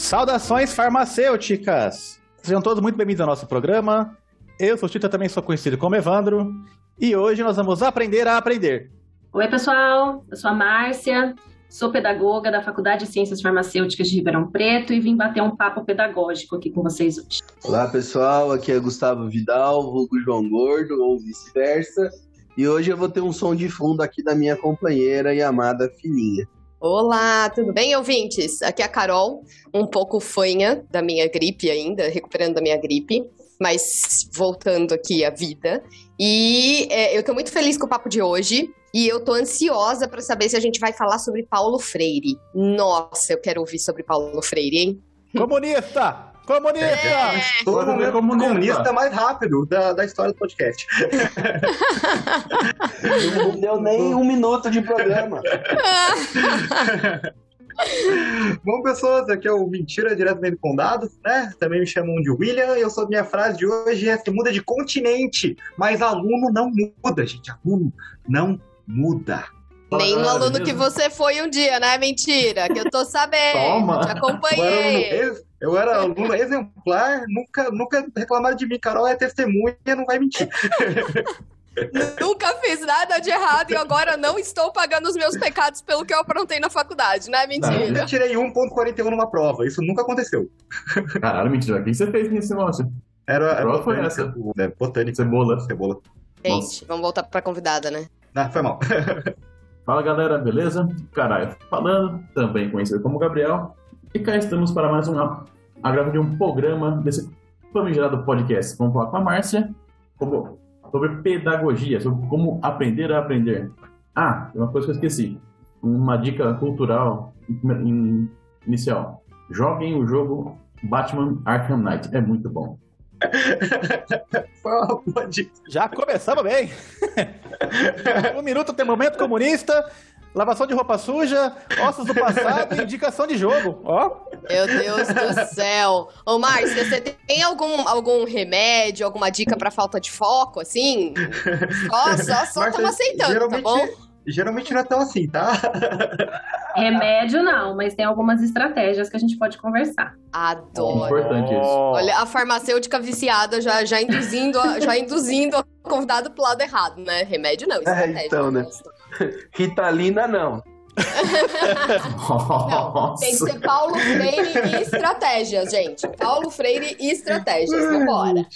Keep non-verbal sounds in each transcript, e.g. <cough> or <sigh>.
Saudações farmacêuticas! Sejam todos muito bem-vindos ao nosso programa. Eu sou o Tita, também sou conhecido como Evandro, e hoje nós vamos aprender a aprender. Oi, pessoal, eu sou a Márcia, sou pedagoga da Faculdade de Ciências Farmacêuticas de Ribeirão Preto e vim bater um papo pedagógico aqui com vocês hoje. Olá, pessoal, aqui é Gustavo Vidal, vulgo João Gordo, ou vice-versa, e hoje eu vou ter um som de fundo aqui da minha companheira e amada filhinha. Olá, tudo bem, ouvintes? Aqui é a Carol, um pouco fanha da minha gripe ainda, recuperando da minha gripe, mas voltando aqui à vida. E é, eu tô muito feliz com o papo de hoje. E eu tô ansiosa para saber se a gente vai falar sobre Paulo Freire. Nossa, eu quero ouvir sobre Paulo Freire, hein? Comunista! Comunista! É, Todo mundo comunista. comunista mais rápido da, da história do podcast. Não <laughs> deu nem um minuto de programa. <laughs> Bom, pessoas, aqui é o Mentira Diretamente com Dados, né? Também me chamam de William. Eu sou minha frase de hoje é se muda de continente, mas aluno não muda, gente. Aluno não muda. Nem no aluno que você foi um dia, né? Mentira, que eu tô sabendo. Toma. Te acompanhei. Eu era aluno exemplar, nunca, nunca reclamaram de mim. Carol é testemunha, não vai mentir. <laughs> Nunca fiz nada de errado e agora não estou pagando os meus pecados pelo que eu aprontei na faculdade, né? Mentira. Eu tirei 1.41 numa prova, isso nunca aconteceu. Caralho, mentira. O que você fez nesse negócio? Era, a prova foi essa? É, botânica. Cebola. Cebola. Gente, Nossa. vamos voltar pra convidada, né? Ah, foi mal. <laughs> Fala galera, beleza? Caralho, falando, também conhecido como Gabriel. E cá estamos para mais uma a gravação de um programa desse famigerado podcast. Vamos falar com a Márcia sobre pedagogia, sobre como aprender a aprender. Ah, tem uma coisa que eu esqueci. Uma dica cultural inicial. Joguem o jogo Batman Arkham Knight. É muito bom. <laughs> Já começamos bem. <laughs> um minuto tem momento comunista lavação de roupa suja, ossos do passado e <laughs> indicação de jogo. Ó. Meu Deus do céu. Ô, Márcia, você tem algum, algum remédio, alguma dica para falta de foco, assim? Só, só, só estamos aceitando, tá bom? Geralmente não é tão assim, tá? Remédio não, mas tem algumas estratégias que a gente pode conversar. Adoro. Importante isso. Olha, a farmacêutica viciada já, já induzindo, já induzindo o convidado pro lado errado, né? Remédio não, estratégia. É, então, né? <laughs> Ritalina não. <laughs> não. Tem que ser Paulo Freire e estratégias, gente. Paulo Freire e estratégias. Vambora.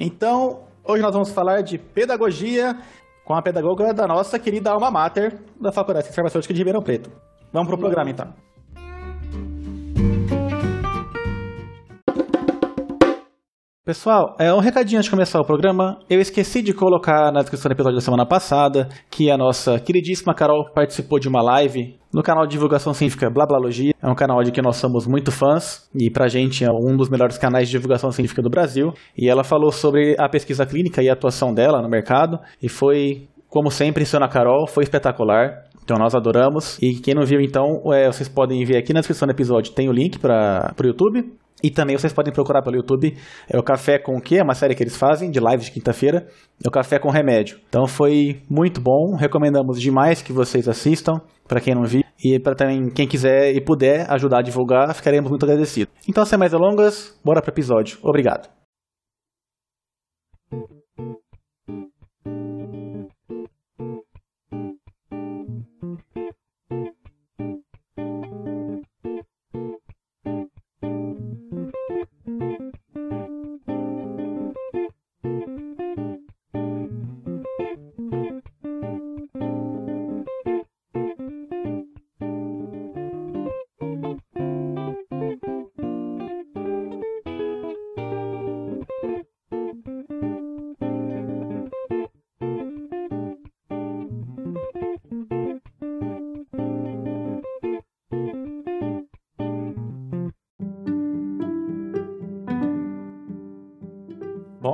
Então, hoje nós vamos falar de pedagogia com a pedagoga da nossa querida alma mater da Faculdade de Farmacêutica de Ribeirão Preto. Vamos pro programa então. Pessoal, é um recadinho antes de começar o programa. Eu esqueci de colocar na descrição do episódio da semana passada que a nossa queridíssima Carol participou de uma live no canal de divulgação científica Blablalogia. É um canal de que nós somos muito fãs e pra gente é um dos melhores canais de divulgação científica do Brasil. E ela falou sobre a pesquisa clínica e a atuação dela no mercado e foi, como sempre, em Carol, foi espetacular. Então nós adoramos. E quem não viu, então, é, vocês podem ver aqui na descrição do episódio, tem o link para o YouTube. E também vocês podem procurar pelo YouTube é o Café com o quê? É uma série que eles fazem de live de quinta-feira. É o Café com Remédio. Então foi muito bom. Recomendamos demais que vocês assistam, para quem não viu. E para também quem quiser e puder ajudar a divulgar, ficaremos muito agradecidos. Então, sem mais delongas, bora para o episódio. Obrigado.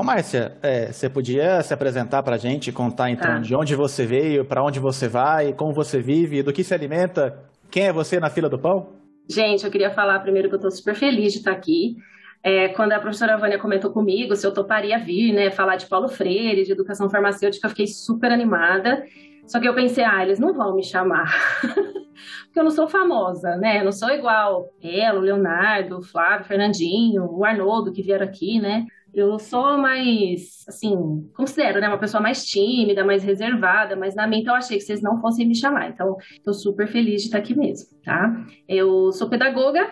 Márcia, é, você podia se apresentar para a gente, contar então ah. de onde você veio, para onde você vai, como você vive, do que se alimenta, quem é você na fila do pão? Gente, eu queria falar primeiro que eu estou super feliz de estar aqui. É, quando a professora Vânia comentou comigo se eu toparia vir, né, falar de Paulo Freire, de educação farmacêutica, eu fiquei super animada. Só que eu pensei, ah, eles não vão me chamar. <laughs> Porque eu não sou famosa, né? Eu não sou igual ela, o Leonardo, o Flávio, o Fernandinho, o Arnoldo que vieram aqui, né? Eu sou mais, assim, considero, né, uma pessoa mais tímida, mais reservada, mas na mente eu achei que vocês não fossem me chamar. Então, tô super feliz de estar aqui mesmo, tá? Eu sou pedagoga,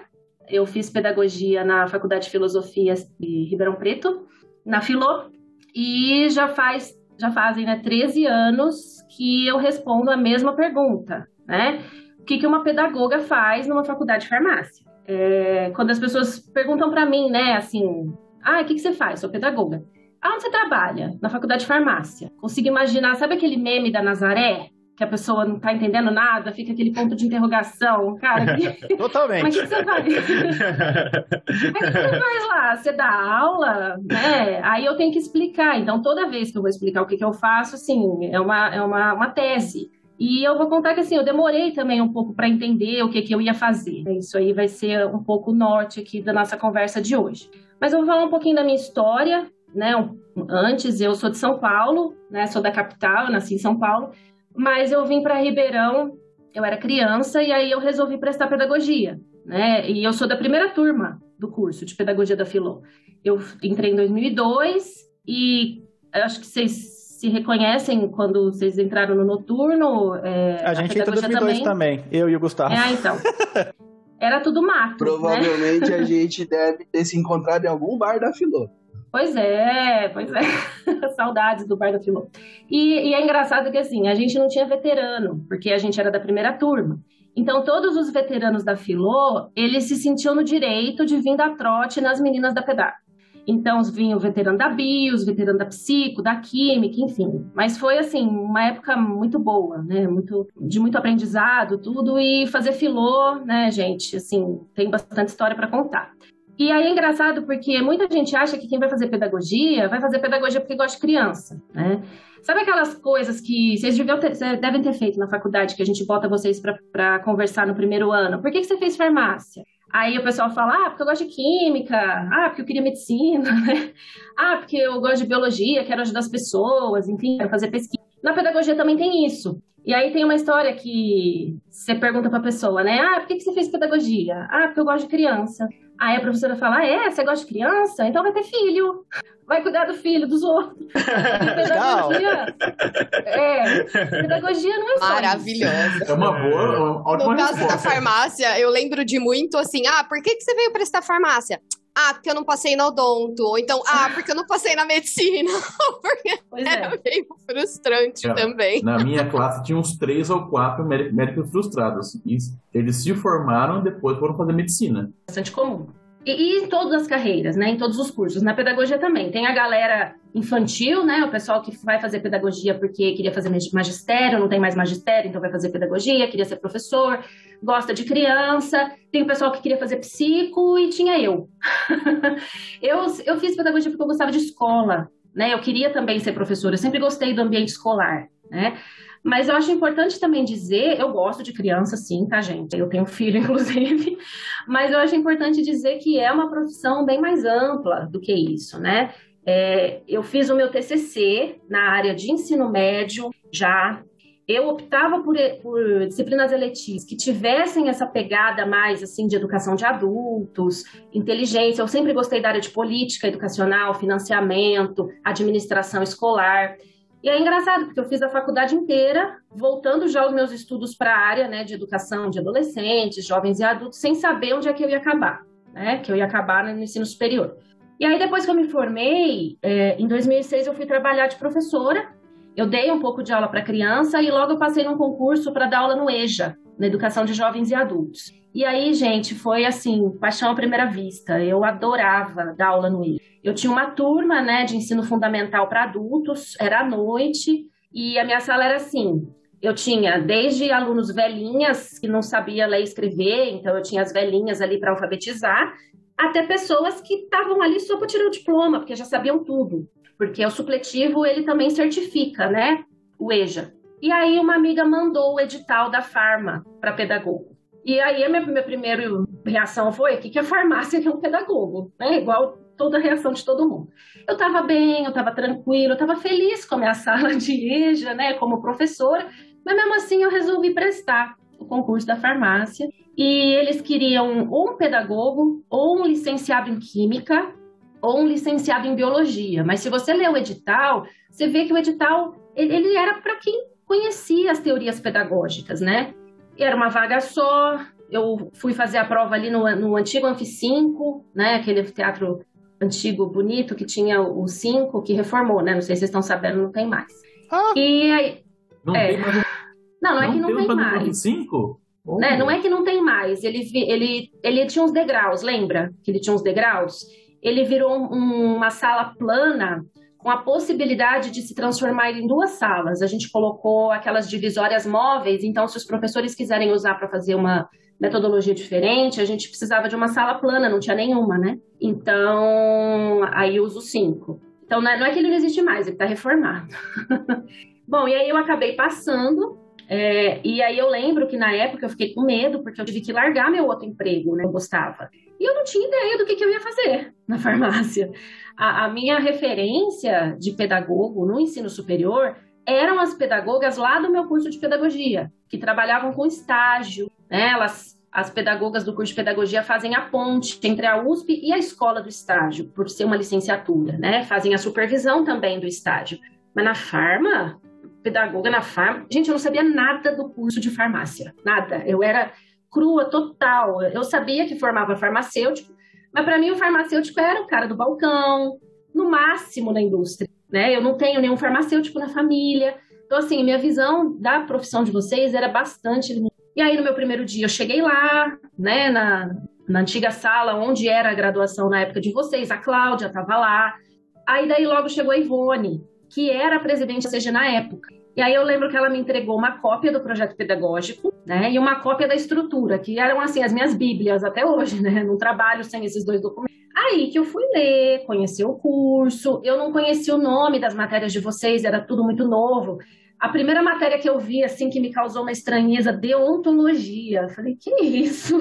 eu fiz pedagogia na Faculdade de Filosofia de Ribeirão Preto, na Filô, e já faz já fazem né, 13 anos que eu respondo a mesma pergunta, né? O que, que uma pedagoga faz numa faculdade de farmácia? É, quando as pessoas perguntam para mim, né, assim, ah, o que, que você faz? Sou pedagoga. Aonde você trabalha? Na faculdade de farmácia. Consigo imaginar, sabe aquele meme da Nazaré? Que a pessoa não tá entendendo nada, fica aquele ponto de interrogação. Cara, que... <laughs> Totalmente. Mas o que você faz? <laughs> Mas o que você faz lá? Você dá aula? Né? Aí eu tenho que explicar. Então, toda vez que eu vou explicar o que, que eu faço, assim, é uma, é uma, uma tese. E eu vou contar que assim, eu demorei também um pouco para entender o que, que eu ia fazer. Isso aí vai ser um pouco o norte aqui da nossa conversa de hoje. Mas eu vou falar um pouquinho da minha história, né? Antes eu sou de São Paulo, né? Sou da capital, nasci em São Paulo, mas eu vim para Ribeirão, eu era criança e aí eu resolvi prestar pedagogia, né? E eu sou da primeira turma do curso de pedagogia da Filô. Eu entrei em 2002 e acho que vocês se reconhecem quando vocês entraram no noturno. É, a gente entrou em 2002 também. também, eu e o Gustavo. É, então. <laughs> Era tudo mato. Né? Provavelmente né? a <laughs> gente deve ter se encontrado em algum bar da Filô. Pois é, pois é. <laughs> Saudades do bar da Filô. E, e é engraçado que assim, a gente não tinha veterano, porque a gente era da primeira turma. Então, todos os veteranos da Filô, eles se sentiam no direito de vir dar trote nas meninas da PEDAR. Então, vinha o veterano da bio, os veteranos da psico, da química, enfim. Mas foi, assim, uma época muito boa, né? Muito, de muito aprendizado, tudo. E fazer filô, né, gente? Assim, tem bastante história para contar. E aí é engraçado porque muita gente acha que quem vai fazer pedagogia vai fazer pedagogia porque gosta de criança, né? Sabe aquelas coisas que vocês ter, devem ter feito na faculdade que a gente bota vocês para conversar no primeiro ano? Por que, que você fez farmácia? Aí o pessoal fala, ah, porque eu gosto de química, ah, porque eu queria medicina, <laughs> né? Ah, porque eu gosto de biologia, quero ajudar as pessoas, enfim, quero fazer pesquisa. Na pedagogia também tem isso. E aí tem uma história que você pergunta para a pessoa, né? Ah, por que você fez pedagogia? Ah, porque eu gosto de criança. Aí a professora fala, ah, é? Você gosta de criança? Então vai ter filho. Vai cuidar do filho dos outros. <laughs> pedagogia. é, pedagogia não é só Maravilhosa. É uma boa, uma ótima No caso resposta. da farmácia, eu lembro de muito assim, ah, por que, que você veio prestar farmácia? Ah, porque eu não passei no odonto. Ou então, ah, porque eu não passei na medicina. <laughs> porque pois é. meio frustrante é, também. Na minha classe tinha uns três ou quatro médicos frustrados. E eles se formaram depois foram fazer medicina. Bastante comum. E, e, em todas as carreiras, né? Em todos os cursos. Na pedagogia também. Tem a galera infantil, né? O pessoal que vai fazer pedagogia porque queria fazer magistério, não tem mais magistério, então vai fazer pedagogia, queria ser professor, gosta de criança. Tem o pessoal que queria fazer psico e tinha eu. <laughs> eu, eu fiz pedagogia porque eu gostava de escola, né? Eu queria também ser professora, eu sempre gostei do ambiente escolar, né? Mas eu acho importante também dizer, eu gosto de criança, sim, tá, gente? Eu tenho filho, <laughs> inclusive, mas eu acho importante dizer que é uma profissão bem mais ampla do que isso, né? É, eu fiz o meu TCC na área de ensino médio já. Eu optava por, por, disciplinas eletivas que tivessem essa pegada mais assim de educação de adultos, inteligência. Eu sempre gostei da área de política educacional, financiamento, administração escolar. E é engraçado, porque eu fiz a faculdade inteira, voltando já os meus estudos para a área né, de educação de adolescentes, jovens e adultos, sem saber onde é que eu ia acabar, né? Que eu ia acabar no ensino superior. E aí, depois que eu me formei, é, em 2006 eu fui trabalhar de professora. Eu dei um pouco de aula para criança e logo eu passei num concurso para dar aula no EJA, na educação de jovens e adultos. E aí, gente, foi assim, paixão à primeira vista. Eu adorava dar aula no IF. Eu tinha uma turma, né, de ensino fundamental para adultos, era à noite, e a minha sala era assim, eu tinha desde alunos velhinhas que não sabia ler e escrever, então eu tinha as velhinhas ali para alfabetizar, até pessoas que estavam ali só para tirar o diploma, porque já sabiam tudo. Porque o supletivo, ele também certifica, né, o EJA. E aí uma amiga mandou o edital da Farma para pedagogo. E aí a minha, minha primeira reação foi: que, que é farmácia é um pedagogo? Né? Igual toda a reação de todo mundo. Eu estava bem, eu estava tranquilo, eu estava feliz com a minha <laughs> sala de EJA, né, como professora, mas mesmo assim eu resolvi prestar. o concurso da farmácia e eles queriam ou um pedagogo, ou um licenciado em química, ou um licenciado em biologia. Mas se você lê o edital, você vê que o edital ele era para quem conhecia as teorias pedagógicas, né? Era uma vaga só. Eu fui fazer a prova ali no, no antigo Anfi 5, né? Aquele teatro antigo, bonito, que tinha o 5, que reformou, né? Não sei se vocês estão sabendo, não tem mais. Ah, e aí. não é. tem mais. Não, não, é que não tem, um mais. 5? Né? Não é que não tem mais. Ele, ele, ele tinha uns degraus, lembra? Que ele tinha uns degraus? Ele virou um, uma sala plana com a possibilidade de se transformar em duas salas. A gente colocou aquelas divisórias móveis, então, se os professores quiserem usar para fazer uma metodologia diferente, a gente precisava de uma sala plana, não tinha nenhuma, né? Então, aí uso cinco. Então, não é, não é que ele não existe mais, ele está reformado. <laughs> Bom, e aí eu acabei passando, é, e aí eu lembro que na época eu fiquei com medo, porque eu tive que largar meu outro emprego, né? Eu gostava. E eu não tinha ideia do que, que eu ia fazer <laughs> na farmácia. A, a minha referência de pedagogo no ensino superior eram as pedagogas lá do meu curso de pedagogia, que trabalhavam com estágio, né? Elas, as pedagogas do curso de pedagogia fazem a ponte entre a USP e a escola do estágio, por ser uma licenciatura, né? Fazem a supervisão também do estágio. Mas na farma, pedagoga na farma. Gente, eu não sabia nada do curso de farmácia, nada. Eu era crua total. Eu sabia que formava farmacêutico, mas para mim o farmacêutico era o cara do balcão, no máximo na indústria, né? Eu não tenho nenhum farmacêutico na família. Então, assim, minha visão da profissão de vocês era bastante. E aí, no meu primeiro dia, eu cheguei lá, né, na, na antiga sala onde era a graduação na época de vocês, a Cláudia estava lá. Aí, daí, logo chegou a Ivone, que era a presidente da CG na época. E aí eu lembro que ela me entregou uma cópia do projeto pedagógico, né, e uma cópia da estrutura, que eram assim as minhas bíblias até hoje, <laughs> né? Não trabalho sem esses dois documentos. Aí que eu fui ler, conhecer o curso. Eu não conhecia o nome das matérias de vocês, era tudo muito novo. A primeira matéria que eu vi, assim, que me causou uma estranheza, deontologia. Eu falei, que isso?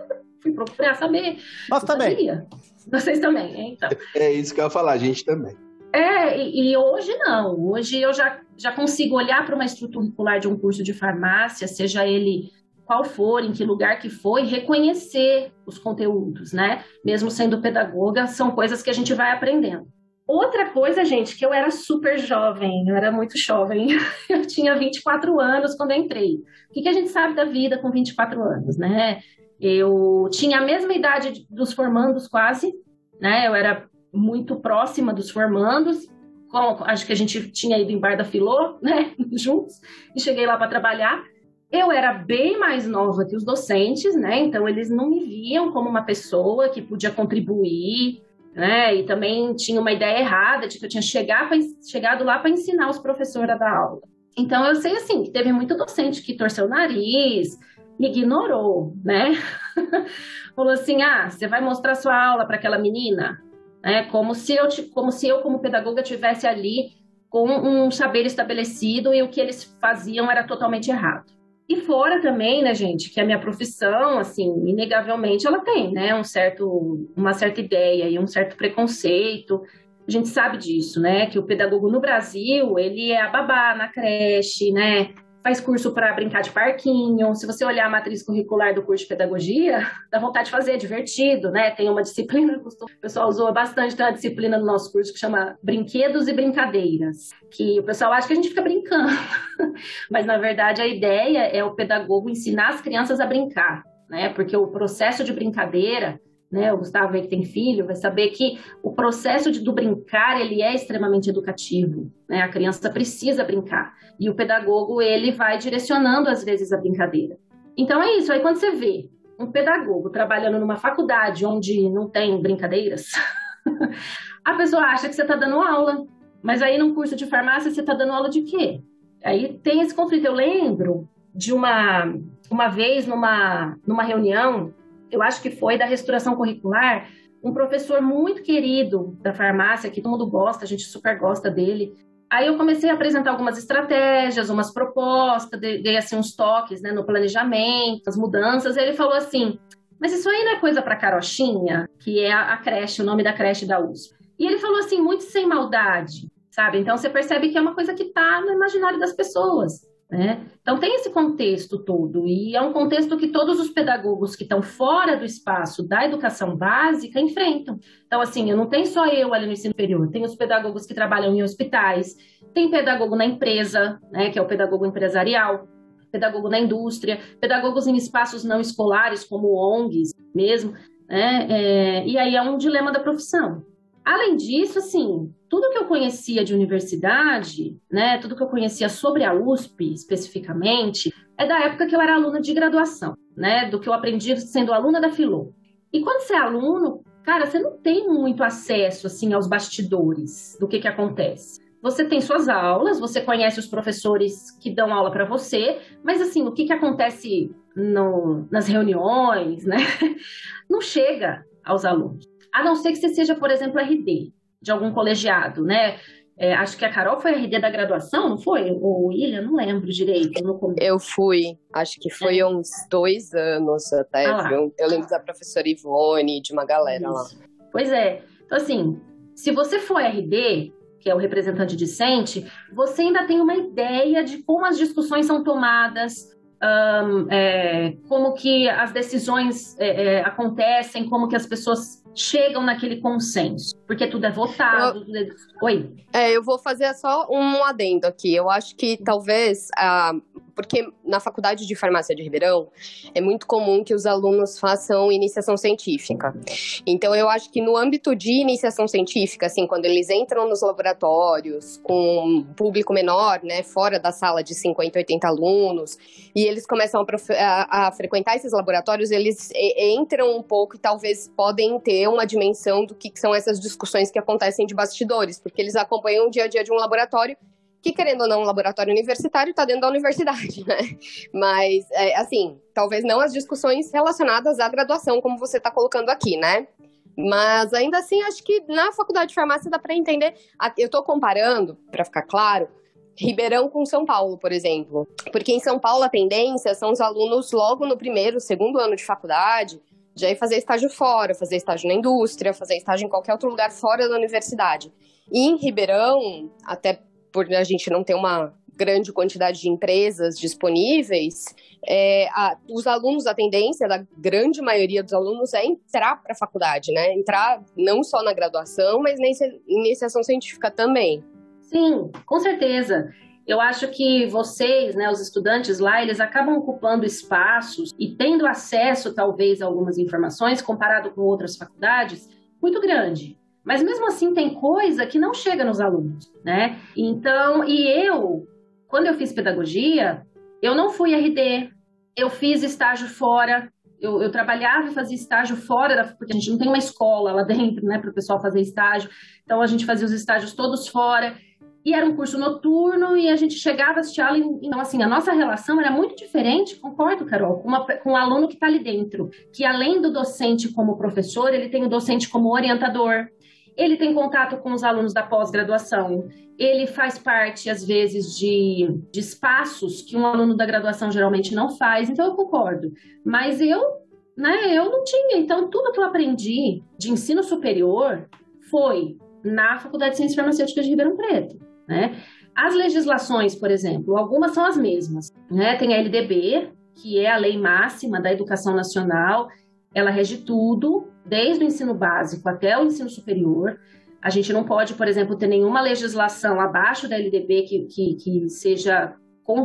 <laughs> fui procurar saber. Nós também. Sabia. Vocês também, então. É isso que eu ia falar, a gente também. É, e, hoje não. Hoje eu já, já consigo olhar para uma estrutura curricular de um curso de farmácia, seja ele qual for, em que lugar que for, e reconhecer os conteúdos, né? Mesmo sendo pedagoga, são coisas que a gente vai aprendendo. Outra coisa, gente, que eu era super jovem, eu era muito jovem, <laughs> eu tinha 24 anos quando entrei. O que, que a gente sabe da vida com 24 anos, né? Eu tinha a mesma idade dos formandos quase, né? Eu era muito próxima dos formandos. Com, acho que a gente tinha ido em Bar da Filô, né, <laughs> juntos, e cheguei lá para trabalhar. Eu era bem mais nova que os docentes, né? Então eles não me viam como uma pessoa que podia contribuir, né? E também tinha uma ideia errada de que eu tinha chegar pra, chegado lá para ensinar os professores a dar aula. Então eu sei assim que teve muito docente que torceu o nariz, me ignorou, né? <laughs> Falou assim: "Ah, você vai mostrar sua aula para aquela menina? Né? Como se eu, como se eu como pedagoga tivesse ali com um saber estabelecido e o que eles faziam era totalmente errado. E fora também, né, gente, que a minha profissão, assim, inegavelmente ela tem, né, um certo, uma certa ideia e um certo preconceito. A gente sabe disso, né, que o pedagogo no Brasil, ele é a babá na creche, né, faz curso para brincar de parquinho. Se você olhar a matriz curricular do curso de pedagogia, <laughs> dá vontade de fazer, é divertido, né? Tem uma disciplina, <laughs> o pessoal usou bastante, tem uma disciplina no nosso curso que chama Brinquedos e Brincadeiras, que o pessoal acha que a gente fica brincando, <laughs> mas na verdade a ideia é o pedagogo ensinar as crianças a brincar, né? Porque o processo de brincadeira né, o Gustavo aí que tem filho, vai saber que o processo de, do brincar, ele é extremamente educativo, né, a criança precisa brincar, e o pedagogo, ele vai direcionando, às vezes, a brincadeira. Então, é isso, aí quando você vê um pedagogo trabalhando numa faculdade onde não tem brincadeiras, <laughs> a pessoa acha que você está dando aula, mas aí num curso de farmácia você está dando aula de quê? Aí tem esse conflito. Eu lembro de uma, uma vez numa, numa reunião eu acho que foi da restauração curricular, um professor muito querido da farmácia, que todo mundo gosta, a gente super gosta dele. Aí eu comecei a apresentar algumas estratégias, umas propostas, dei assim uns toques né, no planejamento, as mudanças. Ele falou assim: Mas isso aí não é coisa para Carochinha, que é a, a creche, o nome da creche da USP. E ele falou assim, muito sem maldade, sabe? Então você percebe que é uma coisa que está no imaginário das pessoas. Né? Então tem esse contexto todo, e é um contexto que todos os pedagogos que estão fora do espaço da educação básica enfrentam. Então, assim, eu não tenho só eu ali no ensino superior, tem os pedagogos que trabalham em hospitais, tem pedagogo na empresa, né, que é o pedagogo empresarial, pedagogo na indústria, pedagogos em espaços não escolares, como ONGs mesmo, né, é, e aí é um dilema da profissão. Além disso, assim, tudo que eu conhecia de universidade, né, tudo que eu conhecia sobre a USP especificamente, é da época que eu era aluna de graduação, né, do que eu aprendi sendo aluna da Filô. E quando você é aluno, cara, você não tem muito acesso assim aos bastidores do que que acontece. Você tem suas aulas, você conhece os professores que dão aula para você, mas assim, o que que acontece no, nas reuniões, né? <laughs> Não chega aos alunos. A não ser que você seja, por exemplo, RD de algum colegiado, né? É, acho que a Carol foi RD da graduação, não foi? Ou William, não lembro direito. Eu fui, acho que foi é. uns dois anos até, ah viu? Eu lembro da professora Ivone, de uma galera Isso. lá. Pois é. Então, assim, se você for RD, que é o representante discente, você ainda tem uma ideia de como as discussões são tomadas, um, é, como que as decisões é, é, acontecem, como que as pessoas chegam naquele consenso, porque tudo é votado. Eu, é... Oi. É, eu vou fazer só um adendo aqui. Eu acho que talvez a porque na faculdade de farmácia de Ribeirão é muito comum que os alunos façam iniciação científica. Então eu acho que no âmbito de iniciação científica, assim, quando eles entram nos laboratórios com um público menor, né, fora da sala de 50, 80 alunos, e eles começam a, a, frequentar esses laboratórios, eles entram um pouco e talvez podem ter uma dimensão do que são essas discussões que acontecem de bastidores, porque eles acompanham o dia a dia de um laboratório que querendo ou não, um laboratório universitário está dentro da universidade, <laughs> né? Mas, é, assim, talvez não as discussões relacionadas à graduação, como você está colocando aqui, né? Mas ainda assim, acho que na faculdade de farmácia dá para entender. Eu estou comparando, para ficar claro, Ribeirão com São Paulo, por exemplo. Porque em São Paulo a tendência são os alunos logo no primeiro, segundo ano de faculdade, já ir fazer estágio fora, fazer estágio na indústria, fazer estágio em qualquer outro lugar fora da universidade. E em Ribeirão, até por a gente não ter uma grande quantidade de empresas disponíveis, é, a, os alunos, a tendência da grande maioria dos alunos é entrar para a faculdade, né? Entrar não só na graduação, mas na iniciação científica também. Sim, com certeza. Eu acho que vocês, né, os estudantes lá, eles acabam ocupando espaços e tendo acesso, talvez, a algumas informações, comparado com outras faculdades, muito grande. Mas mesmo assim tem coisa que não chega nos alunos, né? Então, e eu, quando eu fiz pedagogia, eu não fui RD, eu fiz estágio fora, eu, eu, trabalhava e fazia estágio fora, da, porque a gente não tem uma escola lá dentro, né, para o pessoal fazer estágio. Então a gente fazia os estágios todos fora. E era um curso noturno e a gente chegava a assistir aula. Então, assim, a nossa relação era muito diferente, concordo, Carol, com, uma, com o aluno que está ali dentro. Que além do docente como professor, ele tem o docente como orientador, ele tem contato com os alunos da pós-graduação, ele faz parte, às vezes, de, de espaços que um aluno da graduação geralmente não faz, então eu concordo. Mas eu, né, eu não tinha. Então, tudo que eu aprendi de ensino superior foi na Faculdade de Ciências Farmacêuticas de Ribeirão Preto, né? As legislações, por exemplo, algumas são as mesmas, né? Tem a LDB, que é a lei máxima da educação nacional, ela rege tudo, desde o ensino básico até o ensino superior. A gente não pode, por exemplo, ter nenhuma legislação abaixo da LDB que, que, que seja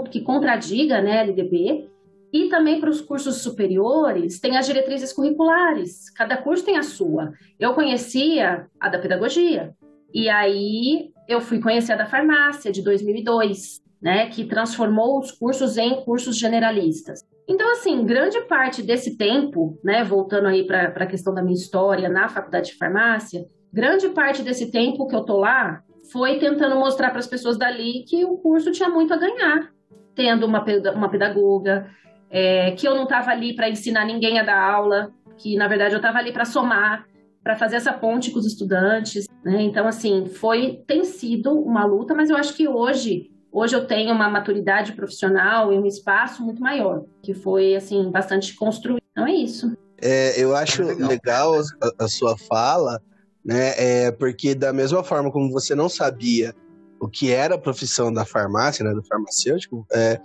que contradiga né, a LDB. E também para os cursos superiores, tem as diretrizes curriculares. Cada curso tem a sua. Eu conhecia a da pedagogia. E aí eu fui conhecer a da farmácia, de 2002, né, que transformou os cursos em cursos generalistas. Então, assim, grande parte desse tempo, né, voltando aí para a questão da minha história na faculdade de farmácia, grande parte desse tempo que eu tô lá foi tentando mostrar para as pessoas dali que o curso tinha muito a ganhar, tendo uma, uma pedagoga, é, que eu não estava ali para ensinar ninguém a dar aula, que na verdade eu estava ali para somar, para fazer essa ponte com os estudantes, né? Então, assim, foi tem sido uma luta, mas eu acho que hoje Hoje eu tenho uma maturidade profissional e um espaço muito maior, que foi assim bastante construído. Então é isso. É, eu acho legal, legal a, a, sua fala, né? É, porque da mesma forma como você não sabia o que era a profissão da farmácia, né, do farmacêutico, é,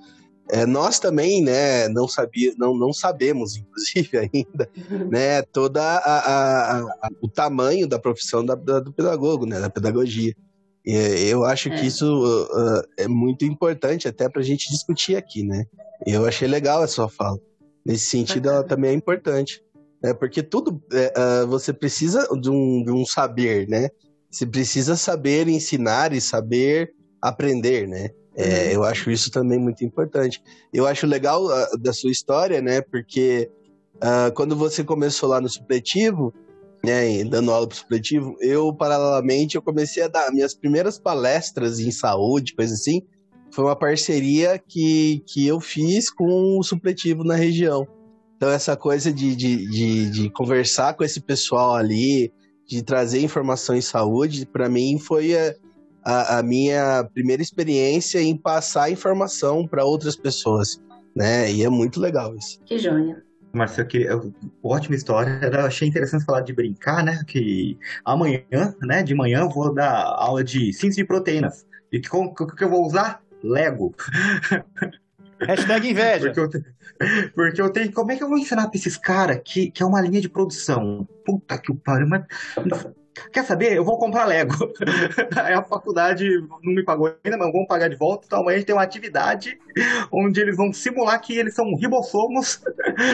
é, nós também, né, não, sabia, não, não sabemos, <laughs> inclusive, ainda, né, toda a, a, a, o tamanho da profissão da, da, do pedagogo, né, da pedagogia. E eu acho é. que isso uh, é muito importante até para a gente discutir aqui, né. Eu achei legal a sua fala. Nesse sentido, ela também é importante. Né, porque tudo, é, uh, você precisa de um, de um saber, né. Você precisa saber ensinar e saber aprender, né. É, uhum. eu acho isso também muito importante. Eu acho legal uh, da sua história, né? Porque uh, quando você começou lá no supletivo, né, dando aula para supletivo, eu, paralelamente, eu comecei a dar minhas primeiras palestras em saúde, coisa assim, foi uma parceria que, que eu fiz com o supletivo na região. Então, essa coisa de, de, de, de conversar com esse pessoal ali, de trazer informação em saúde, para mim foi... Uh, a, a minha primeira experiência em passar informação para outras pessoas, né? E é muito legal isso. Que joia. Marcelo, que ótima história. Eu achei interessante falar de brincar, né? Que amanhã, né? De manhã eu vou dar aula de síntese de proteínas. E que, como, que eu vou usar? Lego. <laughs> Hashtag inveja. Porque eu, porque eu tenho. Como é que eu vou ensinar pra esses caras que, que é uma linha de produção? Puta que o pariu, mas Quer saber? Eu vou comprar Lego. <laughs> A faculdade não me pagou ainda, mas vão pagar de volta. Então amanhã a gente tem uma atividade onde eles vão simular que eles são ribossomos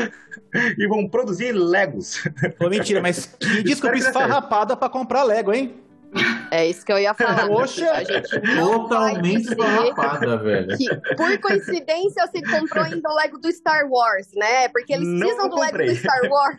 <laughs> e vão produzir Legos. Pô, mentira, mas que <laughs> desculpa esfarrapada pra comprar Lego, hein? É isso que eu ia falar. <laughs> Poxa, a gente não totalmente esfarrapada, velho. Que, por coincidência, você comprou ainda o Lego do Star Wars, né? Porque eles não precisam do Lego do Star Wars.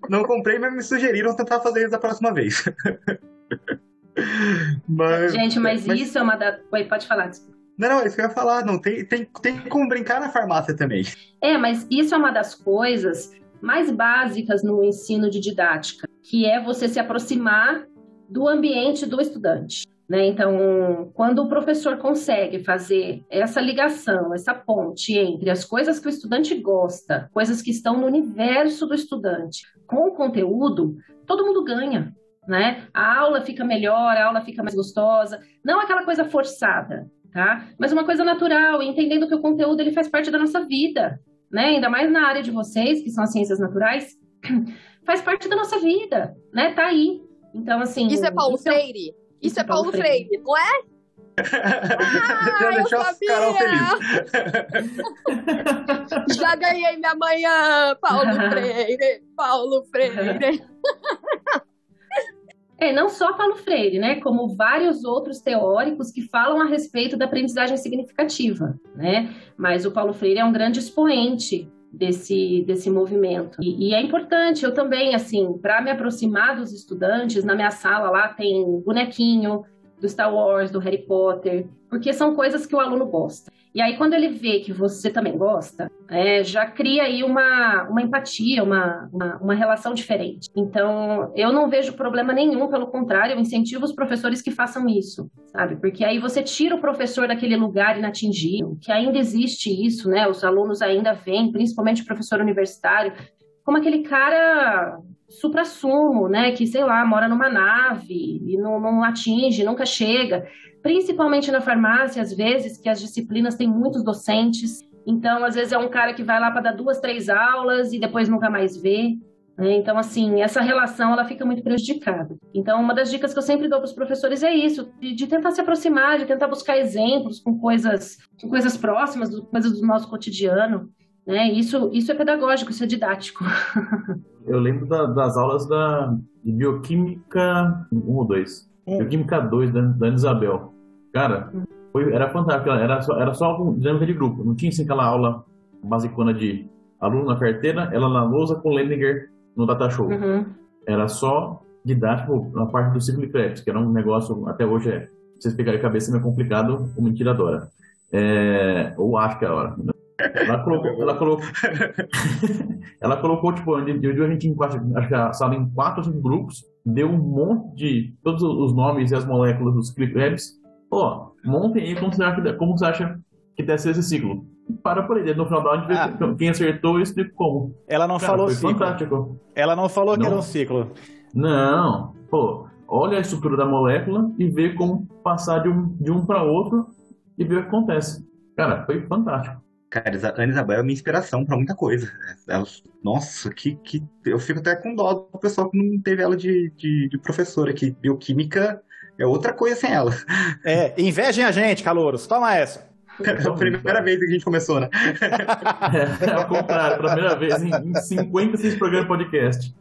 <laughs> não comprei, mas me sugeriram tentar fazer isso da próxima vez. <laughs> mas, gente, mas, mas, isso é uma da. Oi, pode falar, desculpa. Não, não, é isso que eu ia falar. Não, tem, tem, tem como brincar na farmácia também. É, mas isso é uma das coisas mais básicas no ensino de didática, que é você se aproximar do ambiente do estudante. Né? Então, quando o professor consegue fazer essa ligação, essa ponte entre as coisas que o estudante gosta, coisas que estão no universo do estudante, com o conteúdo, todo mundo ganha. Né? A aula fica melhor, a aula fica mais gostosa, não aquela coisa forçada, tá? Mas uma coisa natural, entendendo que o conteúdo ele faz parte da nossa vida né? Ainda mais na área de vocês, que são as ciências naturais, faz parte da nossa vida, né? Tá aí. Então, assim. Isso é Paulo isso Freire? É... Isso, é Paulo Freire, Freire, não é? <laughs> Ah, eu sabia! <laughs> Já ganhei minha manhã, Paulo <laughs> Freire, Paulo Freire. É, não só Paulo Freire, né, como vários outros teóricos que falam a respeito da aprendizagem significativa, né? Mas o Paulo Freire é um grande expoente desse, desse movimento. E, e é importante, eu também, assim, para me aproximar dos estudantes, na minha sala lá tem bonequinho do Star Wars, do Harry Potter, porque são coisas que o aluno gosta. E aí, quando ele vê que você também gosta, é, já cria aí uma, uma empatia, uma, uma, uma, relação diferente. Então, eu não vejo problema nenhum, pelo contrário, eu incentivo os professores que façam isso, sabe? Porque aí você tira o professor daquele lugar inatingível, que ainda existe isso, né? Os alunos ainda vêm, principalmente o professor universitário, como aquele cara supra-sumo, né? Que, sei lá, mora numa nave e não, não atinge, nunca chega principalmente na farmácia, às vezes, que as disciplinas têm muitos docentes. Então, às vezes, é um cara que vai lá para dar duas, três aulas e depois nunca mais vê. Né? Então, assim, essa relação ela fica muito prejudicada. Então, uma das dicas que eu sempre dou para os professores é isso, de, de, tentar se aproximar, de tentar buscar exemplos com coisas, com coisas próximas, coisas do nosso cotidiano. Né? Isso, isso é pedagógico, isso é didático. <laughs> Eu lembro da, das aulas da Bioquímica 1 ou 2. É. Bioquímica 2 da, da Isabel. Cara, foi, era fantástico. Era só, era só dinâmica de grupo. Não tinha assim, aquela aula basicona de aluno na carteira, ela na lousa com Leninger no data show. Uhum. Era só didático na parte do ciclo de créditos, que era um negócio, até hoje é. Vocês pegarem a cabeça é meio complicado, o mentira adora. É, ou acho que é a hora. Ela colocou, <laughs> ela colocou, <laughs> ela colocou tipo, de, de a gente em quatro, acho que a sala em quatro ou cinco grupos, deu um monte de todos os nomes e as moléculas dos clipwebs Ó, montem aí como você acha, como você acha que deve ser esse ciclo. Para por aí, no final da aula, ah. quem acertou, eu explico como. Ela não Cara, falou ciclo. Fantástico. Ela não falou não. que era um ciclo. Não, pô. olha a estrutura da molécula e vê como passar de um, de um para outro e ver o que acontece. Cara, foi fantástico. Cara, Ana Isabel é minha inspiração para muita coisa. Ela, nossa, que, que. Eu fico até com dó do pessoal que não teve ela de, de, de professora aqui. Bioquímica é outra coisa sem ela. É, invejem a gente, calouros. Toma essa. É a <laughs> primeira vez que a gente começou, né? É, ao contrário, primeira vez em, em 56 programas de podcast.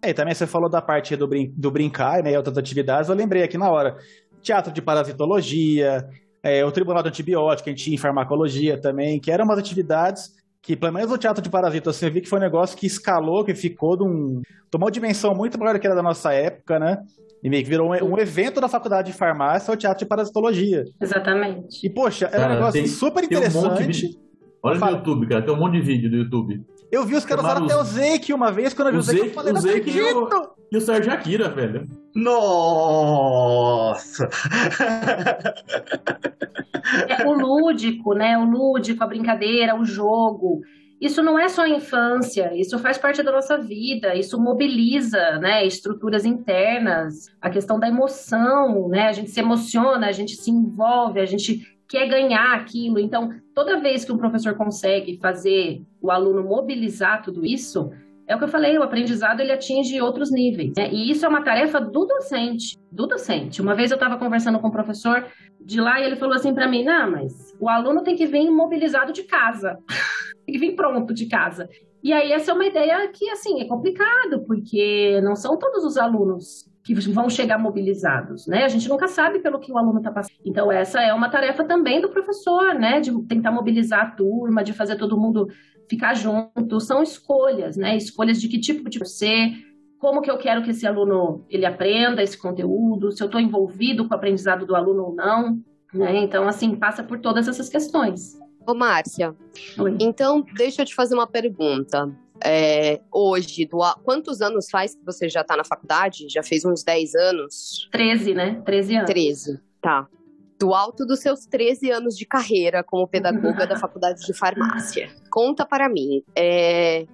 É, e também você falou da parte do, brin do brincar, né, e outras atividades, eu lembrei aqui na hora. Teatro de parasitologia, é, o Tribunal de Antibiótico, a gente tinha em farmacologia também, que eram umas atividades que, pelo menos o teatro de parasitas, você viu que foi um negócio que escalou, que ficou de um, tomou uma dimensão muito maior do que era da nossa época, né? E meio que virou um, um, evento da faculdade de farmácia, o teatro de parasitologia. Exatamente. E, poxa, era um negócio tem, super interessante. Um Olha no YouTube, cara, tem um monte de vídeo do YouTube. Eu vi os caras usaram até o Zeke uma vez, quando eu vi o Zeke, eu falei, o Zeke e o, e o Sérgio Akira, velho. Nossa! É, o lúdico, né? O lúdico, a brincadeira, o jogo. Isso não é só a infância, isso faz parte da nossa vida, isso mobiliza, né, estruturas internas, a questão da emoção, né? A gente se emociona, a gente se envolve, a gente quer ganhar aquilo. Então, toda vez que um professor consegue fazer o aluno mobilizar tudo isso, é o que eu falei, o aprendizado ele atinge outros níveis. Né? E isso é uma tarefa do docente, do docente. Uma vez eu estava conversando com um professor de lá e ele falou assim para mim, não, mas o aluno tem que vir mobilizado de casa, <laughs> tem que vir pronto de casa. E aí essa é uma ideia que, assim, é complicado, porque não são todos os alunos que vão chegar mobilizados, né? A gente nunca sabe pelo que o aluno está passando. Então, essa é uma tarefa também do professor, né? De tentar mobilizar a turma, de fazer todo mundo ficar junto. São escolhas, né? Escolhas de que tipo de você, como que eu quero que esse aluno ele aprenda esse conteúdo, se eu estou envolvido com o aprendizado do aluno ou não, né? Então, assim, passa por todas essas questões. Ô, Márcia, Oi. então deixa eu te fazer uma pergunta é, hoje, do, quantos anos faz que você já está na faculdade? Já fez uns 10 anos? 13, né? 13 anos. 13, tá. Do alto dos seus 13 anos de carreira como pedagoga da faculdade de farmácia. Conta para mim, é,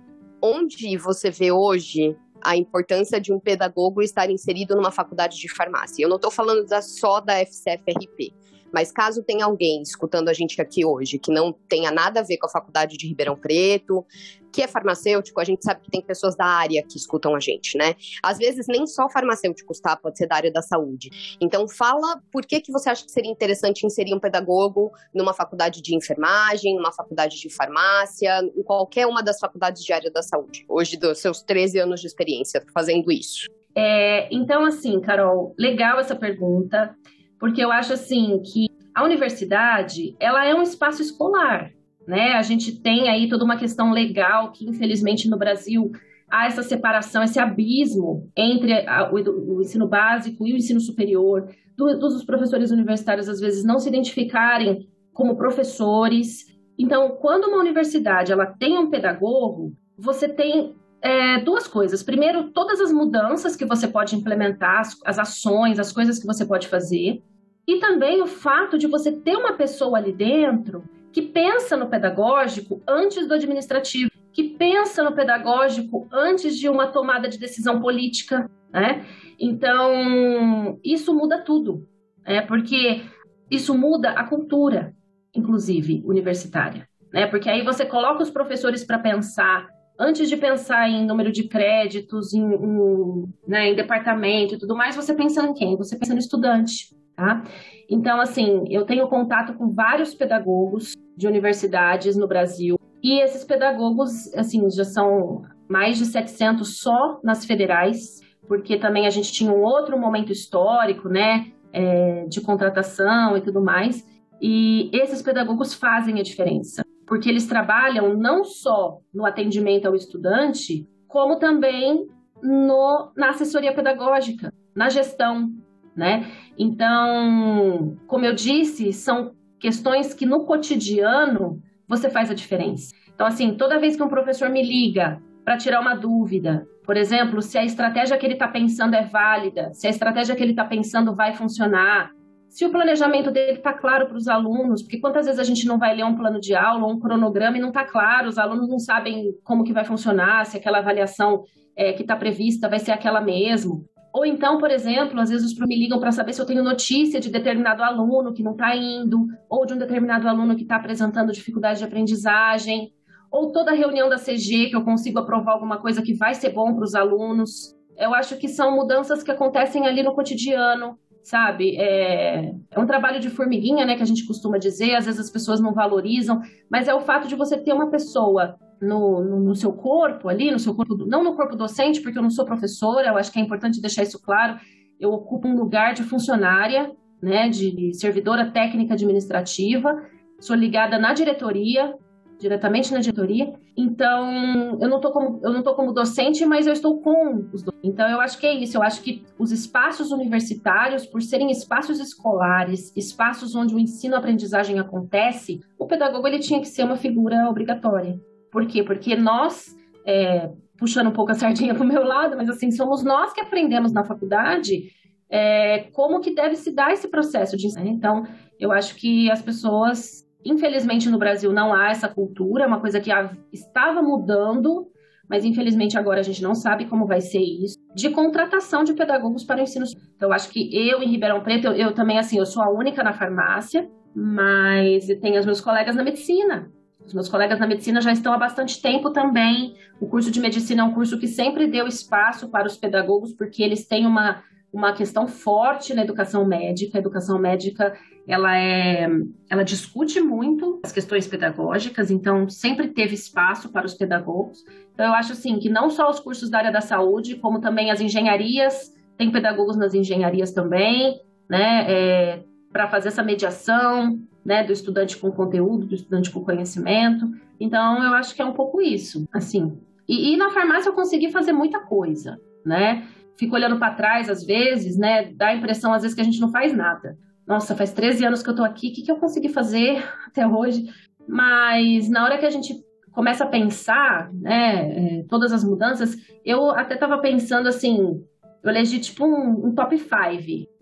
onde você vê hoje a importância de um pedagogo estar inserido numa faculdade de farmácia? Eu não estou falando da, só da FCFRP. Mas caso tenha alguém escutando a gente aqui hoje que não tenha nada a ver com a faculdade de Ribeirão Preto, que é farmacêutico, a gente sabe que tem pessoas da área que escutam a gente, né? Às vezes nem só farmacêuticos, tá? Pode ser da área da saúde. Então fala por que, que você acha que seria interessante inserir um pedagogo numa faculdade de enfermagem, numa faculdade de farmácia, em qualquer uma das faculdades de área da saúde, hoje dos seus 13 anos de experiência fazendo isso. É, então, assim, Carol, legal essa pergunta porque eu acho assim que a universidade ela é um espaço escolar, né? A gente tem aí toda uma questão legal que infelizmente no Brasil há essa separação, esse abismo entre a, o, o, ensino básico e o ensino superior, do, dos professores universitários às vezes não se identificarem como professores. Então, quando uma universidade ela tem um pedagogo, você tem é, duas coisas. Primeiro, todas as mudanças que você pode implementar, as, as ações, as coisas que você pode fazer. E também o fato de você ter uma pessoa ali dentro que pensa no pedagógico antes do administrativo, que pensa no pedagógico antes de uma tomada de decisão política, né? Então, isso muda tudo, né? Porque isso muda a cultura, inclusive, universitária, né? Porque aí você coloca os professores para pensar antes de pensar em número de créditos, em, em, né, em departamento e tudo mais, você pensa em quem? Você pensa no estudante, tá? Então, assim, eu tenho contato com vários pedagogos de universidades no Brasil. E esses pedagogos, assim, já são mais de 700 só nas federais, porque também a gente tinha um outro momento histórico, né, é, de contratação e tudo mais, e esses pedagogos fazem a diferença porque eles trabalham não só no atendimento ao estudante, como também no, na assessoria pedagógica, na gestão, né? Então, como eu disse, são questões que no cotidiano você faz a diferença. Então, assim, toda vez que um professor me liga para tirar uma dúvida, por exemplo, se a estratégia que ele está pensando é válida, se a estratégia que ele está pensando vai funcionar, se o planejamento dele está claro para os alunos, porque quantas vezes a gente não vai ler um plano de aula um cronograma e não está claro, os alunos não sabem como que vai funcionar, se aquela avaliação é, que está prevista vai ser aquela mesmo. Ou então, por exemplo, às vezes me ligam para saber se eu tenho notícia de determinado aluno que não está indo, ou de um determinado aluno que está apresentando dificuldade de aprendizagem, ou toda reunião da CG que eu consigo aprovar alguma coisa que vai ser bom para os alunos. Eu acho que são mudanças que acontecem ali no cotidiano, sabe? É, é, um trabalho de formiguinha, né, que a gente costuma dizer, às vezes as pessoas não valorizam, mas é o fato de você ter uma pessoa no, no, no, seu corpo ali, no seu corpo, não no corpo docente, porque eu não sou professora, eu acho que é importante deixar isso claro, eu ocupo um lugar de funcionária, né, de servidora técnica administrativa, sou ligada na diretoria, diretamente na diretoria. Então, eu não tô como, eu não tô como docente, mas eu estou com os docentes. Então, eu acho que é isso. Eu acho que os espaços universitários, por serem espaços escolares, espaços onde o ensino-aprendizagem acontece, o pedagogo ele tinha que ser uma figura obrigatória. Por quê? Porque nós, é, puxando um pouco a sardinha para o meu lado, mas assim, somos nós que aprendemos na faculdade é, como que deve se dar esse processo de ensino. Então, eu acho que as pessoas Infelizmente, no Brasil não há essa cultura, é uma coisa que estava mudando, mas infelizmente agora a gente não sabe como vai ser isso, de contratação de pedagogos para o ensino. Então, eu acho que eu, em Ribeirão Preto, eu, eu também, assim, eu sou a única na farmácia, mas tem os meus colegas na medicina. Os meus colegas na medicina já estão há bastante tempo também. O curso de medicina é um curso que sempre deu espaço para os pedagogos, porque eles têm uma, uma questão forte na educação médica. A educação médica ela é, ela discute muito as questões pedagógicas, então sempre teve espaço para os pedagogos. Então eu acho assim que não só os cursos da área da saúde, como também as engenharias, tem pedagogos nas engenharias também, né, é, para fazer essa mediação, né, do estudante com conteúdo, do estudante com conhecimento. Então eu acho que é um pouco isso, assim. E, e na farmácia eu consegui fazer muita coisa, né? Fico olhando para trás às vezes, né? Dá a impressão às vezes que a gente não faz nada nossa, faz 13 anos que eu tô aqui, o que, que eu consegui fazer <laughs> até hoje? Mas na hora que a gente começa a pensar, né, é, todas as mudanças, eu até estava pensando assim, eu elegi tipo um, um top 5,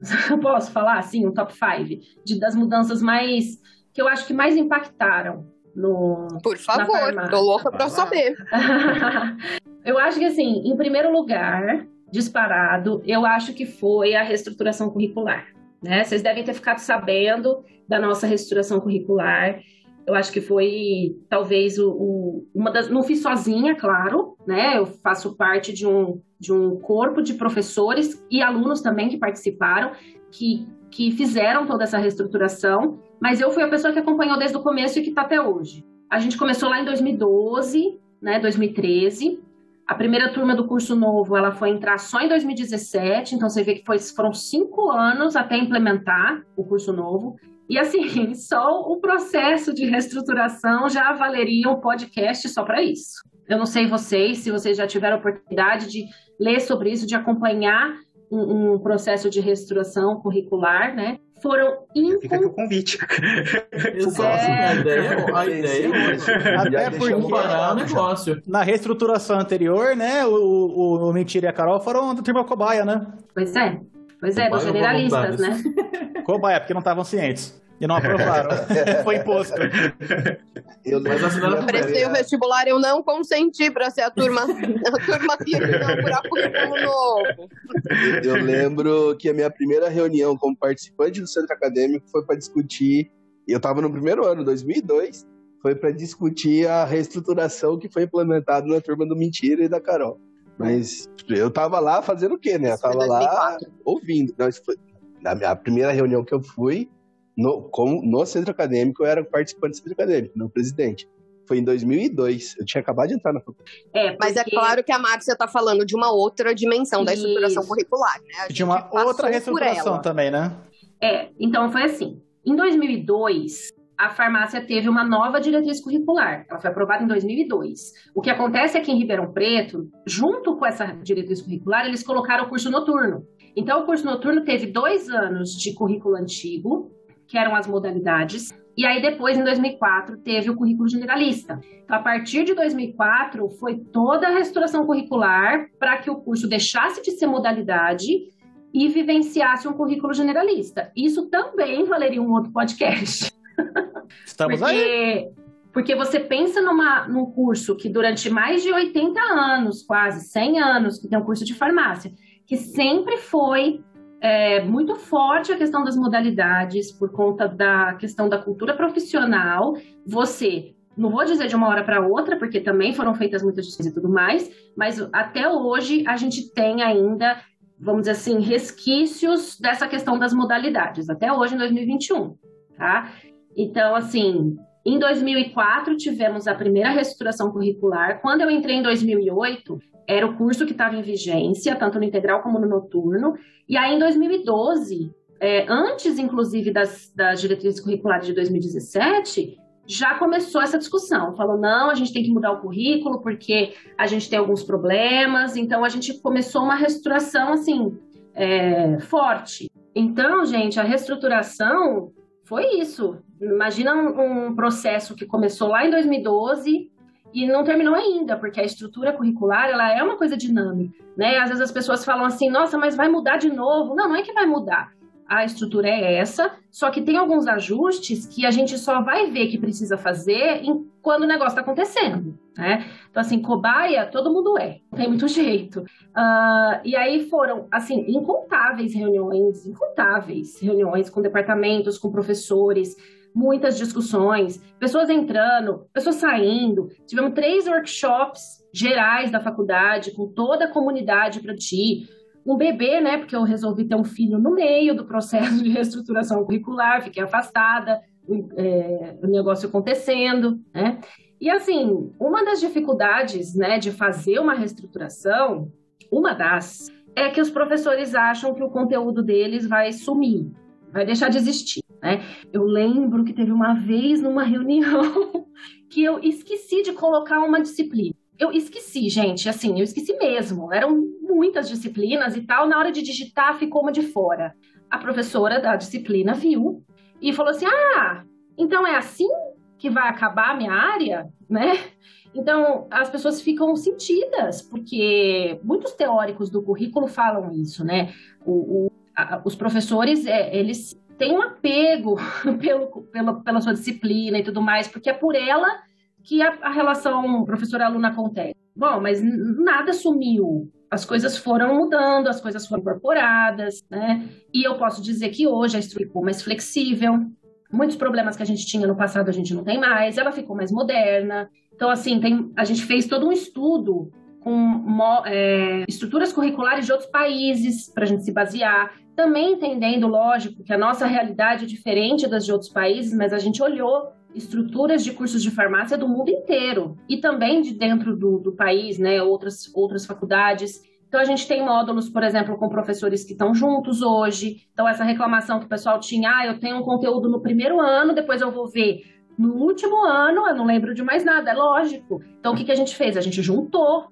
<laughs> eu posso falar assim, um top 5 das mudanças mais, que eu acho que mais impactaram no Por favor, tô louca para saber. <laughs> eu acho que assim, em primeiro lugar, disparado, eu acho que foi a reestruturação curricular. Né? Vocês devem ter ficado sabendo da nossa reestruturação curricular. Eu acho que foi talvez o, o, uma das. Não fiz sozinha, claro, né? Eu faço parte de um, de um corpo de professores e alunos também que participaram, que, que fizeram toda essa reestruturação, mas eu fui a pessoa que acompanhou desde o começo e que está até hoje. A gente começou lá em 2012, né, 2013, a primeira turma do curso novo, ela foi entrar só em 2017, então você vê que foi, foram cinco anos até implementar o curso novo. E assim, <laughs> só o processo de reestruturação já valeria um podcast só para isso. Eu não sei vocês, se vocês já tiveram oportunidade de ler sobre isso, de acompanhar um, um processo de reestruturação curricular, né? foram incom... Fica aqui o convite. <laughs> Exato. É... A ideia, <laughs> a ideia é Até porque o negócio. Na reestruturação anterior, né, o, o, o Mentira e a Carol foram do turma cobaia, né? Pois é. Pois é, dos generalistas, né? <laughs> Cobaia, porque não estavam cientes. E não aprovaram. <laughs> Foi imposto. Eu Prestei o vestibular, eu não consenti para ser a turma, a turma que ia inaugurar currículo novo. Eu lembro que a minha primeira reunião como participante do centro acadêmico foi para discutir. Eu estava no primeiro ano, 2002, foi para discutir a reestruturação que foi implementada na turma do Mentira e da Carol. Mas eu tava lá fazendo o quê, né? Eu tava lá ouvindo. Não, foi, na minha primeira reunião que eu fui, no, com, no centro acadêmico, eu era participante do centro acadêmico, não presidente. Foi em 2002. Eu tinha acabado de entrar na faculdade. É, porque... Mas é claro que a Márcia está falando de uma outra dimensão da estruturação Isso. curricular, né? De uma outra reestruturação também, né? É, então foi assim. Em 2002, a farmácia teve uma nova diretriz curricular. Ela foi aprovada em 2002. O que acontece é que em Ribeirão Preto, junto com essa diretriz curricular, eles colocaram o curso noturno. Então, o curso noturno teve dois anos de currículo antigo, que eram as modalidades. E aí depois, em 2004, teve o currículo generalista. Então, a partir de 2004, foi toda a restauração curricular para que o curso deixasse de ser modalidade e vivenciasse um currículo generalista. Isso também valeria um outro podcast. Estamos porque, aí. Porque você pensa numa, num curso que durante mais de 80 anos, quase 100 anos, que tem um curso de farmácia, que sempre foi é, muito forte a questão das modalidades por conta da questão da cultura profissional. Você, não vou dizer de uma hora para outra, porque também foram feitas muitas discussões e tudo mais, mas até hoje a gente tem ainda, vamos dizer assim, resquícios dessa questão das modalidades, até hoje em 2021, tá? Então, assim, em 2004 tivemos a primeira reestruturação curricular. Quando eu entrei em 2008, era o curso que estava em vigência, tanto no integral como no noturno. E aí, em 2012, é, antes, inclusive, das, das diretrizes curriculares de 2017, já começou essa discussão. Falou, não, a gente tem que mudar o currículo porque a gente tem alguns problemas. Então, a gente começou uma reestruturação, assim, é, forte. Então, gente, a reestruturação foi isso. Imagina um, um processo que começou lá em 2012 e não terminou ainda, porque a estrutura curricular ela é uma coisa dinâmica, né? Às vezes as pessoas falam assim, nossa, mas vai mudar de novo. Não, não é que vai mudar. A estrutura é essa, só que tem alguns ajustes que a gente só vai ver que precisa fazer em, quando o negócio está acontecendo, né? Então, assim, cobaia, todo mundo é, não tem muito <laughs> jeito. Uh, e aí foram, assim, incontáveis reuniões, incontáveis reuniões com departamentos, com professores, muitas discussões, pessoas entrando, pessoas saindo. Tivemos três workshops gerais da faculdade com toda a comunidade para ti. Um bebê, né? Porque eu resolvi ter um filho no meio do processo de reestruturação curricular, fiquei afastada, é, o negócio acontecendo, né? E assim, uma das dificuldades, né, de fazer uma reestruturação, uma das, é que os professores acham que o conteúdo deles vai sumir, vai deixar de existir. Né? Eu lembro que teve uma vez numa reunião <laughs> que eu esqueci de colocar uma disciplina. Eu esqueci, gente, assim, eu esqueci mesmo. Eram muitas disciplinas e tal. Na hora de digitar, ficou uma de fora. A professora da disciplina viu e falou assim: Ah, então é assim que vai acabar a minha área, né? Então, as pessoas ficam sentidas, porque muitos teóricos do currículo falam isso, né? O, o, a, os professores, é, eles tem um apego <laughs> pelo, pelo, pela sua disciplina e tudo mais, porque é por ela que a, a relação professor-aluno acontece. Bom, mas nada sumiu. As coisas foram mudando, as coisas foram incorporadas, né? E eu posso dizer que hoje a estrutura ficou mais flexível. Muitos problemas que a gente tinha no passado a gente não tem mais. Ela ficou mais moderna. Então, assim, tem, a gente fez todo um estudo com é, estruturas curriculares de outros países para a gente se basear. Também entendendo, lógico, que a nossa realidade é diferente das de outros países, mas a gente olhou estruturas de cursos de farmácia do mundo inteiro e também de dentro do, do país, né, outras, outras faculdades. Então, a gente tem módulos, por exemplo, com professores que estão juntos hoje. Então, essa reclamação que o pessoal tinha, ah, eu tenho um conteúdo no primeiro ano, depois eu vou ver no último ano, eu não lembro de mais nada, é lógico. Então, o que, que a gente fez? A gente juntou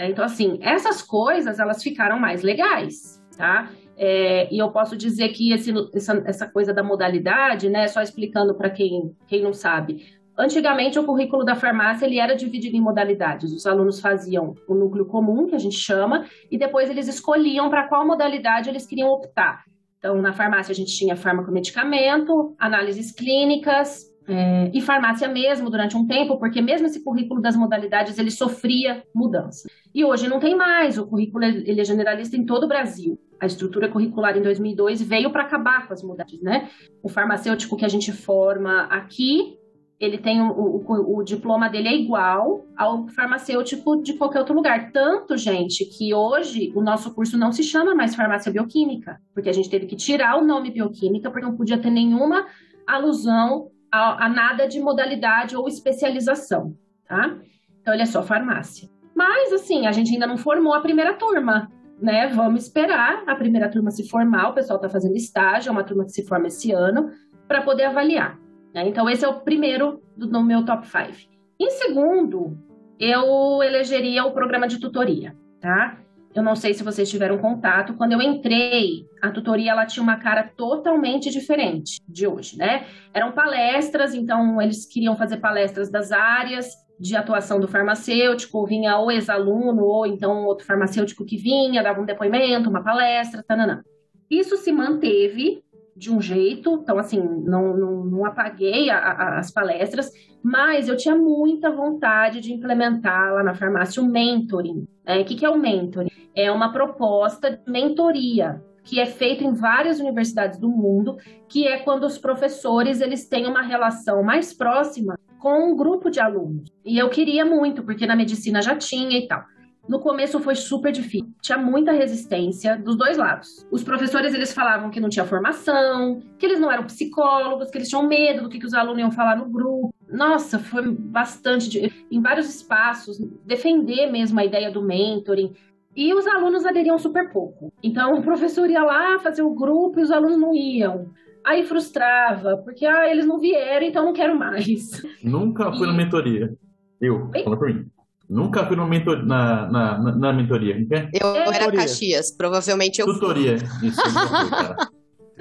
né? Então, assim, essas coisas, elas ficaram mais legais, tá? É, e eu posso dizer que esse, essa, essa coisa da modalidade, né, só explicando para quem, quem não sabe, Antigamente, o currículo da farmácia ele era dividido em modalidades. Os alunos faziam o núcleo comum, que a gente chama, e depois eles escolhiam para qual modalidade eles queriam optar. Então, na farmácia, a gente tinha farmacomedicamento, análises clínicas, é, e farmácia mesmo durante um tempo, porque mesmo esse currículo das modalidades ele sofria mudança. E hoje não tem mais, o currículo ele é generalista em todo o Brasil. A estrutura curricular em 2002 veio para acabar com as modalidades, né? O farmacêutico que a gente forma aqui, ele tem o, o, o, diploma dele é igual ao farmacêutico de qualquer outro lugar. Tanto, gente, que hoje o nosso curso não se chama mais farmácia bioquímica, porque a gente teve que tirar o nome bioquímica, porque não podia ter nenhuma alusão a, a nada de modalidade ou especialização, tá? Então ele é só farmácia. Mas, assim, a gente ainda não formou a primeira turma, né? Vamos esperar a primeira turma se formar. O pessoal está fazendo estágio, é uma turma que se forma esse ano, para poder avaliar. Né? Então, esse é o primeiro do, no meu top 5. Em segundo, eu elegeria o programa de tutoria, tá? Eu não sei se vocês tiveram contato. Quando eu entrei, a tutoria ela tinha uma cara totalmente diferente de hoje, né? Eram palestras, então eles queriam fazer palestras das áreas de atuação do farmacêutico, vinha ou ex-aluno, ou então outro farmacêutico que vinha, dava um depoimento, uma palestra, tananã. Isso se manteve de um jeito, então assim, não, não, não apaguei a, a, as palestras, mas eu tinha muita vontade de implementar lá na farmácia o mentoring. Né? O que, que é o mentoring? É uma proposta de mentoria que é feito em várias universidades do mundo, que é quando os professores eles têm uma relação mais próxima com um grupo de alunos. E eu queria muito, porque na medicina já tinha e tal. No começo foi super difícil, tinha muita resistência dos dois lados. Os professores eles falavam que não tinha formação, que eles não eram psicólogos, que eles tinham medo do que, que os alunos iam falar no grupo. Nossa, foi bastante em vários espaços defender mesmo a ideia do mentoring. E os alunos aderiam super pouco. Então o professor ia lá fazer o grupo e os alunos não iam. Aí frustrava, porque ah, eles não vieram, então não quero mais. Nunca fui e... na mentoria. Eu, fala pra mim. Nunca fui no mentor, na, na, na, na mentoria. Eu é, era Caxias, provavelmente eu Tutoria. Fui. Isso, <laughs> eu fui, cara.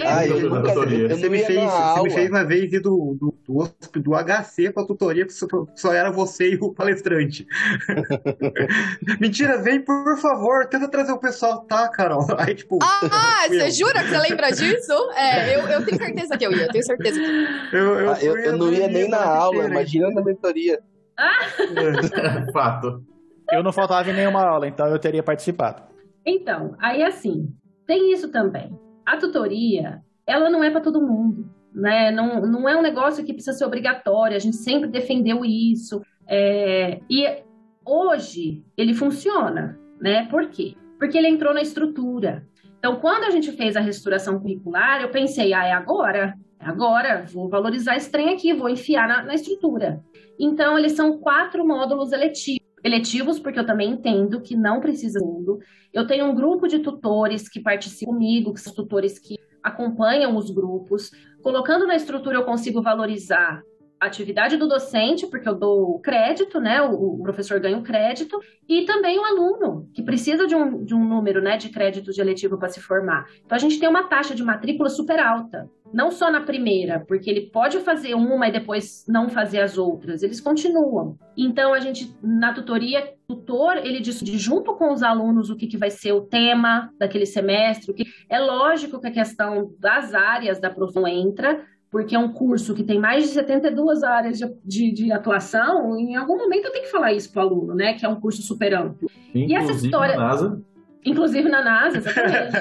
Ah, eu nunca, eu você, me fez, você me fez uma vez ir do, do, do, do HC pra tutoria, que só, só era você e o palestrante. <laughs> Mentira, vem, por favor, tenta trazer o pessoal, tá, Carol? <laughs> Aí, tipo. Ah, você jura que você lembra disso? É, eu, eu tenho certeza que eu ia, tenho certeza eu. Eu, eu, ah, eu, eu não ia nem na aula, imagina na mentoria. <laughs> <laughs> Fato. Eu não faltava em nenhuma aula, então eu teria participado. Então, aí assim, tem isso também. A tutoria, ela não é para todo mundo, né? Não, não é um negócio que precisa ser obrigatório, a gente sempre defendeu isso. É... E hoje ele funciona, né? Por quê? Porque ele entrou na estrutura. Então, quando a gente fez a restauração curricular, eu pensei, ah, é agora, Agora, vou valorizar esse trem aqui, vou enfiar na, na estrutura. Então, eles são quatro módulos eletivos. Eletivos, porque eu também entendo que não precisa tudo. Eu tenho um grupo de tutores que participam comigo, que são tutores que acompanham os grupos. Colocando na estrutura, eu consigo valorizar atividade do docente, porque eu dou crédito, né? O, o professor ganha o crédito, e também o aluno, que precisa de um, de um número né, de créditos de eletivo para se formar. Então a gente tem uma taxa de matrícula super alta. Não só na primeira, porque ele pode fazer uma e depois não fazer as outras, eles continuam. Então a gente, na tutoria, o tutor, ele diz junto com os alunos o que, que vai ser o tema daquele semestre. O que... É lógico que a questão das áreas da profissão entra, porque é um curso que tem mais de 72 áreas de, de, de atuação, em algum momento eu tenho que falar isso para o aluno, né? Que é um curso super amplo. Inclusive e essa história. Na NASA. Inclusive na NASA, exatamente.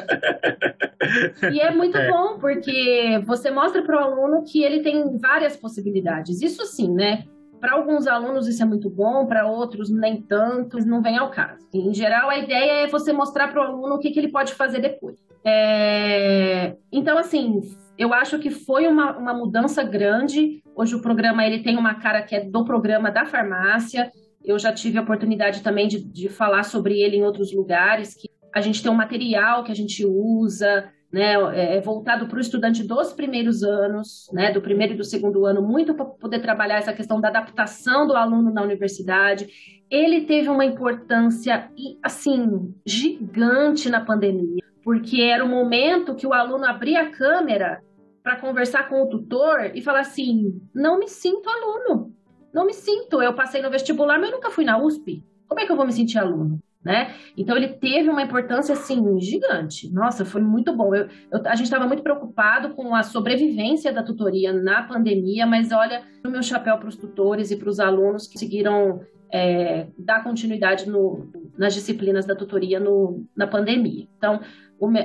<laughs> e é muito é. bom, porque você mostra para o aluno que ele tem várias possibilidades. Isso sim, né? Para alguns alunos isso é muito bom, para outros nem tanto, não vem ao caso. Em geral, a ideia é você mostrar para o aluno o que, que ele pode fazer depois. É... Então, assim, eu acho que foi uma, uma mudança grande. Hoje o programa ele tem uma cara que é do programa da farmácia. Eu já tive a oportunidade também de, de falar sobre ele em outros lugares, que a gente tem um material que a gente usa, né, é, é voltado para o estudante dos primeiros anos, né, do primeiro e do segundo ano, muito para poder trabalhar essa questão da adaptação do aluno na universidade. Ele teve uma importância, assim, gigante na pandemia, porque era o momento que o aluno abria a câmera para conversar com o tutor e falar assim: não me sinto aluno, não me sinto. Eu passei no vestibular, mas eu nunca fui na USP. Como é que eu vou me sentir aluno? Né? Então ele teve uma importância assim gigante. Nossa, foi muito bom. Eu, eu, a gente estava muito preocupado com a sobrevivência da tutoria na pandemia, mas olha, o meu chapéu para os tutores e para os alunos que conseguiram é, dar continuidade no, nas disciplinas da tutoria no, na pandemia. Então,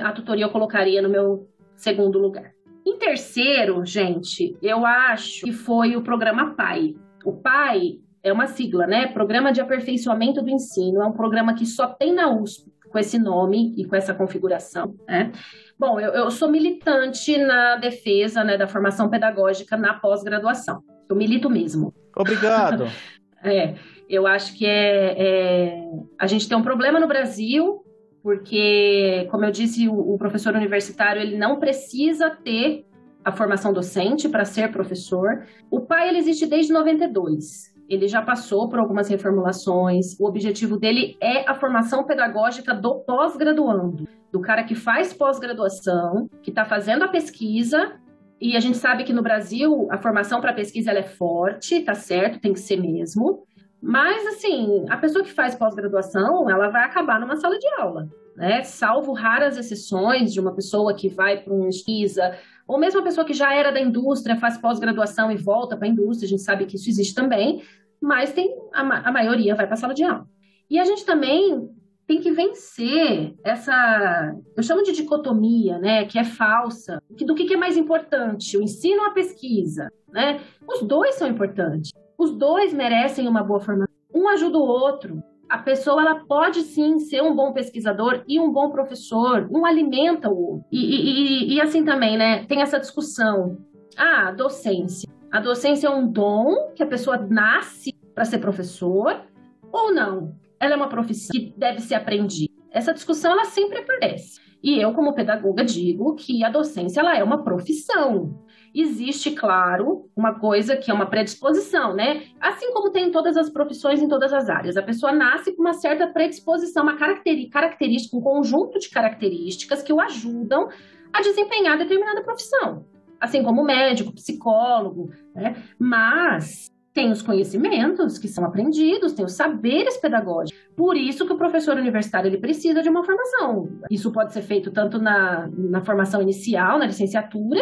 a tutoria eu colocaria no meu segundo lugar. Em terceiro, gente, eu acho que foi o programa PAI. O PAI é uma sigla, né? Programa de Aperfeiçoamento do Ensino. É um programa que só tem na USP com esse nome e com essa configuração, né? Bom, eu, eu sou militante na defesa né, da formação pedagógica na pós-graduação. Eu milito mesmo. Obrigado. <laughs> é, eu acho que é, é, a gente tem um problema no Brasil porque, como eu disse, o, o professor universitário ele não precisa ter a formação docente para ser professor. O PAI ele existe desde 92. Ele já passou por algumas reformulações. O objetivo dele é a formação pedagógica do pós-graduando, do cara que faz pós-graduação, que está fazendo a pesquisa. E a gente sabe que no Brasil a formação para pesquisa é forte, tá certo, tem que ser mesmo. Mas, assim, a pessoa que faz pós-graduação, ela vai acabar numa sala de aula, né? Salvo raras exceções de uma pessoa que vai para um esquiza ou mesmo a pessoa que já era da indústria, faz pós-graduação e volta para a indústria, a gente sabe que isso existe também, mas tem a, a maioria vai para a sala de aula. E a gente também tem que vencer essa, eu chamo de dicotomia, né, que é falsa, do que é mais importante, o ensino ou a pesquisa, né? Os dois são importantes, os dois merecem uma boa formação, um ajuda o outro. A pessoa ela pode sim ser um bom pesquisador e um bom professor, um alimenta o outro. E, e, e assim também, né? Tem essa discussão. Ah, docência. A docência é um dom que a pessoa nasce para ser professor ou não? ela é uma profissão que deve ser aprendida. Essa discussão ela sempre aparece. E eu, como pedagoga, digo que a docência ela é uma profissão. Existe, claro, uma coisa que é uma predisposição, né? Assim como tem em todas as profissões, em todas as áreas. A pessoa nasce com uma certa predisposição, uma característica, um conjunto de características que o ajudam a desempenhar determinada profissão. Assim como médico, psicólogo, né? Mas tem os conhecimentos que são aprendidos, tem os saberes pedagógicos. Por isso que o professor universitário ele precisa de uma formação. Isso pode ser feito tanto na, na formação inicial, na licenciatura,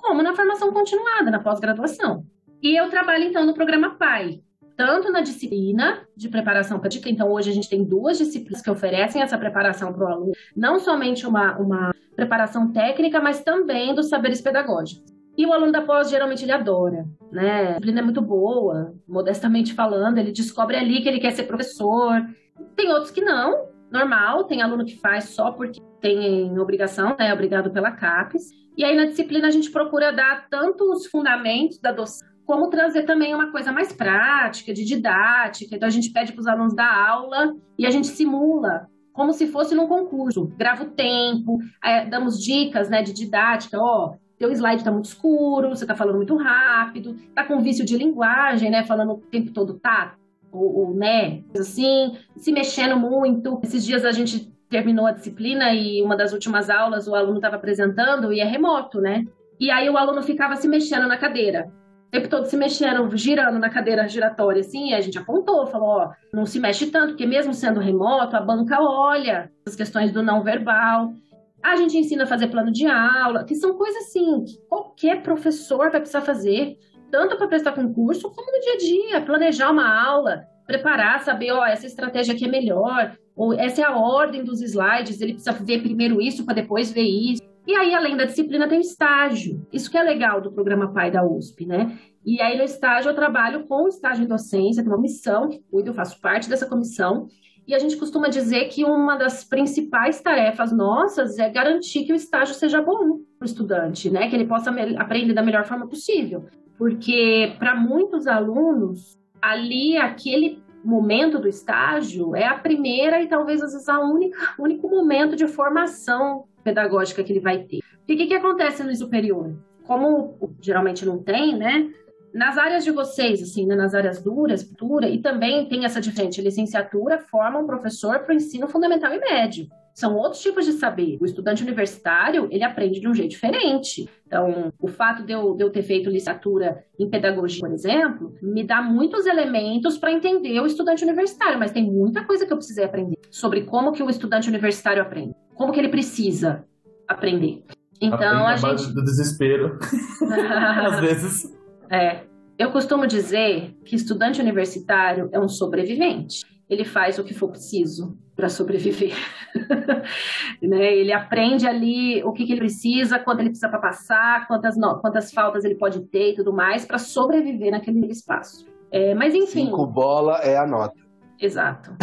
como na formação continuada, na pós-graduação. E eu trabalho então no programa PAI, tanto na disciplina de preparação pedagógica, então hoje a gente tem duas disciplinas que oferecem essa preparação para o aluno, não somente uma, uma preparação técnica, mas também dos saberes pedagógicos. E o aluno da pós, geralmente, ele adora, né? A disciplina é muito boa, modestamente falando, ele descobre ali que ele quer ser professor. Tem outros que não, normal, tem aluno que faz só porque tem obrigação, né? Obrigado pela CAPES. E aí, na disciplina, a gente procura dar tanto os fundamentos da docência, como trazer também uma coisa mais prática, de didática. Então, a gente pede para os alunos da aula e a gente simula como se fosse num concurso. Grava o tempo, é, damos dicas né, de didática, ó, teu slide está muito escuro, você está falando muito rápido, está com vício de linguagem, né? Falando o tempo todo tá, ou, ou né, assim, se mexendo muito. Esses dias a gente terminou a disciplina e uma das últimas aulas o aluno estava apresentando e é remoto, né? E aí o aluno ficava se mexendo na cadeira. O tempo todo se mexendo, girando na cadeira giratória, assim, e a gente apontou, falou, ó, não se mexe tanto, porque mesmo sendo remoto, a banca olha as questões do não verbal. A gente ensina a fazer plano de aula, que são coisas assim que qualquer professor vai precisar fazer, tanto para prestar concurso como no dia a dia, planejar uma aula, preparar, saber, ó, essa estratégia aqui é melhor, ou essa é a ordem dos slides, ele precisa ver primeiro isso para depois ver isso. E aí, além da disciplina, tem o estágio. Isso que é legal do programa PAI da USP, né? E aí, no estágio, eu trabalho com estágio em docência, tem uma missão que cuido, eu faço parte dessa comissão, e a gente costuma dizer que uma das principais tarefas nossas é garantir que o estágio seja bom para o estudante, né? Que ele possa aprender da melhor forma possível. Porque para muitos alunos, ali aquele momento do estágio é a primeira e talvez às vezes a única único momento de formação pedagógica que ele vai ter. E o que, que acontece no superior? Como geralmente não tem, né? Nas áreas de vocês, assim, né, nas áreas duras, dura, e também tem essa diferente, licenciatura forma um professor para o ensino fundamental e médio. São outros tipos de saber. O estudante universitário, ele aprende de um jeito diferente. Então, o fato de eu, de eu ter feito licenciatura em pedagogia, por exemplo, me dá muitos elementos para entender o estudante universitário, mas tem muita coisa que eu precisei aprender sobre como que o estudante universitário aprende, como que ele precisa aprender. Então, Aprende a gente... do desespero, <laughs> às vezes. É, eu costumo dizer que estudante universitário é um sobrevivente. Ele faz o que for preciso para sobreviver. <laughs> né? Ele aprende ali o que, que, ele precisa, quanto ele precisa para passar, quantas, quantas faltas ele pode ter e tudo mais para sobreviver naquele espaço. É, mas enfim. Cinco bola é a nota. Exato.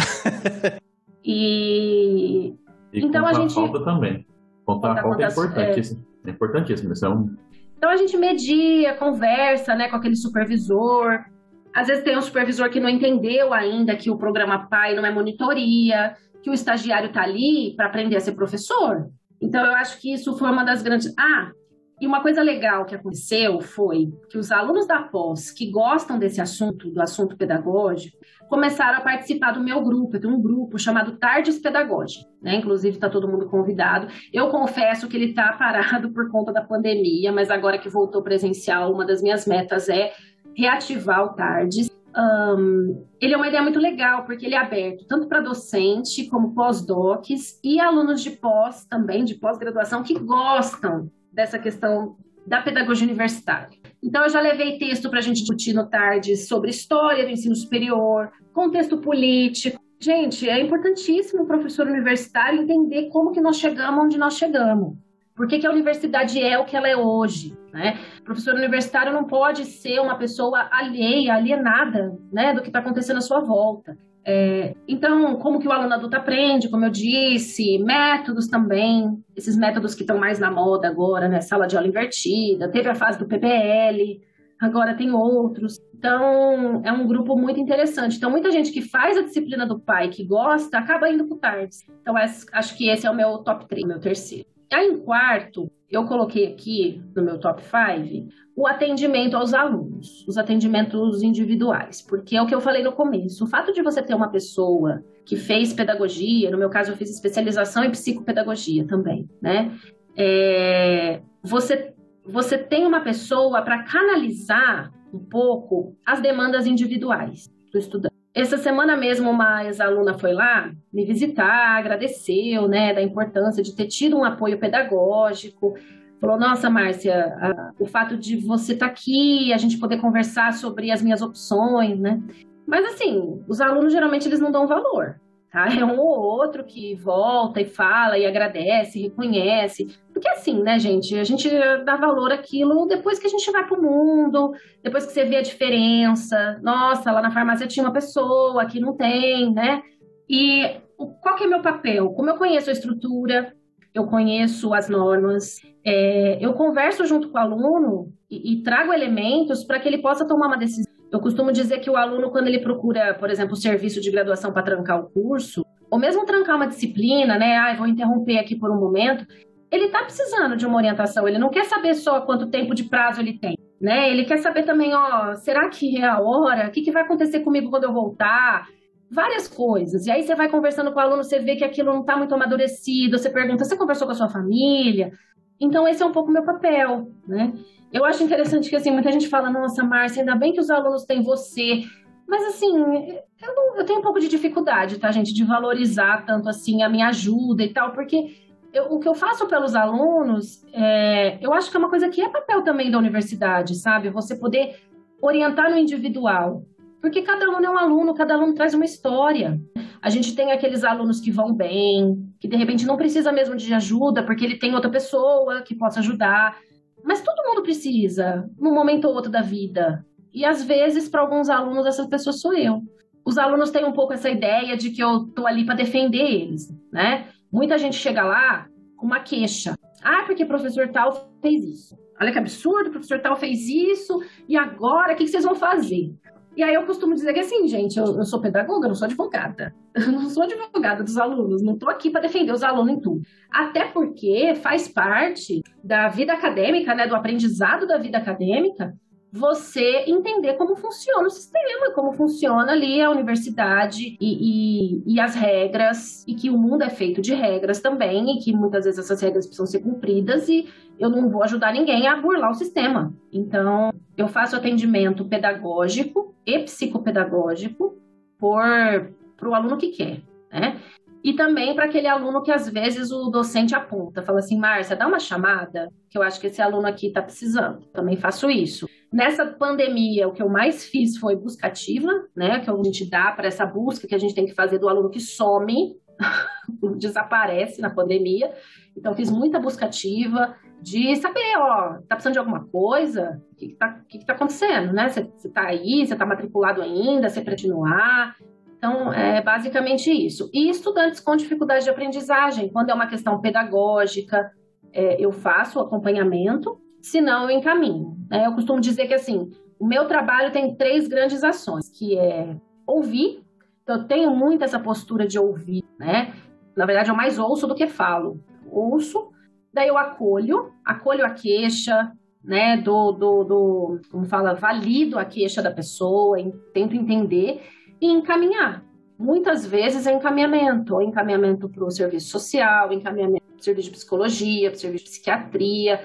<laughs> e, e então a gente. falta também. Contar a falta é importantíssimo. É, é importantíssimo. Isso é um então a gente media, conversa, né, com aquele supervisor. Às vezes tem um supervisor que não entendeu ainda que o programa PAI não é monitoria, que o estagiário está ali para aprender a ser professor. Então eu acho que isso foi uma das grandes. Ah, e uma coisa legal que aconteceu foi que os alunos da pós que gostam desse assunto, do assunto pedagógico, começaram a participar do meu grupo. Eu tenho um grupo chamado Tardes Pedagógicas, né? Inclusive está todo mundo convidado. Eu confesso que ele está parado por conta da pandemia, mas agora que voltou presencial, uma das minhas metas é reativar o Tardes. Um, ele é uma ideia muito legal, porque ele é aberto tanto para docente como pós-docs e alunos de pós também, de pós-graduação, que gostam dessa questão da pedagogia universitária. Então, eu já levei texto para a gente discutir no tarde sobre história do ensino superior, contexto político. Gente, é importantíssimo o professor universitário entender como que nós chegamos onde nós chegamos. Por que, que a universidade é o que ela é hoje? Né? O professor universitário não pode ser uma pessoa alheia, alienada né, do que está acontecendo à sua volta. É, então, como que o aluno adulto aprende, como eu disse, métodos também, esses métodos que estão mais na moda agora, né? Sala de aula invertida, teve a fase do PBL, agora tem outros. Então, é um grupo muito interessante. Então, muita gente que faz a disciplina do pai, que gosta, acaba indo para o TARDS. Então, acho que esse é o meu top 3, meu terceiro. Aí, em quarto, eu coloquei aqui no meu top 5 o atendimento aos alunos, os atendimentos individuais, porque é o que eu falei no começo. O fato de você ter uma pessoa que fez pedagogia, no meu caso eu fiz especialização em psicopedagogia também, né? É, você, você tem uma pessoa para canalizar um pouco as demandas individuais do estudante. Essa semana mesmo, uma ex-aluna foi lá me visitar, agradeceu, né, da importância de ter tido um apoio pedagógico. Falou: Nossa, Márcia, a, o fato de você estar tá aqui, a gente poder conversar sobre as minhas opções, né? Mas assim, os alunos geralmente eles não dão valor. Tá? É um ou outro que volta e fala e agradece, reconhece. Porque assim, né, gente? A gente dá valor àquilo depois que a gente vai pro mundo, depois que você vê a diferença. Nossa, lá na farmácia tinha uma pessoa, aqui não tem, né? E qual que é meu papel? Como eu conheço a estrutura, eu conheço as normas, é, eu converso junto com o aluno e, e trago elementos para que ele possa tomar uma decisão eu costumo dizer que o aluno, quando ele procura, por exemplo, o serviço de graduação para trancar o curso, ou mesmo trancar uma disciplina, né? Ah, vou interromper aqui por um momento. Ele está precisando de uma orientação. Ele não quer saber só quanto tempo de prazo ele tem, né? Ele quer saber também, ó, será que é a hora? O que, que vai acontecer comigo quando eu voltar? Várias coisas. E aí você vai conversando com o aluno, você vê que aquilo não está muito amadurecido. Você pergunta, você conversou com a sua família? Então esse é um pouco o meu papel, né? Eu acho interessante que, assim, muita gente fala, nossa, Márcia, ainda bem que os alunos têm você. Mas, assim, eu, não, eu tenho um pouco de dificuldade, tá, gente, de valorizar tanto, assim, a minha ajuda e tal, porque eu, o que eu faço pelos alunos, é, eu acho que é uma coisa que é papel também da universidade, sabe? Você poder orientar no individual. Porque cada aluno é um aluno, cada aluno traz uma história. A gente tem aqueles alunos que vão bem, que de repente não precisa mesmo de ajuda, porque ele tem outra pessoa que possa ajudar. Mas todo mundo precisa, num momento ou outro da vida. E às vezes, para alguns alunos, essa pessoa sou eu. Os alunos têm um pouco essa ideia de que eu tô ali para defender eles, né? Muita gente chega lá com uma queixa. Ah, porque o professor tal fez isso. Olha que absurdo, o professor tal fez isso, e agora o que vocês vão fazer? E aí eu costumo dizer que assim, gente, eu, eu sou pedagoga, eu não sou advogada. <laughs> Eu não sou advogada dos alunos, não estou aqui para defender os alunos em tudo. Até porque faz parte da vida acadêmica, né, do aprendizado da vida acadêmica, você entender como funciona o sistema, como funciona ali a universidade e, e, e, as regras, e que o mundo é feito de regras também, e que muitas vezes essas regras precisam ser cumpridas, e eu não vou ajudar ninguém a burlar o sistema. Então, eu faço atendimento pedagógico e psicopedagógico para o aluno que quer, né? E também para aquele aluno que às vezes o docente aponta, fala assim, Márcia, dá uma chamada, que eu acho que esse aluno aqui está precisando. Também faço isso. Nessa pandemia, o que eu mais fiz foi buscativa, né? Que a gente dá para essa busca que a gente tem que fazer do aluno que some, <laughs> desaparece na pandemia. Então, fiz muita buscativa de saber, ó, tá precisando de alguma coisa? O que, que, tá, que, que tá acontecendo, né? Você, você tá aí, você tá matriculado ainda, você continuar? Então, é basicamente isso. E estudantes com dificuldade de aprendizagem, quando é uma questão pedagógica, é, eu faço o acompanhamento, se não, eu encaminho. Né? Eu costumo dizer que, assim, o meu trabalho tem três grandes ações, que é ouvir, então eu tenho muito essa postura de ouvir, né? Na verdade, eu mais ouço do que falo. Ouço, daí eu acolho, acolho a queixa, né, do, do, do, como fala, valido a queixa da pessoa, tento entender, e encaminhar. Muitas vezes é encaminhamento, ou encaminhamento para o serviço social, encaminhamento para o serviço de psicologia, para o serviço de psiquiatria,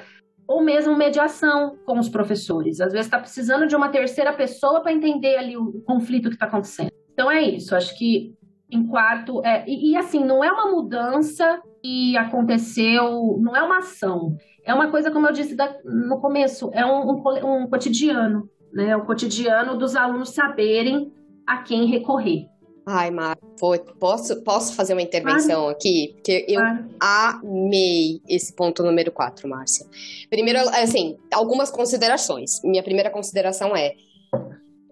ou mesmo mediação com os professores. Às vezes está precisando de uma terceira pessoa para entender ali o conflito que está acontecendo. Então é isso, acho que em quarto, é, e, e, assim, não é uma mudança que aconteceu, não é uma ação, é uma coisa, como eu disse no começo, é um, um, um cotidiano, né? O cotidiano dos alunos saberem a quem recorrer. Ai, Mar, posso, posso fazer uma intervenção aqui? Porque eu amei esse ponto número 4, Márcia. Primeiro, assim, algumas considerações. Minha primeira consideração é,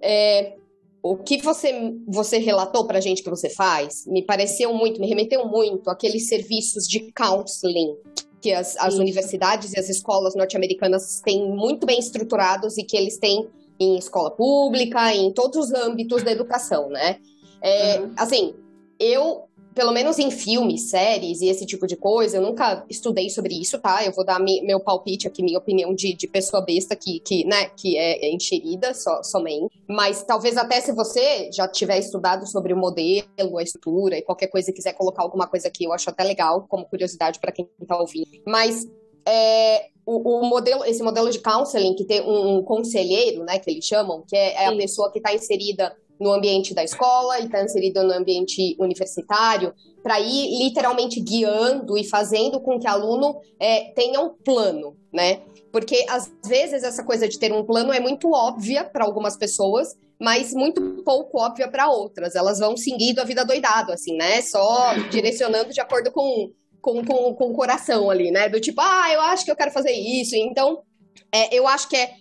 é o que você, você relatou pra gente que você faz me pareceu muito, me remeteu muito aqueles serviços de counseling que as, as universidades e as escolas norte-americanas têm muito bem estruturados e que eles têm em escola pública, em todos os âmbitos da educação, né? É, uhum. Assim, eu, pelo menos em filmes, séries e esse tipo de coisa, eu nunca estudei sobre isso, tá? Eu vou dar mi, meu palpite aqui, minha opinião de, de pessoa besta que, que, né, que é, é enxerida so, somente. Mas talvez até se você já tiver estudado sobre o modelo, a estrutura e qualquer coisa e quiser colocar alguma coisa aqui, eu acho até legal, como curiosidade para quem tá ouvindo. Mas é, o, o, modelo, esse modelo de counseling que tem um, um conselheiro, né, que eles chamam, que é, é a pessoa que está inserida no ambiente da escola e está inserido no ambiente universitário, para ir literalmente guiando e fazendo com que o aluno é, tenha um plano, né? Porque às vezes essa coisa de ter um plano é muito óbvia para algumas pessoas, mas muito pouco óbvia para outras. Elas vão seguindo a vida doidado, assim, né? Só direcionando de acordo com, com, com, com o coração ali, né? Do tipo, ah, eu acho que eu quero fazer isso. Então, é, eu acho que é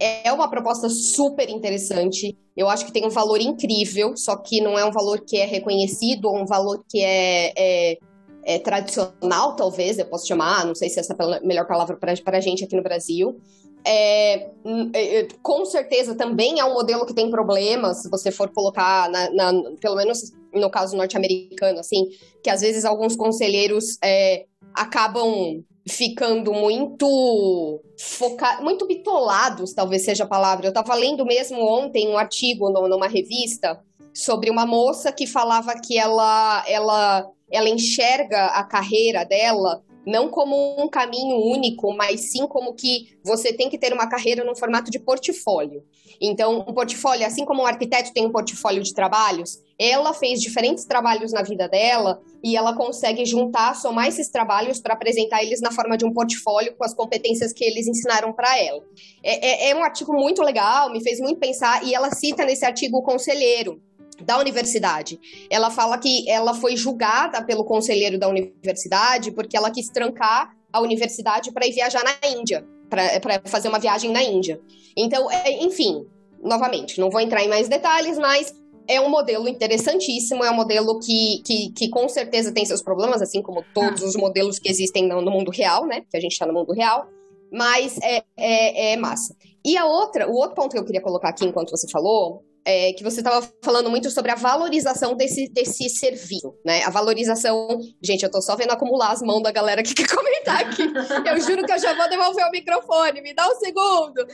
é uma proposta super interessante. Eu acho que tem um valor incrível, só que não é um valor que é reconhecido, ou um valor que é, é, é tradicional, talvez, eu posso chamar, não sei se essa é a melhor palavra para a gente aqui no Brasil. É, é, é, com certeza também é um modelo que tem problemas, se você for colocar, na, na, pelo menos no caso norte-americano, assim, que às vezes alguns conselheiros é, acabam ficando muito focados, muito bitolados, talvez seja a palavra. Eu estava lendo mesmo ontem um artigo numa revista sobre uma moça que falava que ela, ela, ela enxerga a carreira dela não como um caminho único, mas sim como que você tem que ter uma carreira no formato de portfólio. Então, um portfólio, assim como um arquiteto tem um portfólio de trabalhos, ela fez diferentes trabalhos na vida dela e ela consegue juntar, somar esses trabalhos para apresentar eles na forma de um portfólio com as competências que eles ensinaram para ela. É, é, é um artigo muito legal, me fez muito pensar, e ela cita nesse artigo o conselheiro da universidade. Ela fala que ela foi julgada pelo conselheiro da universidade porque ela quis trancar a universidade para ir viajar na Índia, para fazer uma viagem na Índia. Então, é, enfim, novamente, não vou entrar em mais detalhes, mas é um modelo interessantíssimo, é um modelo que, que, que com certeza tem seus problemas, assim como todos os modelos que existem no, no mundo real, né? Que a gente está no mundo real, mas é, é, é massa. E a outra, o outro ponto que eu queria colocar aqui enquanto você falou é, que você estava falando muito sobre a valorização desse, desse serviço, né? A valorização. Gente, eu tô só vendo acumular as mãos da galera que <laughs> quer comentar aqui. Eu juro que eu já vou devolver o microfone, me dá um segundo.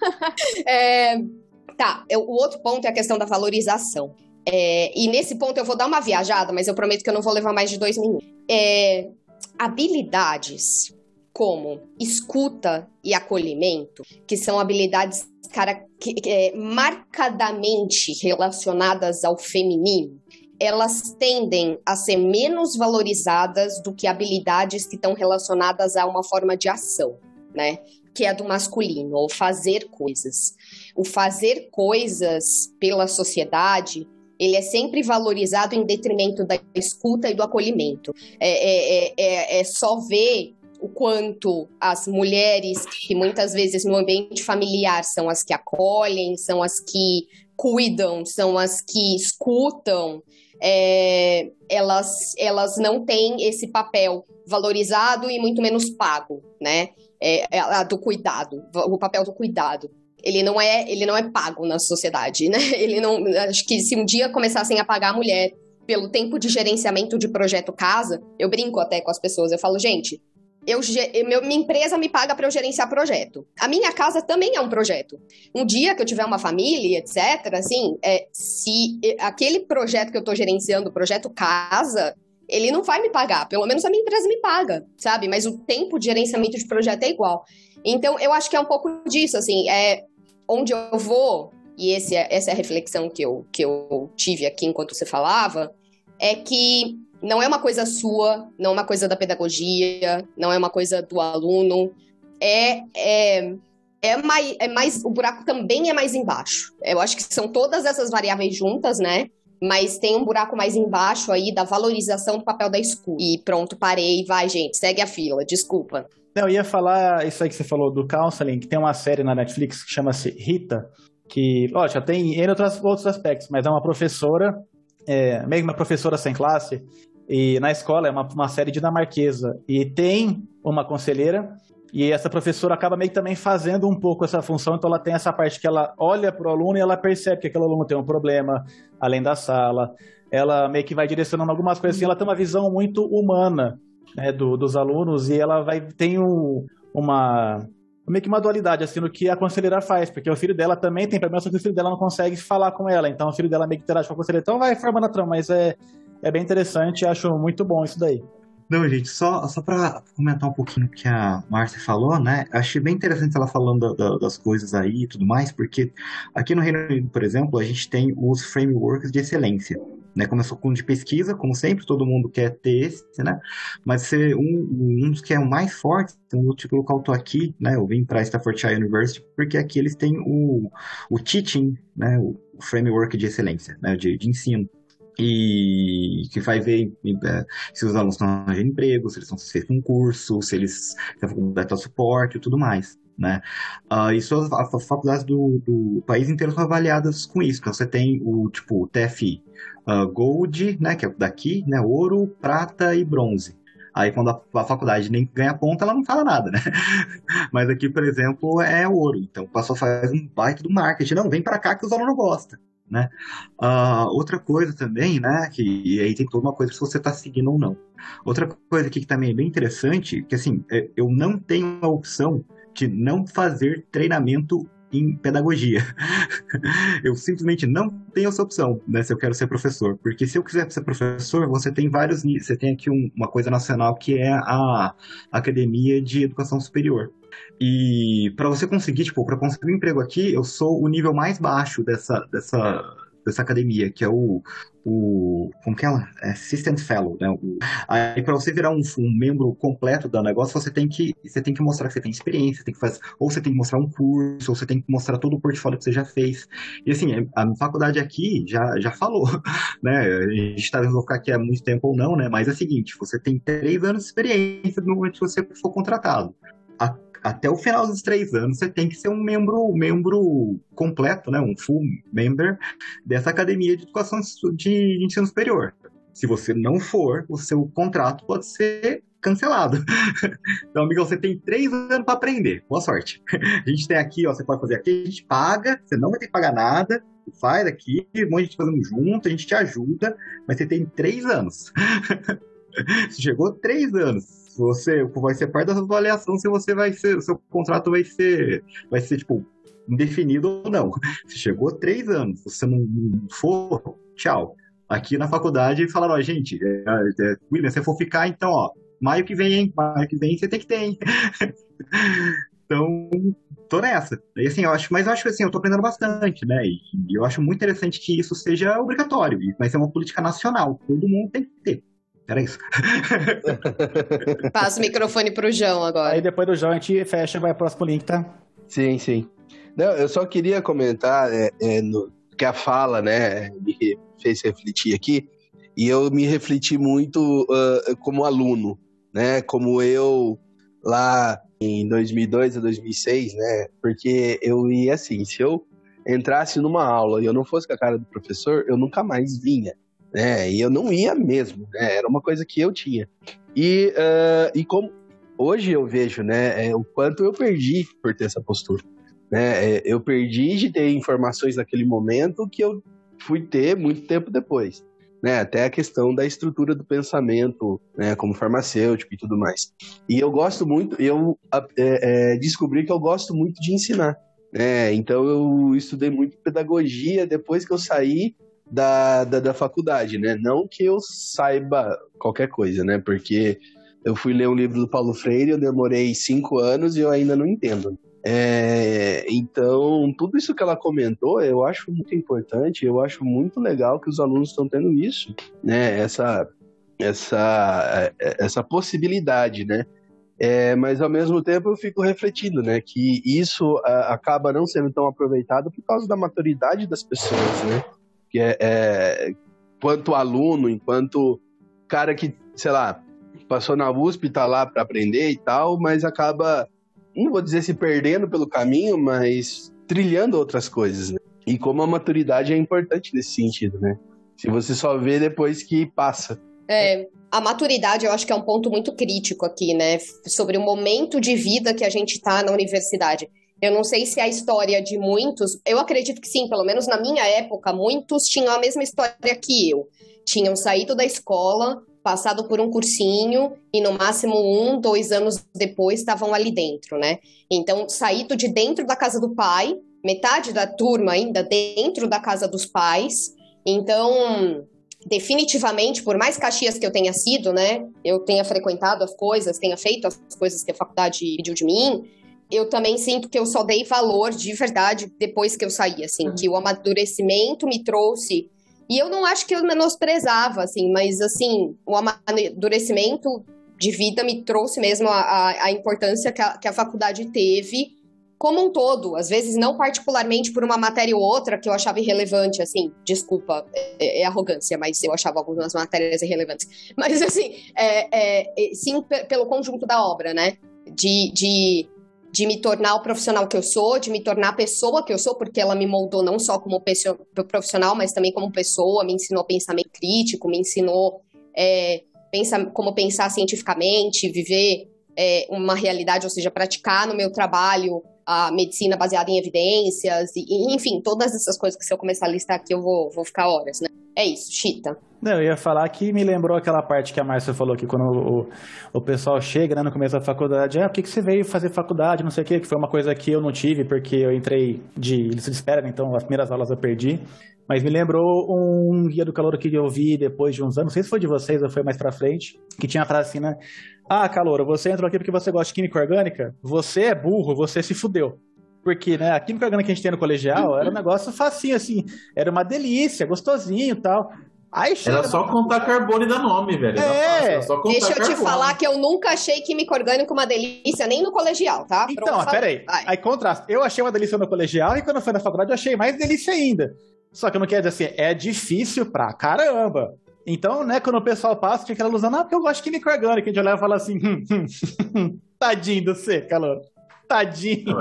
<laughs> é, tá, eu, o outro ponto é a questão da valorização. É, e nesse ponto eu vou dar uma viajada, mas eu prometo que eu não vou levar mais de dois minutos. É, habilidades como escuta e acolhimento, que são habilidades cara, que, é, marcadamente relacionadas ao feminino, elas tendem a ser menos valorizadas do que habilidades que estão relacionadas a uma forma de ação, né? Que é do masculino, ou fazer coisas. O fazer coisas pela sociedade ele é sempre valorizado em detrimento da escuta e do acolhimento. É, é, é, é só ver o quanto as mulheres, que muitas vezes no ambiente familiar são as que acolhem, são as que cuidam, são as que escutam, é, elas, elas não têm esse papel valorizado e muito menos pago, né? É, é, do cuidado, o papel do cuidado. Ele não é, ele não é pago na sociedade, né? <laughs> Ele não, acho que se um dia começassem a pagar a mulher pelo tempo de gerenciamento de projeto casa, eu brinco até com as pessoas, eu falo, gente, eu, meu, minha empresa me paga para eu gerenciar projeto. A minha casa também é um projeto. Um dia que eu tiver uma família, etc., assim, é, se aquele projeto que eu estou gerenciando, o projeto casa, ele não vai me pagar. Pelo menos a minha empresa me paga, sabe? Mas o tempo de gerenciamento de projeto é igual. Então, eu acho que é um pouco disso, assim, é onde eu vou, e esse é, essa é a reflexão que eu, que eu tive aqui enquanto você falava, é que não é uma coisa sua, não é uma coisa da pedagogia, não é uma coisa do aluno. É, é, é, mais, é mais. O buraco também é mais embaixo. Eu acho que são todas essas variáveis juntas, né? Mas tem um buraco mais embaixo aí da valorização do papel da escuta. E pronto, parei. Vai, gente, segue a fila. Desculpa. Eu ia falar isso aí que você falou do counseling, que tem uma série na Netflix que chama-se Rita, que, lógico, tem em outros, outros aspectos, mas é uma professora, é, meio uma professora sem classe, e na escola é uma, uma série dinamarquesa. E tem uma conselheira, e essa professora acaba meio que também fazendo um pouco essa função, então ela tem essa parte que ela olha para o aluno e ela percebe que aquele aluno tem um problema, além da sala. Ela meio que vai direcionando algumas coisas assim, ela tem uma visão muito humana né, do, dos alunos e ela vai tem um, uma meio que uma dualidade assim no que a conselheira faz, porque o filho dela também tem problema, só que o filho dela não consegue falar com ela, então o filho dela meio que interage com a conselheira, então vai formando a trama, mas é, é bem interessante, acho muito bom isso daí. Não, gente, só, só para comentar um pouquinho o que a Márcia falou, né? Achei bem interessante ela falando da, da, das coisas aí e tudo mais, porque aqui no Reino Unido, por exemplo, a gente tem os frameworks de excelência. Né, começou com de pesquisa, como sempre, todo mundo quer ter esse, né? Mas ser um, um dos que é o mais forte, então eu tipo, local tô aqui, né? Eu vim para Staffordshire University porque aqui eles têm o, o teaching, né? O framework de excelência, né? De, de ensino e que vai ver é, se os alunos estão arranjando emprego, se eles estão fazendo um curso, se eles se a faculdade suporte e tudo mais. Né? Uh, isso as faculdades do, do, país inteiro são avaliadas com isso. Então você tem o tipo TFI uh, ah, Gold, né, que é daqui, né, ouro, prata e bronze. Aí quando a, a, faculdade nem ganha ponta, ela não fala nada, né? <laughs> Mas aqui, por exemplo, é ouro. Então o pessoal faz um baita do marketing. Não, vem para cá que os alunos gostam né? Uh, outra coisa também, né, que aí tem toda uma coisa se você está seguindo ou não. Outra coisa aqui que também é bem interessante, que assim, é, eu não tenho a opção de não fazer treinamento em pedagogia. <laughs> eu simplesmente não tenho essa opção, né, se eu quero ser professor. Porque se eu quiser ser professor, você tem vários Você tem aqui um, uma coisa nacional que é a Academia de Educação Superior. E para você conseguir, tipo, para conseguir um emprego aqui, eu sou o nível mais baixo dessa, dessa, dessa academia, que é o, o como que ela? É Assistant Fellow, né? O, aí para você virar um, um, membro completo do negócio, você tem que você tem que mostrar que você tem experiência, tem que fazer, ou você tem que mostrar um curso, ou você tem que mostrar todo o portfólio que você já fez. E assim, a faculdade aqui já, já falou, <laughs> né? A gente tá vendo ficar aqui há muito tempo ou não, né? Mas é o seguinte, você tem três anos de experiência no momento que você for contratado. A até o final dos três anos você tem que ser um membro, membro completo, né, um full member dessa academia de educação de ensino superior. Se você não for, o seu contrato pode ser cancelado. <laughs> então, amigo, você tem três anos para aprender. Boa sorte. <laughs> A gente tem aqui, ó, você pode fazer aqui, a gente paga, você não vai ter que pagar nada, faz aqui, um monte de gente fazendo junto, a gente te ajuda, mas você tem três anos. <laughs> você chegou três anos você vai ser parte da avaliação se você vai ser, o seu contrato vai ser, vai ser tipo indefinido ou não. Você chegou três anos, você não, for, tchau. Aqui na faculdade falaram, ó, gente, é, é, William, se for ficar, então, ó, maio que vem, hein? Maio que vem você tem que ter, hein? <laughs> então, tô nessa. E, assim, eu acho, mas eu acho assim, eu tô aprendendo bastante, né? E, e eu acho muito interessante que isso seja obrigatório, mas é uma política nacional, todo mundo tem que ter. Era isso. <laughs> Passa o microfone pro João agora. Aí depois do João a gente fecha e vai pro próximo link, tá? Sim, sim. Não, eu só queria comentar é, é, no, que a fala, né, me fez refletir aqui, e eu me refleti muito uh, como aluno, né, como eu lá em 2002 a 2006, né, porque eu ia assim, se eu entrasse numa aula e eu não fosse com a cara do professor, eu nunca mais vinha né? E eu não ia mesmo, né? Era uma coisa que eu tinha. E, uh, e como hoje eu vejo, né, é, o quanto eu perdi por ter essa postura. Né? É, eu perdi de ter informações naquele momento que eu fui ter muito tempo depois. Né, até a questão da estrutura do pensamento, né, como farmacêutico e tudo mais. E eu gosto muito, eu é, é, descobri que eu gosto muito de ensinar. Né, então eu estudei muito pedagogia depois que eu saí da, da, da, faculdade, né? Não que eu saiba qualquer coisa, né? Porque eu fui ler um livro do Paulo Freire, eu demorei cinco anos e eu ainda não entendo. É, então, tudo isso que ela comentou, eu acho muito importante, eu acho muito legal que os alunos estão tendo isso, né? Essa essa, essa possibilidade, né? É, mas ao mesmo tempo eu fico refletindo, né, que isso a, acaba não sendo tão aproveitado por causa da maturidade das pessoas, né? Que é, é quanto aluno, enquanto cara que, sei lá, passou na USP, tá lá para aprender e tal, mas acaba, não vou dizer se perdendo pelo caminho, mas trilhando outras coisas, né? E como a maturidade é importante nesse sentido, né? Se você só vê depois que passa. É, a maturidade eu acho que é um ponto muito crítico aqui, né? Sobre o momento de vida que a gente está na universidade. Eu não sei se é a história de muitos, eu acredito que sim, pelo menos na minha época, muitos tinham a mesma história que eu. Tinham saído da escola, passado por um cursinho e no máximo um, dois anos depois estavam ali dentro, né? Então, saído de dentro da casa do pai, metade da turma ainda dentro da casa dos pais. Então, definitivamente, por mais Caxias que eu tenha sido, né, eu tenha frequentado as coisas, tenha feito as coisas que a faculdade pediu de mim, eu também sinto que eu só dei valor de verdade depois que eu saí, assim, uhum. que o amadurecimento me trouxe. E eu não acho que eu menosprezava, assim, mas, assim, o amadurecimento de vida me trouxe mesmo a, a, a importância que a, que a faculdade teve como um todo, às vezes não particularmente por uma matéria ou outra que eu achava irrelevante, assim, desculpa, é, é arrogância, mas eu achava algumas matérias irrelevantes. Mas, assim, é, é, sim pelo conjunto da obra, né? De, de, de me tornar o profissional que eu sou, de me tornar a pessoa que eu sou, porque ela me moldou não só como profissional, mas também como pessoa, me ensinou pensamento crítico, me ensinou é, pensa, como pensar cientificamente, viver é, uma realidade, ou seja, praticar no meu trabalho a medicina baseada em evidências, e, enfim, todas essas coisas que se eu começar a listar aqui eu vou, vou ficar horas, né? É isso, Chita. Não, eu ia falar que me lembrou aquela parte que a Márcia falou que quando o, o pessoal chega né, no começo da faculdade, ah, por que, que você veio fazer faculdade, não sei o quê, que foi uma coisa que eu não tive, porque eu entrei de lista de espera, né, então as primeiras aulas eu perdi. Mas me lembrou um guia do calor que eu vi depois de uns anos, não sei se foi de vocês ou foi mais pra frente, que tinha a frase assim, né? Ah, Calouro, você entrou aqui porque você gosta de química orgânica? Você é burro, você se fudeu. Porque, né, a química orgânica que a gente tem no colegial era um negócio facinho, assim. Era uma delícia, gostosinho e tal. Aí Era só contar carbono e dar nome, velho. É. Deixa eu carbono. te falar que eu nunca achei química orgânica uma delícia, nem no colegial, tá? Então, peraí. Aí, contraste. Eu achei uma delícia no colegial e quando eu fui na faculdade eu achei mais delícia ainda. Só que eu não quero dizer assim, é difícil pra caramba. Então, né, quando o pessoal passa, tinha aquela ilusão, ah, porque eu gosto de química orgânica. A gente olhava e fala assim, hum, hum, hum, tadinho do você, calor. Tadinho.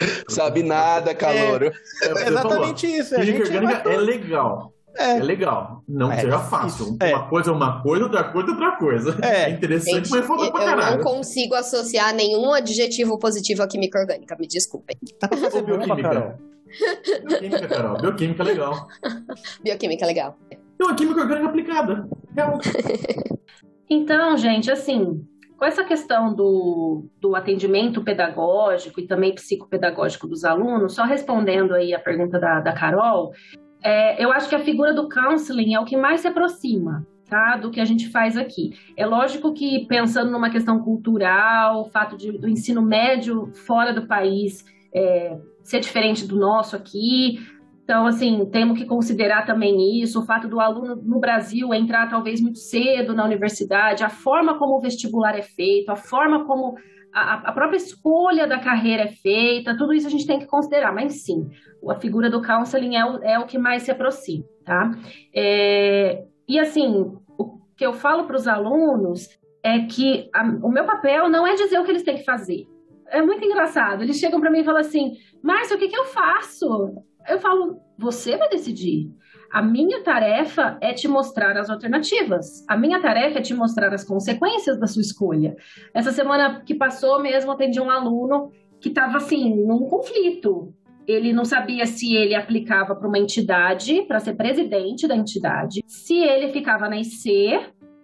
<laughs> Sabe nada, calor. É, é exatamente isso. Química orgânica é legal. É. é. legal. Não é, seja fácil. É. Uma coisa é uma coisa, outra coisa é outra coisa. É, é interessante, Gente, mas falta pra Eu não consigo associar nenhum adjetivo positivo à química orgânica, me desculpem. Tá pra fazer bioquímica. Bioquímica, Carol. Bioquímica é legal. <laughs> Bioquímica é legal. É uma química orgânica aplicada. <laughs> então, gente, assim, com essa questão do, do atendimento pedagógico e também psicopedagógico dos alunos, só respondendo aí a pergunta da, da Carol, é, eu acho que a figura do counseling é o que mais se aproxima tá, do que a gente faz aqui. É lógico que pensando numa questão cultural, o fato de, do ensino médio fora do país é, ser diferente do nosso aqui, então, assim, temos que considerar também isso, o fato do aluno no Brasil entrar talvez muito cedo na universidade, a forma como o vestibular é feito, a forma como a, a própria escolha da carreira é feita, tudo isso a gente tem que considerar, mas sim, a figura do counseling é o, é o que mais se aproxima, tá? É, e assim, o que eu falo para os alunos é que a, o meu papel não é dizer o que eles têm que fazer. É muito engraçado. Eles chegam para mim e falam assim: Márcia, o que, que eu faço? Eu falo, você vai decidir. A minha tarefa é te mostrar as alternativas. A minha tarefa é te mostrar as consequências da sua escolha. Essa semana que passou mesmo, atendi um aluno que estava assim, num conflito. Ele não sabia se ele aplicava para uma entidade, para ser presidente da entidade, se ele ficava na IC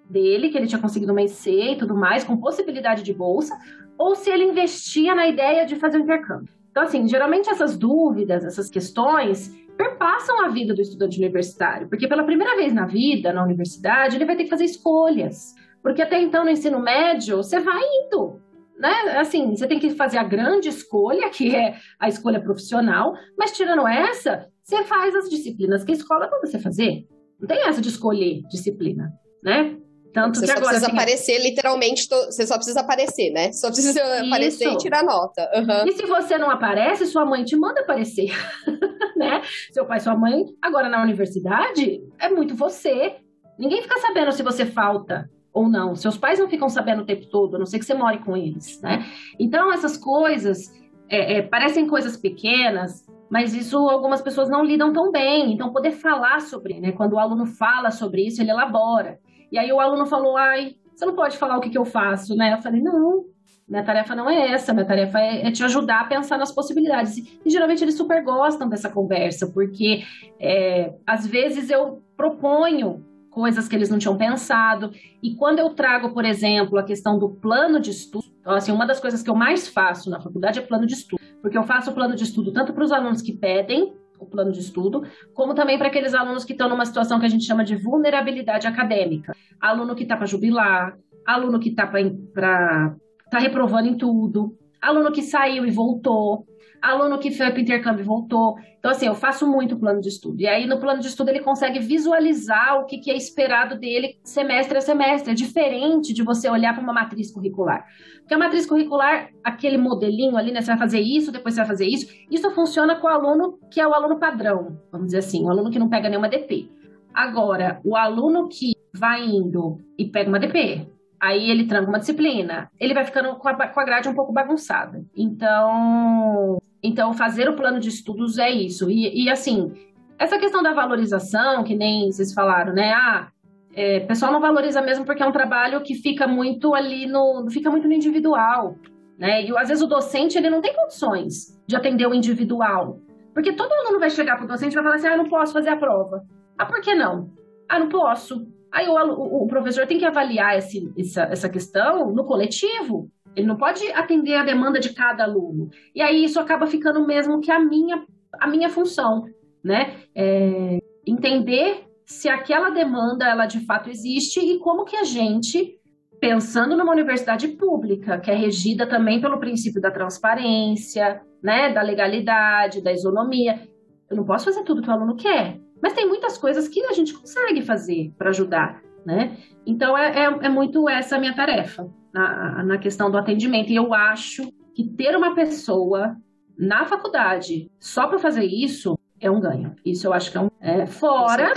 dele, que ele tinha conseguido uma IC e tudo mais, com possibilidade de bolsa, ou se ele investia na ideia de fazer o intercâmbio. Então, assim, geralmente essas dúvidas, essas questões, perpassam a vida do estudante universitário, porque pela primeira vez na vida, na universidade, ele vai ter que fazer escolhas. Porque até então, no ensino médio, você vai indo, né? Assim, você tem que fazer a grande escolha, que é a escolha profissional, mas tirando essa, você faz as disciplinas que a escola manda você fazer. Não tem essa de escolher disciplina, né? Tanto você que só agora. precisa assim, aparecer, literalmente, to- você só precisa aparecer, né? Só precisa aparecer e tirar nota. Aham. E se você não aparece, sua mãe te manda aparecer, <laughs> né? Seu pai, sua mãe. Agora na universidade é muito você. Ninguém fica sabendo se você falta ou não. Seus pais não ficam sabendo o tempo todo, a não ser que você more com eles, né? Então essas coisas é, é, parecem coisas pequenas, mas isso algumas pessoas não lidam tão bem. Então poder falar sobre, né? Quando o aluno fala sobre isso, ele elabora. E aí o aluno falou, ai, você não pode falar o que, que eu faço, né? Eu falei, não, minha tarefa não é essa, minha tarefa é, é te ajudar a pensar nas possibilidades. E geralmente eles super gostam dessa conversa, porque é, às vezes eu proponho coisas que eles não tinham pensado. E quando eu trago, por exemplo, a questão do plano de estudo, então, assim, uma das coisas que eu mais faço na faculdade é plano de estudo, porque eu faço o plano de estudo tanto para os alunos que pedem o plano de estudo, como também para aqueles alunos que estão numa situação que a gente chama de vulnerabilidade acadêmica. Aluno que está para jubilar, aluno que está para tá reprovando em tudo, aluno que saiu e voltou, aluno que foi para intercâmbio voltou. Então, assim, eu faço muito plano de estudo. E aí, no plano de estudo, ele consegue visualizar o que, que é esperado dele semestre a semestre. É diferente de você olhar para uma matriz curricular. Porque a matriz curricular, aquele modelinho ali, né? Você vai fazer isso, depois você vai fazer isso. Isso funciona com o aluno que é o aluno padrão, vamos dizer assim, o aluno que não pega nenhuma DP. Agora, o aluno que vai indo e pega uma DP, aí ele tranca uma disciplina, ele vai ficando com a, com a grade um pouco bagunçada. Então, então, fazer o plano de estudos é isso. E, e assim, essa questão da valorização, que nem vocês falaram, né? Ah, é, o pessoal não valoriza mesmo porque é um trabalho que fica muito ali no. fica muito no individual. Né? E às vezes o docente ele não tem condições de atender o individual. Porque todo aluno vai chegar para o docente e vai falar assim: ah, não posso fazer a prova. Ah, por que não? Ah, não posso. Aí o, o, o professor tem que avaliar esse, essa, essa questão no coletivo. Ele não pode atender a demanda de cada aluno. E aí isso acaba ficando mesmo que a minha, a minha função, né? É entender se aquela demanda ela de fato existe e como que a gente, pensando numa universidade pública, que é regida também pelo princípio da transparência, né, da legalidade, da isonomia, eu não posso fazer tudo que o aluno quer, mas tem muitas coisas que a gente consegue fazer para ajudar, né? Então é, é, é muito essa a minha tarefa na, na questão do atendimento. E eu acho que ter uma pessoa na faculdade só para fazer isso é um ganho. Isso eu acho que é um. É, fora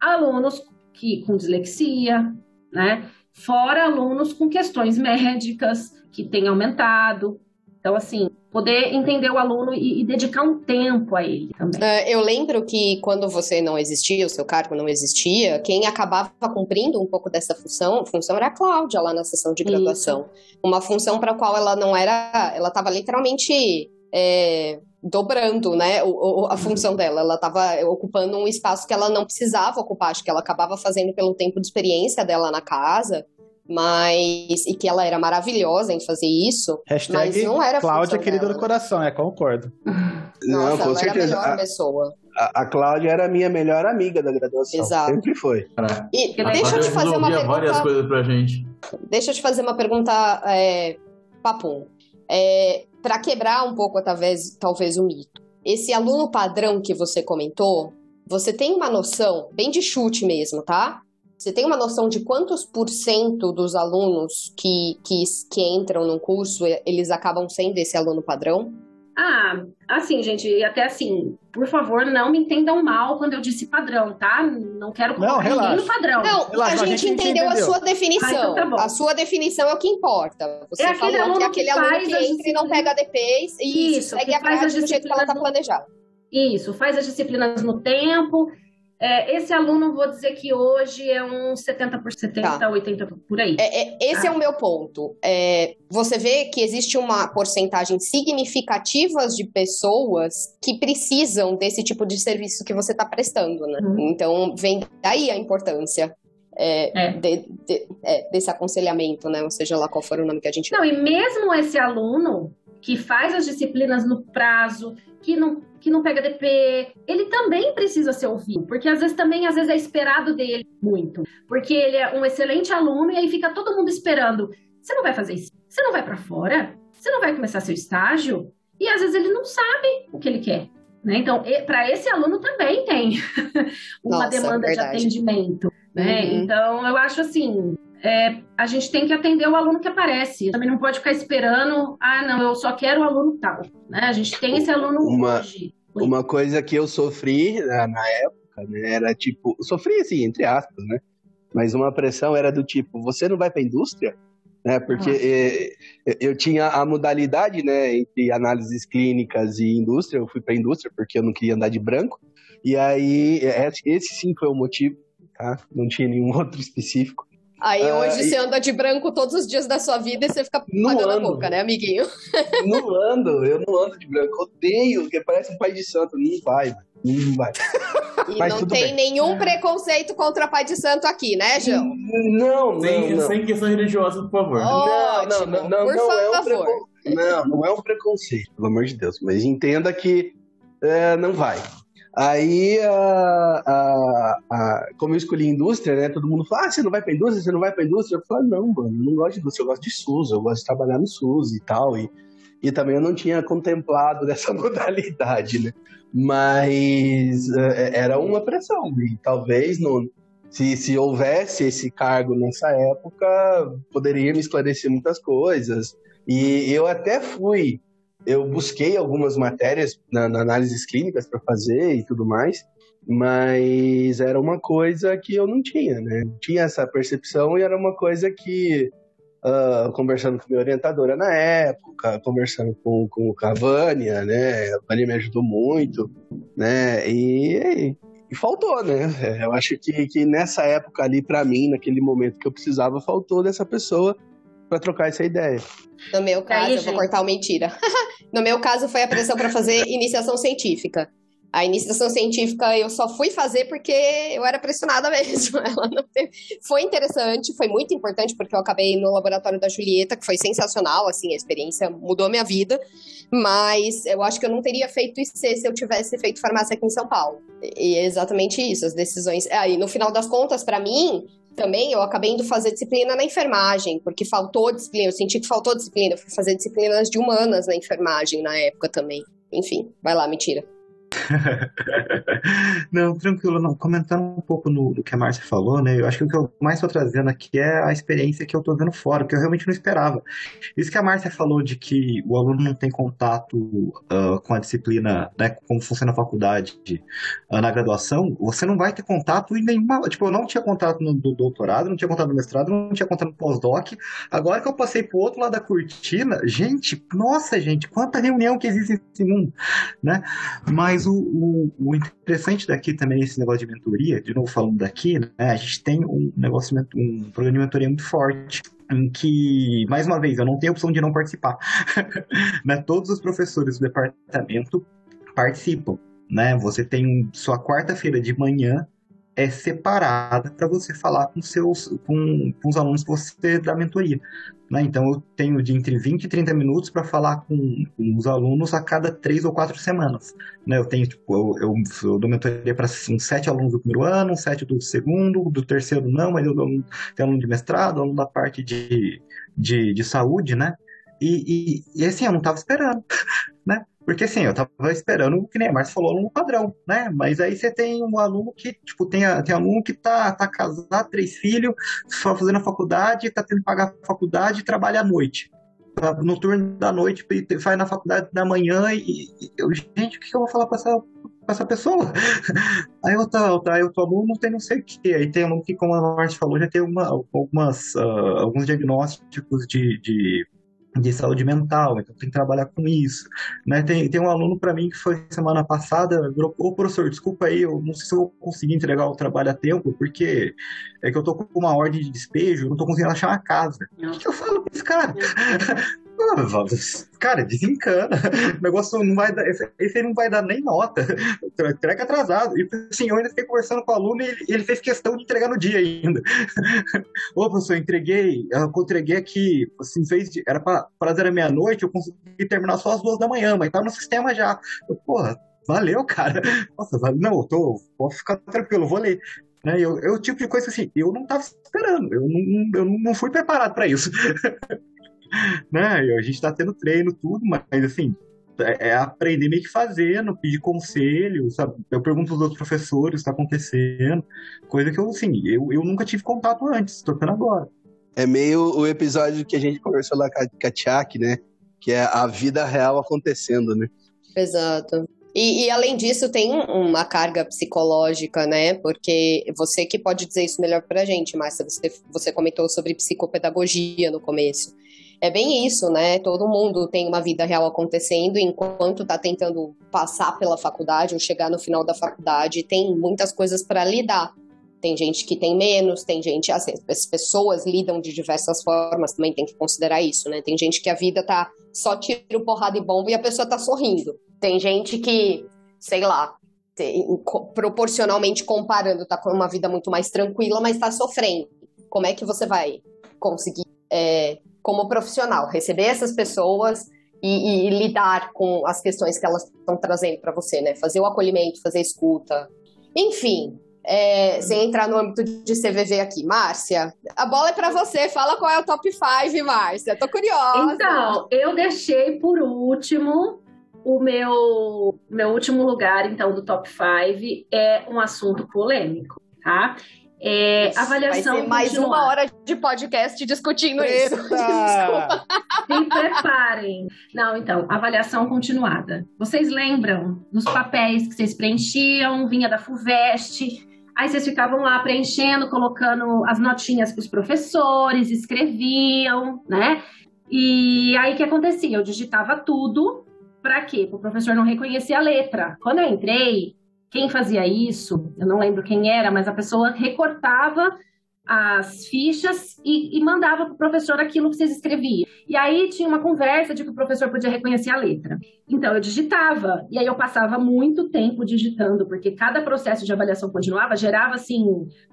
alunos que, com dislexia, né? Fora alunos com questões médicas que têm aumentado. Então, assim, poder entender o aluno e, e dedicar um tempo a ele também. Uh, eu lembro que quando você não existia, o seu cargo não existia, quem acabava cumprindo um pouco dessa função, função era a Cláudia lá na sessão de graduação. Isso. Uma função para a qual ela não era, ela estava literalmente é, dobrando, né, o, o, a função dela. Ela estava ocupando um espaço que ela não precisava ocupar, acho que ela acabava fazendo pelo tempo de experiência dela na casa mas e que ela era maravilhosa em fazer isso, Hashtag mas não era Cláudia querida do coração, é, concordo. Não, Nossa, com ela certeza. era a melhor A, pessoa. a, a Cláudia era a minha melhor amiga da graduação. Exato. Sempre foi. E Ela deixa eu te fazer uma resolvia várias pergunta. coisas pra gente. Deixa eu te fazer uma pergunta, é, papum. É, para quebrar um pouco, talvez, talvez, o mito. Esse aluno padrão que você comentou, você tem uma noção, bem de chute mesmo, tá? Você tem uma noção de quantos por cento dos alunos que, que, que entram no curso, eles acabam sendo esse aluno padrão? Ah, assim, gente, e até assim, por favor, não me entendam mal quando eu disse padrão, tá? Não quero Não, colocar ninguém relaxa. no padrão. Não, Relaxa, a a gente, gente entendeu, a sua definição. Ah, então tá bom. a sua definição é o que importa. Você É aquele falou que aluno é aquele que aluno que entra e não pega DPs e isso, segue que a as do jeito que ela está planejada. Isso, faz as disciplinas no tempo. É, esse aluno, vou dizer que hoje é uns 70 por 70, Tá. 80 por aí. É, é, esse é o meu ponto. É, você vê que existe uma porcentagem significativa de pessoas que precisam desse tipo de serviço que você está prestando, né? Uhum. Então, vem daí a importância é, É. de- de- é, desse aconselhamento, né? Ou seja lá qual for o nome que a gente Não, e mesmo esse aluno que faz as disciplinas no prazo, que não, que não pega DP, ele também precisa ser ouvido, porque às vezes também às vezes é esperado dele muito, porque ele é um excelente aluno e aí fica todo mundo esperando. Você não vai fazer isso? Você não vai para fora? Você não vai começar seu estágio? E às vezes ele não sabe o que ele quer. Né? Então, para esse aluno também tem <laughs> uma Nossa, demanda de atendimento. Né? Uhum. Então, eu acho assim, é, a gente tem que atender o aluno que aparece. Também não pode ficar esperando, ah, não, eu só quero o aluno tal. Né? A gente tem esse aluno Uma- hoje. Uma coisa que eu sofri na, na época, né, era tipo, sofri assim, entre aspas, né? Mas uma pressão era do tipo, você não vai para a indústria? Né? Porque Nossa. eh, eu tinha a modalidade, né, entre análises clínicas e indústria, eu fui para a indústria porque eu não queria andar de branco. E aí, esse esse sim foi o motivo, tá? Não tinha nenhum <laughs> outro específico. Aí Ah, hoje e- você anda de branco todos os dias da sua vida e você fica Não pagando a boca, né, amiguinho? <laughs> Não ando, eu não ando de branco, odeio, porque parece um pai de santo, não vai, mano, não vai. E Mas não tem bem. nenhum preconceito contra pai de santo aqui, né, João? Não, não, Sem, não. sem questão religiosa, por favor. Oh. Não, não, não, não, Por não é um favor. preconceito. Não, não é um preconceito, pelo amor de Deus. Mas entenda que é, não vai. Aí, a, a- a- como eu escolhi indústria, né? Todo mundo fala: ah, você não vai pra indústria, você não vai pra indústria. Eu falei: não, mano, eu não gosto de indústria, eu gosto de SUS, eu gosto de trabalhar no SUS e tal. E, e também eu não tinha contemplado <laughs> dessa modalidade, né? Mas é, era uma pressão. E talvez se, se houvesse esse cargo nessa época, poderia me esclarecer muitas coisas. E eu até fui, eu busquei algumas matérias na, na análises clínicas para fazer e tudo mais, mas era uma coisa que eu não tinha, né? Não tinha essa percepção e era uma coisa que, ah, conversando com minha orientadora na época, conversando com, com a Vânia, né? A Vânia me ajudou muito, né? E, e faltou, né? Eu acho que, que nessa época ali, para mim, naquele momento que eu precisava, faltou dessa pessoa para trocar essa ideia. No meu caso, Aí, eu vou cortar o mentira. <laughs> no meu caso, foi a pressão para fazer iniciação científica. A iniciação científica eu só fui fazer porque eu era pressionada <laughs> mesmo. Ela não teve- Foi interessante, foi muito importante, porque eu acabei no laboratório da Julieta, que foi sensacional, assim, a experiência mudou a minha vida. Mas eu acho que eu não teria feito IC se eu tivesse feito farmácia aqui em São Paulo. E é exatamente isso, as decisões. Aí, no final das contas, para mim, também eu acabei indo fazer disciplina na enfermagem, porque faltou disciplina, eu senti que faltou disciplina, eu fui fazer disciplinas de humanas na enfermagem na época também. Enfim, vai lá, mentira. <laughs> Não, tranquilo, não. Comentando um pouco no, do que a Márcia falou, né? Eu acho que o que eu mais estou trazendo aqui é a experiência que eu estou vendo fora, que eu realmente não esperava. Isso que a Márcia falou de que o aluno não tem contato ah, com a disciplina, né? Como funciona a faculdade ah, na graduação, você não vai ter contato em nenhuma. Tipo, eu não tinha contato no do doutorado, não tinha contato no mestrado, não tinha contato no pós-doc. Agora que eu passei pro outro lado da cortina, gente, nossa, gente, quanta reunião que existe nesse mundo, né? Mas o, o, o interessante daqui também, esse negócio de mentoria, de novo falando daqui, né, a gente tem um negócio, um programa de mentoria muito forte, em que, mais uma vez, eu não tenho opção de não participar. <laughs> né? Todos os professores do departamento participam. Né? Você tem sua quarta-feira de manhã é separada para você falar com seus com, com os alunos que você dá mentoria. Né? Então eu tenho de entre 20 e 30 minutos para falar com, com os alunos a cada três ou quatro semanas. Né? Eu tenho, tipo, eu, eu, eu dou mentoria para uns sete alunos do primeiro ano, sete do segundo, do terceiro não, mas eu dou tem aluno de mestrado, aluno da parte de, de, de saúde, né? E, e, e assim, eu não estava esperando, <laughs> né? Porque assim, eu tava esperando, que nem falou, aluno padrão, né? Mas aí você tem um aluno que, tipo, tem, tem aluno que tá, tá casado, três filhos, só fazendo a faculdade, tá tendo que pagar a faculdade e trabalha à noite. Tá No turno da noite, te- vai na faculdade da manhã e, e eu, gente, o que eu vou falar pra essa, pra essa pessoa? <laughs> Aí eu tá, aí outro aluno tem não sei o que. Aí tem aluno que, como a Márcia falou, já tem uma, algumas, ah, alguns diagnósticos de, de de saúde mental, então tem que trabalhar com isso. Né? Tem, tem um aluno para mim que foi semana passada, virou, ô professor, desculpa aí, eu não sei se eu vou conseguir entregar o trabalho a tempo, porque é que eu tô com uma ordem de despejo, eu não tô conseguindo achar uma casa. O que que eu falo pra esse cara? Cara, desencana. O negócio não vai dar. Esse não vai dar nem nota. Entrega atrasado. E assim, eu ainda fiquei conversando com o aluno e ele, ele fez questão de entregar no dia ainda. <laughs> Ô, professor, eu entreguei, eu entreguei aqui, assim, vez de. Era pra fazer a meia-noite, eu consegui terminar só às duas da manhã, mas tava no sistema já. Eu, porra, valeu, cara. Nossa, valeu. Não, eu tô. Pode ficar tranquilo, vou ler. Né? Eu, eu, tipo de coisa assim, eu não tava esperando, eu não, eu não fui preparado para isso. <laughs> <laughs> né? A gente tá tendo treino, tudo, mas assim, é, é aprender meio que fazendo, pedir conselho, sabe? Eu pergunto pros outros professores o que tá acontecendo, coisa que eu, assim, eu, eu nunca tive contato antes, tô tendo agora. É meio o episódio que a gente conversou lá com a Tchak, né? Que é a vida real acontecendo, né? Exato. E, e, além disso, tem uma carga psicológica, né? Porque você que pode dizer isso melhor pra gente, Márcia. Você, você comentou sobre psicopedagogia no começo. É bem isso, né? Todo mundo tem uma vida real acontecendo enquanto tá tentando passar pela faculdade ou chegar no final da faculdade, tem muitas coisas para lidar. Tem gente que tem menos, tem gente, assim, as pessoas lidam de diversas formas, também tem que considerar isso, né? Tem gente que a vida tá só tiro, porrada e bomba e a pessoa tá sorrindo. Tem gente que, sei lá, tem, proporcionalmente comparando, tá com uma vida muito mais tranquila, mas tá sofrendo. Como é que você vai conseguir, é, como profissional, receber essas pessoas e, e lidar com as questões que elas estão trazendo para você, né? Fazer o acolhimento, fazer escuta. Enfim, é, sem entrar no âmbito de CVV aqui. Márcia, a bola é para você. Fala qual é o top 5, Márcia. Tô curiosa. Então, eu deixei por último o meu, meu último lugar, então, do top 5 é um assunto polêmico, tá? É, avaliação Vai ser mais continuada. uma hora de podcast discutindo Eita! isso. <laughs> Desculpa. Se preparem. Não, então, avaliação continuada. Vocês lembram dos papéis que vocês preenchiam, vinha da FUVEST, aí vocês ficavam lá preenchendo, colocando as notinhas para os professores, escreviam, né? E aí o que acontecia? Eu digitava tudo, para quê? Para o professor não reconhecer a letra. Quando eu entrei, quem fazia isso, eu não lembro quem era, mas a pessoa recortava as fichas e, e mandava para o professor aquilo que vocês escreviam. E aí tinha uma conversa de que o professor podia reconhecer a letra. Então eu digitava, e aí eu passava muito tempo digitando, porque cada processo de avaliação continuava gerava assim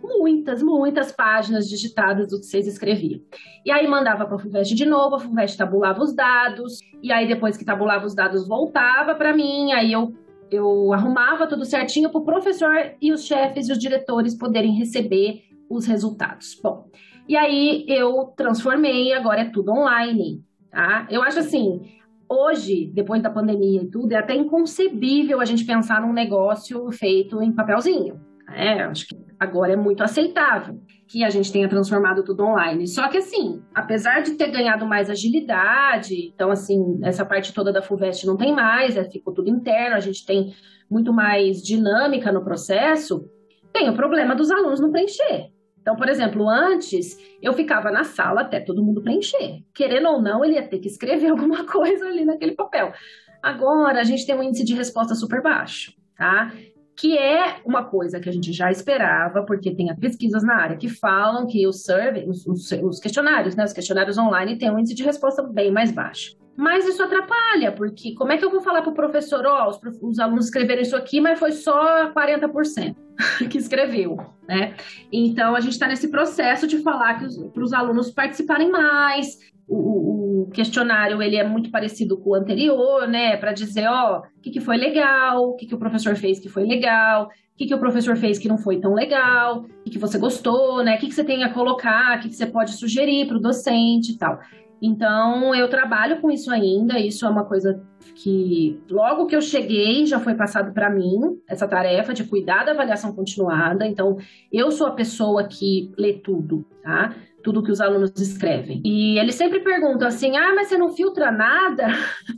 muitas, muitas páginas digitadas do que vocês escreviam. E aí mandava para a FUVEST de novo, a FUVEST tabulava os dados, e aí depois que tabulava os dados voltava para mim, aí eu eu arrumava tudo certinho para o professor e os chefes e os diretores poderem receber os resultados. Bom, e aí eu transformei, agora é tudo online, tá? Eu acho assim, hoje, depois da pandemia e tudo, é até inconcebível a gente pensar num negócio feito em papelzinho. É, acho que agora é muito aceitável que a gente tenha transformado tudo online. Só que assim, apesar de ter ganhado mais agilidade, então assim, essa parte toda da FUVEST não tem mais, é, ficou tudo interno, a gente tem muito mais dinâmica no processo, tem o problema dos alunos não preencher. Então, por exemplo, antes eu ficava na sala até todo mundo preencher. Querendo ou não, ele ia ter que escrever <laughs> alguma coisa ali naquele papel. Agora a gente tem um índice de resposta super baixo, tá? Que é uma coisa que a gente já esperava, porque tem pesquisas na área que falam que os survey, os, os, os questionários, né? Os questionários online têm um índice de resposta bem mais baixo. Mas isso atrapalha, porque como é que eu vou falar para o professor, ó, oh, os, os, alunos escreveram isso aqui, mas foi só 40% <laughs> que escreveu, né? Então a gente está nesse processo de falar para os alunos participarem mais. O, o, questionário ele é muito parecido com o anterior, né? Para dizer, ó, o que, que foi legal, o que, que o professor fez que foi legal, o que, que o professor fez que não foi tão legal, o que, que você gostou, né? O que, que você tem a colocar, o que, que você pode sugerir para o docente e tal. Então, eu trabalho com isso ainda, isso é uma coisa que logo que eu cheguei já foi passado para mim, essa tarefa de cuidar da avaliação continuada. Então, eu sou a pessoa que lê tudo, tá? Tudo que os alunos escrevem. E eles sempre perguntam assim: ah, mas você não filtra nada?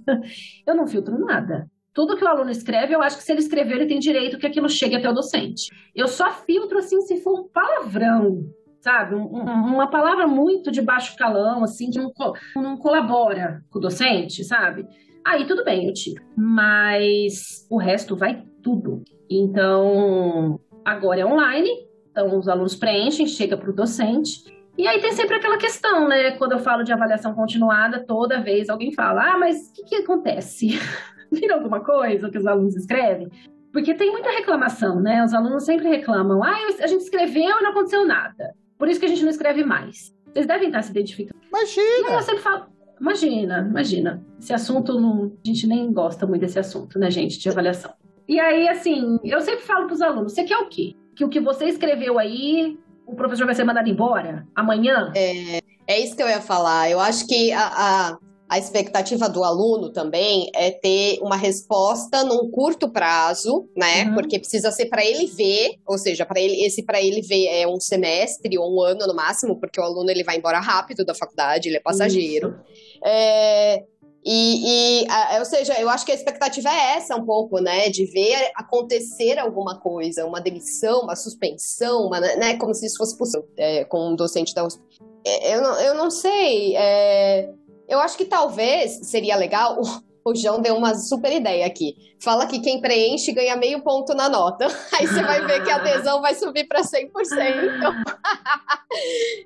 <laughs> eu não filtro nada. Tudo que o aluno escreve, eu acho que se ele escreveu, ele tem direito que aquilo chegue até o docente. Eu só filtro assim se for palavrão, sabe? Um, uma palavra muito de baixo calão, assim, que não, não colabora com o docente, sabe? Aí tudo bem, eu tiro. Mas o resto vai tudo. Então, agora é online, então os alunos preenchem, chega para o docente. E aí tem sempre aquela questão, né? Quando eu falo de avaliação continuada, toda vez alguém fala: ah, mas o que, que acontece? <laughs> Vira alguma coisa que os alunos escrevem? Porque tem muita reclamação, né? Os alunos sempre reclamam: ah, a gente escreveu e não aconteceu nada. Por isso que a gente não escreve mais. Vocês devem estar se identificando. Imagina! eu sempre falo, imagina, imagina. Esse assunto, não, a gente nem gosta muito desse assunto, né, gente, de avaliação. E aí, assim, eu sempre falo para os alunos, você quer o quê? Que o que você escreveu aí, o professor vai ser mandado embora amanhã? É, é isso que eu ia falar. Eu acho que a, a a expectativa do aluno também é ter uma resposta num curto prazo, né? Uhum. Porque precisa ser para ele ver, ou seja, para ele esse para ele ver é um semestre ou um ano no máximo, porque o aluno ele vai embora rápido da faculdade, ele é passageiro. É, e, e a- ou seja, eu acho que a expectativa é essa um pouco, né? De ver acontecer alguma coisa, uma demissão, uma suspensão, uma, né? Como se isso fosse possível é, com um docente da USP. É, Eu não, eu não sei. é, eu acho que talvez seria legal. <laughs> O João deu uma super ideia aqui. Fala que quem preenche ganha meio ponto na nota. <laughs> Aí você vai ver que a adesão vai subir para 100%. <laughs>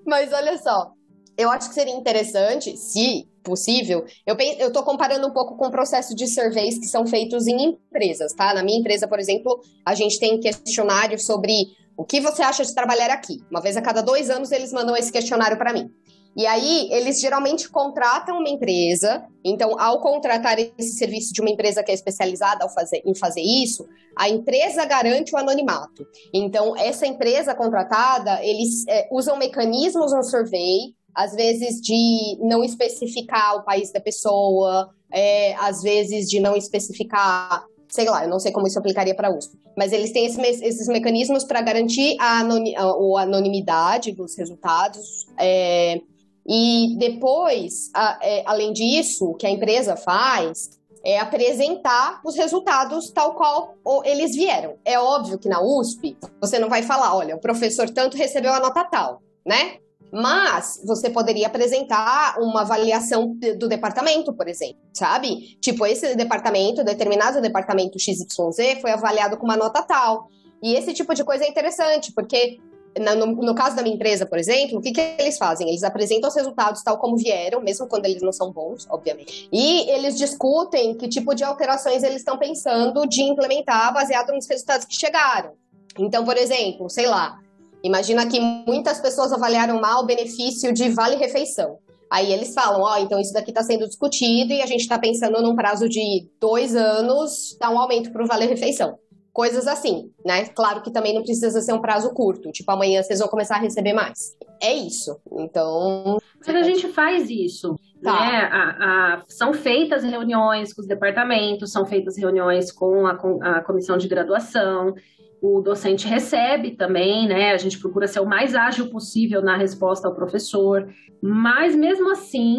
Mas olha só, eu acho que seria interessante, se possível, eu, eu tô comparando um pouco com o processo de surveys que são feitos em empresas, tá? Na minha empresa, por exemplo, a gente tem questionário sobre o que você acha de trabalhar aqui. Uma vez a cada dois anos eles mandam esse questionário para mim. E aí, eles geralmente contratam uma empresa. Então, ao contratar esse serviço de uma empresa que é especializada fazer- em fazer isso, a empresa garante o anonimato. Então, essa empresa contratada, eles é, usam mecanismos no survey, às vezes de não especificar o país da pessoa, é, às vezes de não especificar, sei lá, eu não sei como isso aplicaria para a USP, mas eles têm esse esses mecanismos para garantir a, anoni- a- a anonimidade dos resultados. é, e depois, a- é, além disso, o que a empresa faz é apresentar os resultados tal qual eles vieram. É óbvio que na USP você não vai falar, olha, o professor tanto recebeu a nota tal, né? Mas você poderia apresentar uma avaliação do departamento, por exemplo, sabe? Tipo, esse departamento, determinado departamento XYZ, foi avaliado com uma nota tal. E esse tipo de coisa é interessante, porque no, no caso da minha empresa, por exemplo, o que, que eles fazem? Eles apresentam os resultados tal como vieram, mesmo quando eles não são bons, obviamente. E eles discutem que tipo de alterações eles estão pensando de implementar baseado nos resultados que chegaram. Então, por exemplo, sei lá, imagina que muitas pessoas avaliaram mal o benefício de vale-refeição. Aí eles falam, ó, então isso daqui está sendo discutido e a gente está pensando num prazo de dois anos dar um aumento para o vale-refeição. Coisas assim, né? Claro que também não precisa ser um prazo curto, tipo, amanhã vocês vão começar a receber mais. É isso. Então. Mas a gente faz isso. Tá. Né? A- a- são feitas reuniões com os departamentos, são feitas reuniões com a, com a comissão de graduação. O docente recebe também, né? A gente procura ser o mais ágil possível na resposta ao professor. Mas mesmo assim,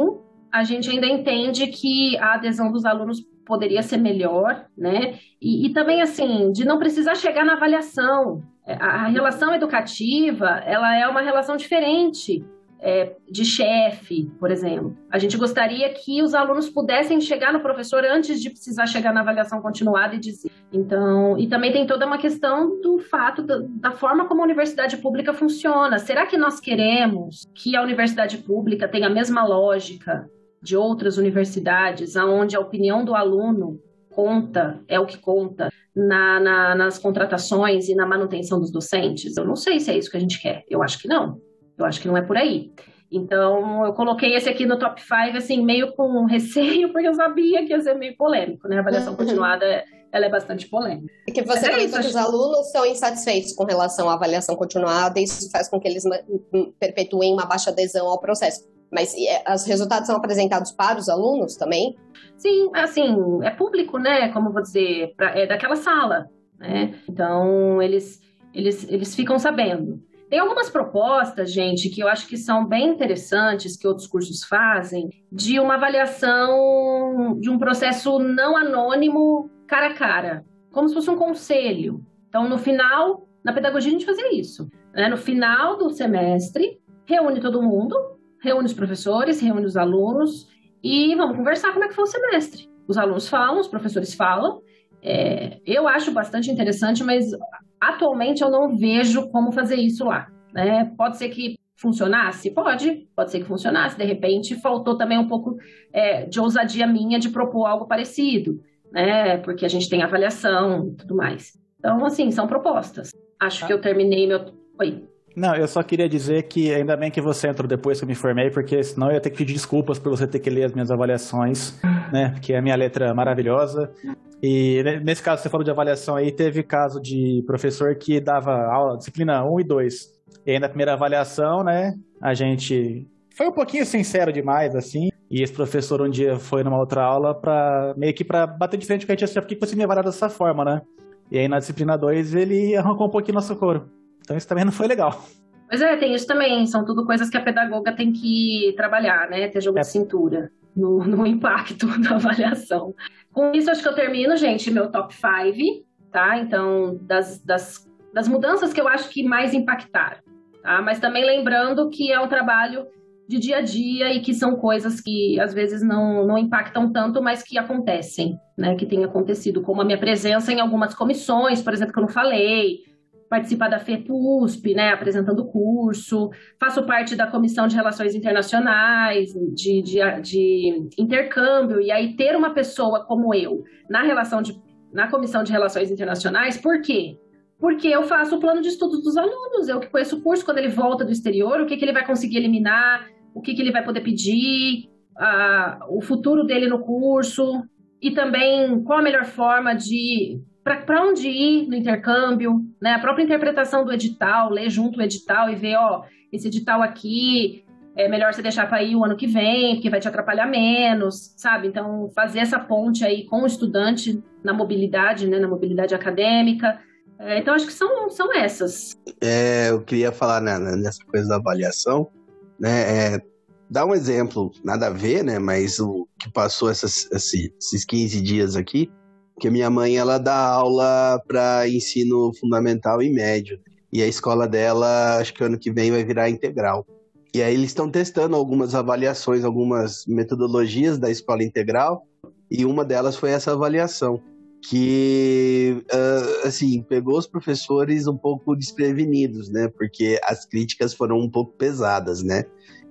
a gente ainda entende que a adesão dos alunos poderia ser melhor, né? E, e também assim, de não precisar chegar na avaliação. A, a relação educativa, ela é uma relação diferente é, de chefe, por exemplo. A gente gostaria que os alunos pudessem chegar no professor antes de precisar chegar na avaliação continuada e dizer. Então, e também tem toda uma questão do fato da, da forma como a universidade pública funciona. Será que nós queremos que a universidade pública tenha a mesma lógica de outras universidades, aonde a opinião do aluno conta, é o que conta na, na, nas contratações e na manutenção dos docentes? Eu não sei se é isso que a gente quer. Eu acho que não. Eu acho que não é por aí. Então, eu coloquei esse aqui no top 5, assim, meio com receio, <laughs> porque eu sabia que ia ser meio polêmico, né? A avaliação Uhum. continuada, ela é bastante polêmica. É que você É isso, que os alunos são insatisfeitos com relação à avaliação continuada e isso faz com que eles ma- perpetuem uma baixa adesão ao processo. Mas e, é, os resultados são apresentados para os alunos também? Sim, assim, é público, né? Como vou dizer, pra- é daquela sala, né? Então, eles, eles, eles ficam sabendo. Tem algumas propostas, gente, que eu acho que são bem interessantes, que outros cursos fazem, de uma avaliação de um processo não anônimo cara a cara, como se fosse um conselho. Então, no final, na pedagogia, a gente fazia isso. Né? No final do semestre, reúne todo mundo, reúne os professores, reúne os alunos e vamos conversar como é que foi o semestre. Os alunos falam, os professores falam. É, eu acho bastante interessante, mas atualmente eu não vejo como fazer isso lá. Né? Pode ser que funcionasse? Pode, pode ser que funcionasse. De repente, faltou também um pouco é, de ousadia minha de propor algo parecido, né? Porque a gente tem avaliação e tudo mais. Então, assim, são propostas. Acho que eu terminei meu. Oi. Não, eu só queria dizer que ainda bem que você entrou depois que eu me formei, porque senão eu ia ter que pedir desculpas por você ter que ler as minhas avaliações, né? Porque a minha letra é maravilhosa. E ne- nesse caso, você falou de avaliação aí, teve caso de professor que dava aula, disciplina 1 e 2. E aí na primeira avaliação, né, a gente foi um pouquinho sincero demais, assim, E esse professor um dia foi numa outra aula para meio que para bater de frente com a gente assim, por que você me avaliar dessa forma, né? E aí na disciplina 2 ele arrancou um pouquinho nosso couro. Então isso também não foi legal. Pois é, tem isso também. São tudo coisas que a pedagoga tem que trabalhar, né? Ter jogo é. de cintura no, no impacto <laughs> da avaliação. Com isso, acho que eu termino, gente, meu top 5, tá? Então, das, das, das mudanças que eu acho que mais impactaram, tá? Mas também lembrando que é um trabalho de dia a dia e que são coisas que às vezes não, não impactam tanto, mas que acontecem, né? Que tem acontecido, como a minha presença em algumas comissões, por exemplo, que eu não falei, participar da FEPUSP, né, apresentando o curso, faço parte da Comissão de Relações Internacionais, de, de, de, intercâmbio, e aí ter uma pessoa como eu na relação de, na Comissão de Relações Internacionais, por quê? Porque eu faço o plano de estudos dos alunos, eu que conheço o curso quando ele volta do exterior, o que, que ele vai conseguir eliminar, o que, que ele vai poder pedir, a, o futuro dele no curso, e também qual a melhor forma de para onde ir no intercâmbio, né? A própria interpretação do edital, ler junto o edital e ver, ó, esse edital aqui é melhor você deixar para ir o ano que vem, porque vai te atrapalhar menos, sabe? Então, fazer essa ponte aí com o estudante na mobilidade, né, na mobilidade acadêmica. É, então, acho que são, são essas. É, eu queria falar né, nessa coisa da avaliação, né, é, dar um exemplo, nada a ver, né, mas o que passou essas, esses 15 dias aqui, porque minha mãe ela dá aula para ensino fundamental e médio. E a escola dela, acho que ano que vem vai virar integral. E aí eles estão testando algumas avaliações, algumas metodologias da escola integral, e uma delas foi essa avaliação, que uh, assim pegou os professores um pouco desprevenidos, né? Porque as críticas foram um pouco pesadas, né?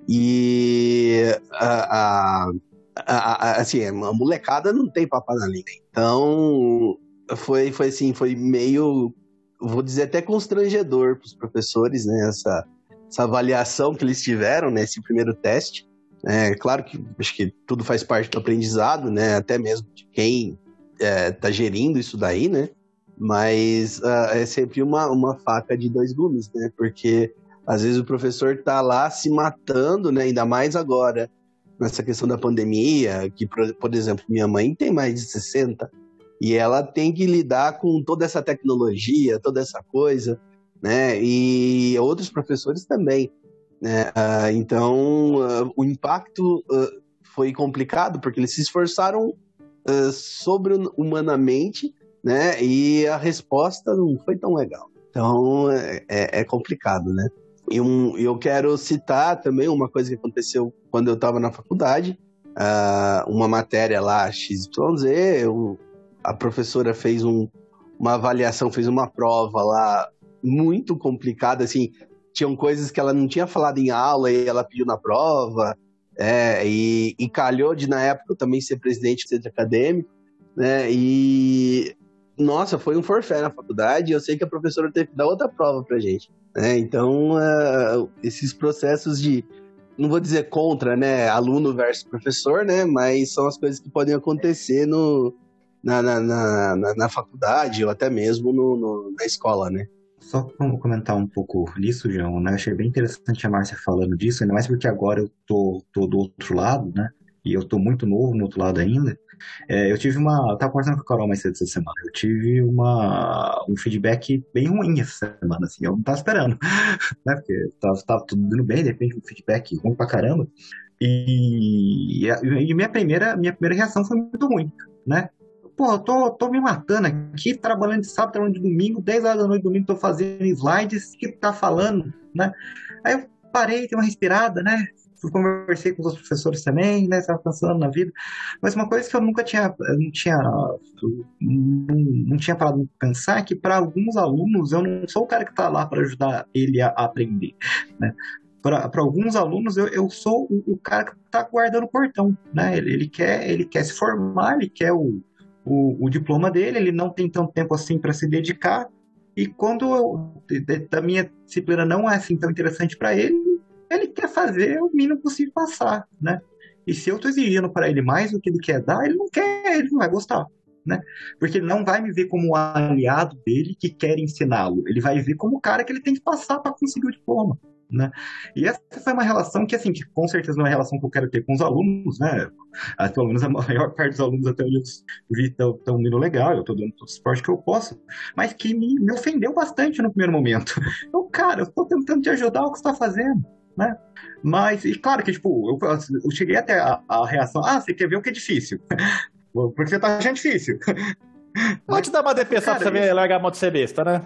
E a, a a, assim, a molecada não tem papo na língua. Então, foi, foi assim, foi meio, vou dizer até constrangedor para os professores, né, essa, essa avaliação que eles tiveram nesse primeiro teste. É claro que acho que tudo faz parte do aprendizado, né, até mesmo de quem é, gerindo isso daí, né, mas uh, é sempre uma, uma faca de dois gumes, né, porque às vezes o professor está lá se matando, né, ainda mais agora, nessa questão da pandemia, que, por exemplo, minha mãe tem mais de 60 e ela tem que lidar com toda essa tecnologia, toda essa coisa, né? E outros professores também, né? Uh, então, uh, o impacto uh, foi complicado porque eles se esforçaram sobre-humanamente, né? E a resposta não foi tão legal. Então, é, é, é complicado, né? E um, eu quero citar também uma coisa que aconteceu quando eu estava na faculdade. Uh, uma matéria lá, XYZ, eu, a professora fez um, uma avaliação, fez uma prova lá muito complicada, assim, tinham coisas que ela não tinha falado em aula e ela pediu na prova, é, e, e calhou de, na época, também ser presidente do centro acadêmico, né, e, nossa, foi um forfé na faculdade, eu sei que a professora teve que dar outra prova pra gente. Né? Então, uh, esses processos de, não vou dizer contra, né, aluno versus professor, né, mas são as coisas que podem acontecer no, na, na, na, na faculdade ou até mesmo no, no, na escola, né. Só para comentar um pouco nisso, João, né? Achei bem interessante a Márcia falando disso, ainda mais porque agora eu tô, tô do outro lado, né? E eu tô muito novo no outro lado ainda. É, eu tive uma. Eu tava conversando com a Carol mais cedo essa semana. Eu tive uma, um feedback bem ruim essa semana, assim. Eu não tava esperando, <laughs> né? Porque tava, tava tudo indo bem, de repente um feedback ruim pra caramba. E, e, minha, primeira, minha primeira reação foi muito ruim, né? Pô, tô, tô me matando aqui, trabalhando de sábado, trabalhando de domingo, 10 horas da noite, domingo, tô fazendo slides, que tá falando, né? Aí eu parei, dei uma respirada, né? conversei com os professores também, né? Estava pensando na vida. Mas uma coisa que eu nunca tinha, não tinha, não, não tinha parado de pensar é que para alguns alunos eu não sou o cara que está lá para ajudar ele a, aprender, né? Para alguns alunos eu, eu sou o, o cara que está guardando o portão, né? Ele, ele, quer, ele quer se formar, ele quer o, o, o diploma dele, ele não tem tanto tempo assim para se dedicar. E quando eu, da minha disciplina não é assim tão interessante para ele, ele quer fazer o mínimo possível passar, né? E se eu estou exigindo para ele mais do que ele quer dar, ele não quer, ele não vai gostar, né? Porque ele não vai me ver como um aliado dele que quer ensiná-lo. Ele vai ver como o cara que ele tem que passar para conseguir o diploma, Né? E essa foi uma relação que, assim, que com certeza não é a relação que eu quero ter com os alunos, né? Ah, pelo menos a <laughs> maior parte dos alunos até onde eu vi estão indo legal, eu estou dando todo o suporte que eu posso, mas que me, me ofendeu bastante no primeiro momento. <laughs> Eu, cara, eu estou tentando te ajudar o que você está fazendo, né? Mas, e claro que, tipo, eu, eu cheguei até a, a, reação, ah, você quer ver o que é difícil? Porque você tá achando difícil. <laughs> Te dar uma defesa pra você largar a mão de ser besta, né?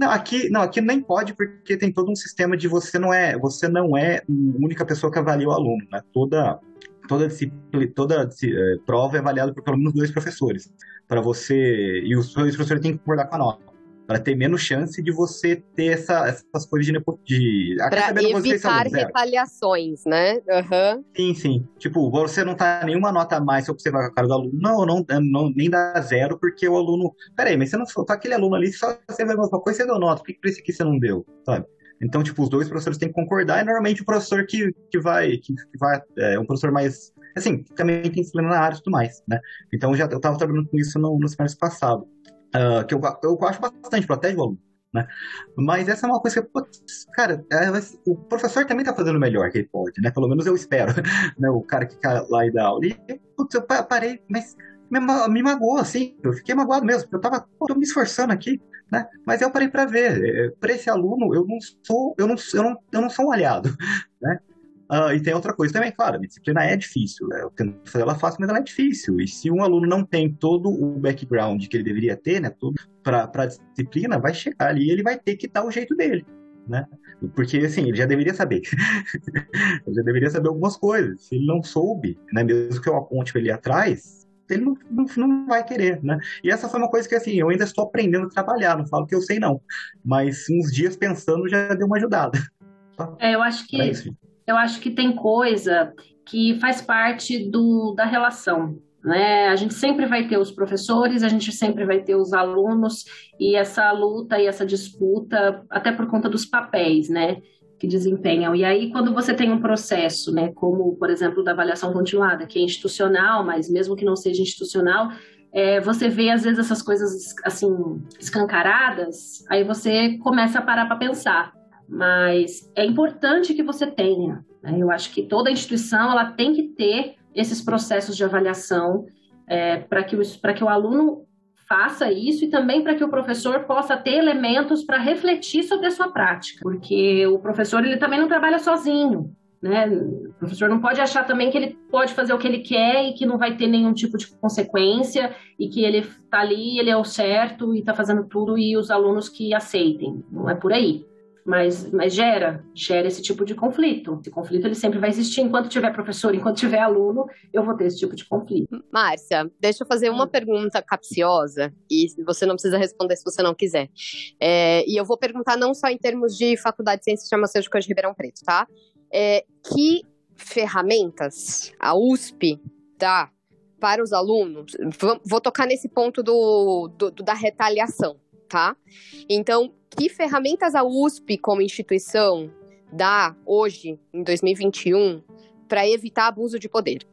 Não, aqui, não, aqui nem pode porque tem todo um sistema de você não é, você não é a única pessoa que avalia o aluno, né? Toda toda toda é, prova é avaliada por pelo menos dois professores, para você e os dois professores têm que concordar com a nota para ter menos chance de você ter essa, essas coisas de. de para evitar retaliações, né? Uhum. Sim, sim. Tipo, você não tá nenhuma nota a mais se você vai com a cara do aluno, não, não, não, nem dá zero, porque o aluno. Peraí, mas você não tá aquele aluno ali, só você vai a mesma coisa, você deu nota, por que pra esse aqui você não deu? Sabe? Então, tipo, os dois professores têm que concordar, e normalmente o professor que, que vai, que, que vai, é um professor mais, assim, também tem disciplina na área e tudo mais, né? Então, já, eu tava trabalhando com isso no, no semestre passado uh, que eu, eu acho bastante, protege o aluno. Né? Mas essa é uma coisa que, putz, cara, é, o professor também está fazendo o melhor que ele pode, né? Pelo menos eu espero, <laughs> né? O cara que fica lá e dá aula. E, putz, eu parei, mas me, me magoou, assim, eu fiquei magoado mesmo, eu tava, tô me esforçando aqui, né? Mas eu parei para ver, é, para esse aluno, eu não sou, eu não, eu não, eu não sou um aliado, <laughs> né? Uh, e tem outra coisa também, claro, a disciplina é difícil, né? eu tento fazer ela fácil, mas ela é difícil. E se um aluno não tem todo o background que ele deveria ter, né, para a disciplina, vai chegar ali e ele vai ter que dar o jeito dele, né? Porque, assim, ele já deveria saber. <laughs> ele já deveria saber algumas coisas. Se ele não soube, né, mesmo que eu aponte ele atrás, ele não, não, não, vai querer, né? E essa foi uma coisa que, assim, eu ainda estou aprendendo a trabalhar, não falo que eu sei não, mas uns dias pensando já deu uma ajudada. É, eu acho que eu acho que tem coisa que faz parte do, da relação. Né? A gente sempre vai ter os professores, a gente sempre vai ter os alunos, e essa luta e essa disputa, até por conta dos papéis, né? Que desempenham. E aí, quando você tem um processo, né, como, por exemplo, da avaliação continuada, que é institucional, mas mesmo que não seja institucional, é, você vê às vezes essas coisas assim escancaradas, aí você começa a parar para pensar mas é importante que você tenha. Né? Eu acho que toda instituição ela tem que ter esses processos de avaliação é, para que, o, que o aluno faça isso e também para que o professor possa ter elementos para refletir sobre a sua prática, porque o professor ele também não trabalha sozinho. Né? O professor não pode achar também que ele pode fazer o que ele quer e que não vai ter nenhum tipo de consequência e que ele está ali, ele é o certo e está fazendo tudo e os alunos que aceitem. Não é por aí mas, mas gera, gera esse tipo de conflito. Esse conflito ele sempre vai existir enquanto tiver professor, enquanto tiver aluno, eu vou ter esse tipo de conflito. Márcia, deixa eu fazer uma pergunta capciosa e você não precisa responder se você não quiser. É, e eu vou perguntar não só em termos de Faculdade de Ciências Farmacêuticas de Ribeirão Preto, tá? É, que ferramentas a USP dá para os alunos? Vou tocar nesse ponto do, do, do da retaliação, tá? Então, que ferramentas a USP como instituição dá hoje, em 2021, para evitar abuso de poder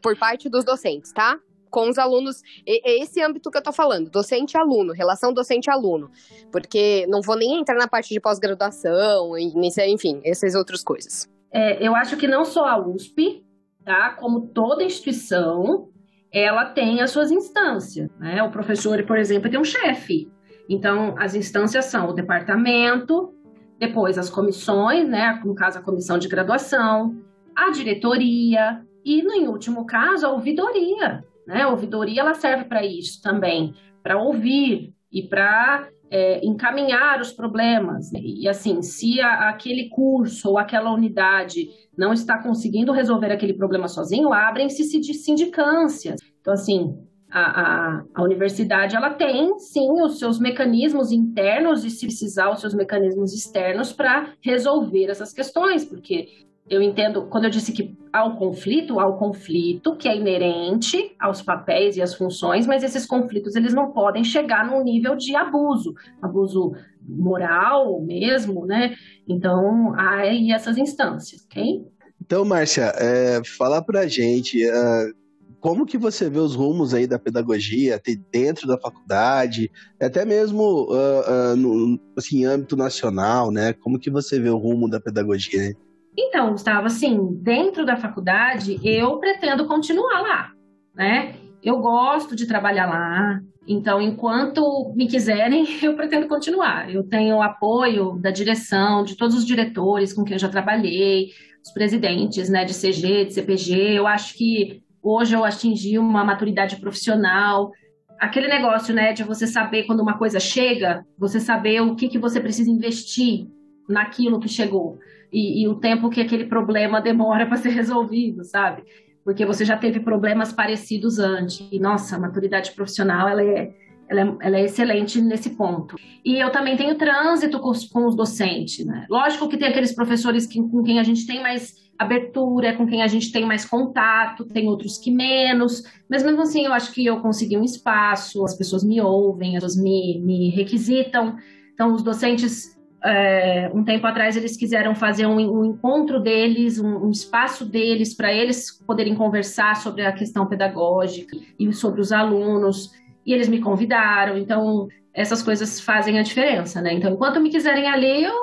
por parte dos docentes, tá? Com os alunos, é esse âmbito que eu tô falando, docente-aluno, relação docente-aluno, porque não vou nem entrar na parte de pós-graduação, enfim, essas outras coisas. É, eu acho que não só a USP, tá? Como toda instituição, ela tem as suas instâncias, né? O professor, por exemplo, tem um chefe, então, as instâncias são o departamento, depois as comissões, né, no caso a comissão de graduação, a diretoria e, no em último caso, a ouvidoria. Né? A ouvidoria ela serve para isso também, para ouvir e para é, encaminhar os problemas. E assim, se a, aquele curso ou aquela unidade não está conseguindo resolver aquele problema sozinho, abrem-se sindicâncias. Então, assim, a, a, a, universidade ela tem sim os seus mecanismos internos e se precisar os seus mecanismos externos para resolver essas questões, porque eu entendo quando eu disse que há um conflito, há um conflito que é inerente aos papéis e às funções, mas esses conflitos eles não podem chegar num nível de abuso, abuso moral mesmo, né? Então há aí essas instâncias, ok? Então, Márcia, é, fala pra gente. Uh como que você vê os rumos aí da pedagogia dentro da faculdade, até mesmo uh, uh, no assim, âmbito nacional, né? Como que você vê o rumo da pedagogia? Então, Gustavo, assim, dentro da faculdade, eu pretendo continuar lá, né? Eu gosto de trabalhar lá, então, enquanto me quiserem, <laughs> eu pretendo continuar. Eu tenho apoio da direção, de todos os diretores com quem eu já trabalhei, os presidentes né, de CG, de CPG. Eu acho que hoje eu atingi uma maturidade profissional. Aquele negócio né, de você saber quando uma coisa chega, você saber o que, que você precisa investir naquilo que chegou. E, e o tempo que aquele problema demora <laughs> para ser resolvido, sabe? porque você já teve problemas parecidos antes. E, nossa, a maturidade profissional, ela é, ela é, ela é excelente nesse ponto. E eu também tenho trânsito com os, com os docentes, né? Lógico que tem aqueles professores que, com quem a gente tem mais abertura, com quem a gente tem mais contato, tem outros que menos, mas mesmo assim eu acho que eu consegui um espaço, as pessoas me ouvem, as pessoas me, me requisitam, então os docentes é, um tempo atrás eles quiseram fazer um, um encontro deles, um, um espaço deles para eles poderem conversar sobre a questão pedagógica e sobre os alunos. E eles me convidaram, então essas coisas fazem a diferença, né? Então, enquanto me quiserem ali, eu,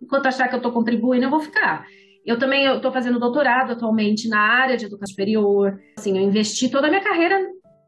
enquanto achar que eu estou contribuindo, eu vou ficar. Eu também estou fazendo doutorado atualmente na área de educação superior. Assim, eu investi toda a minha carreira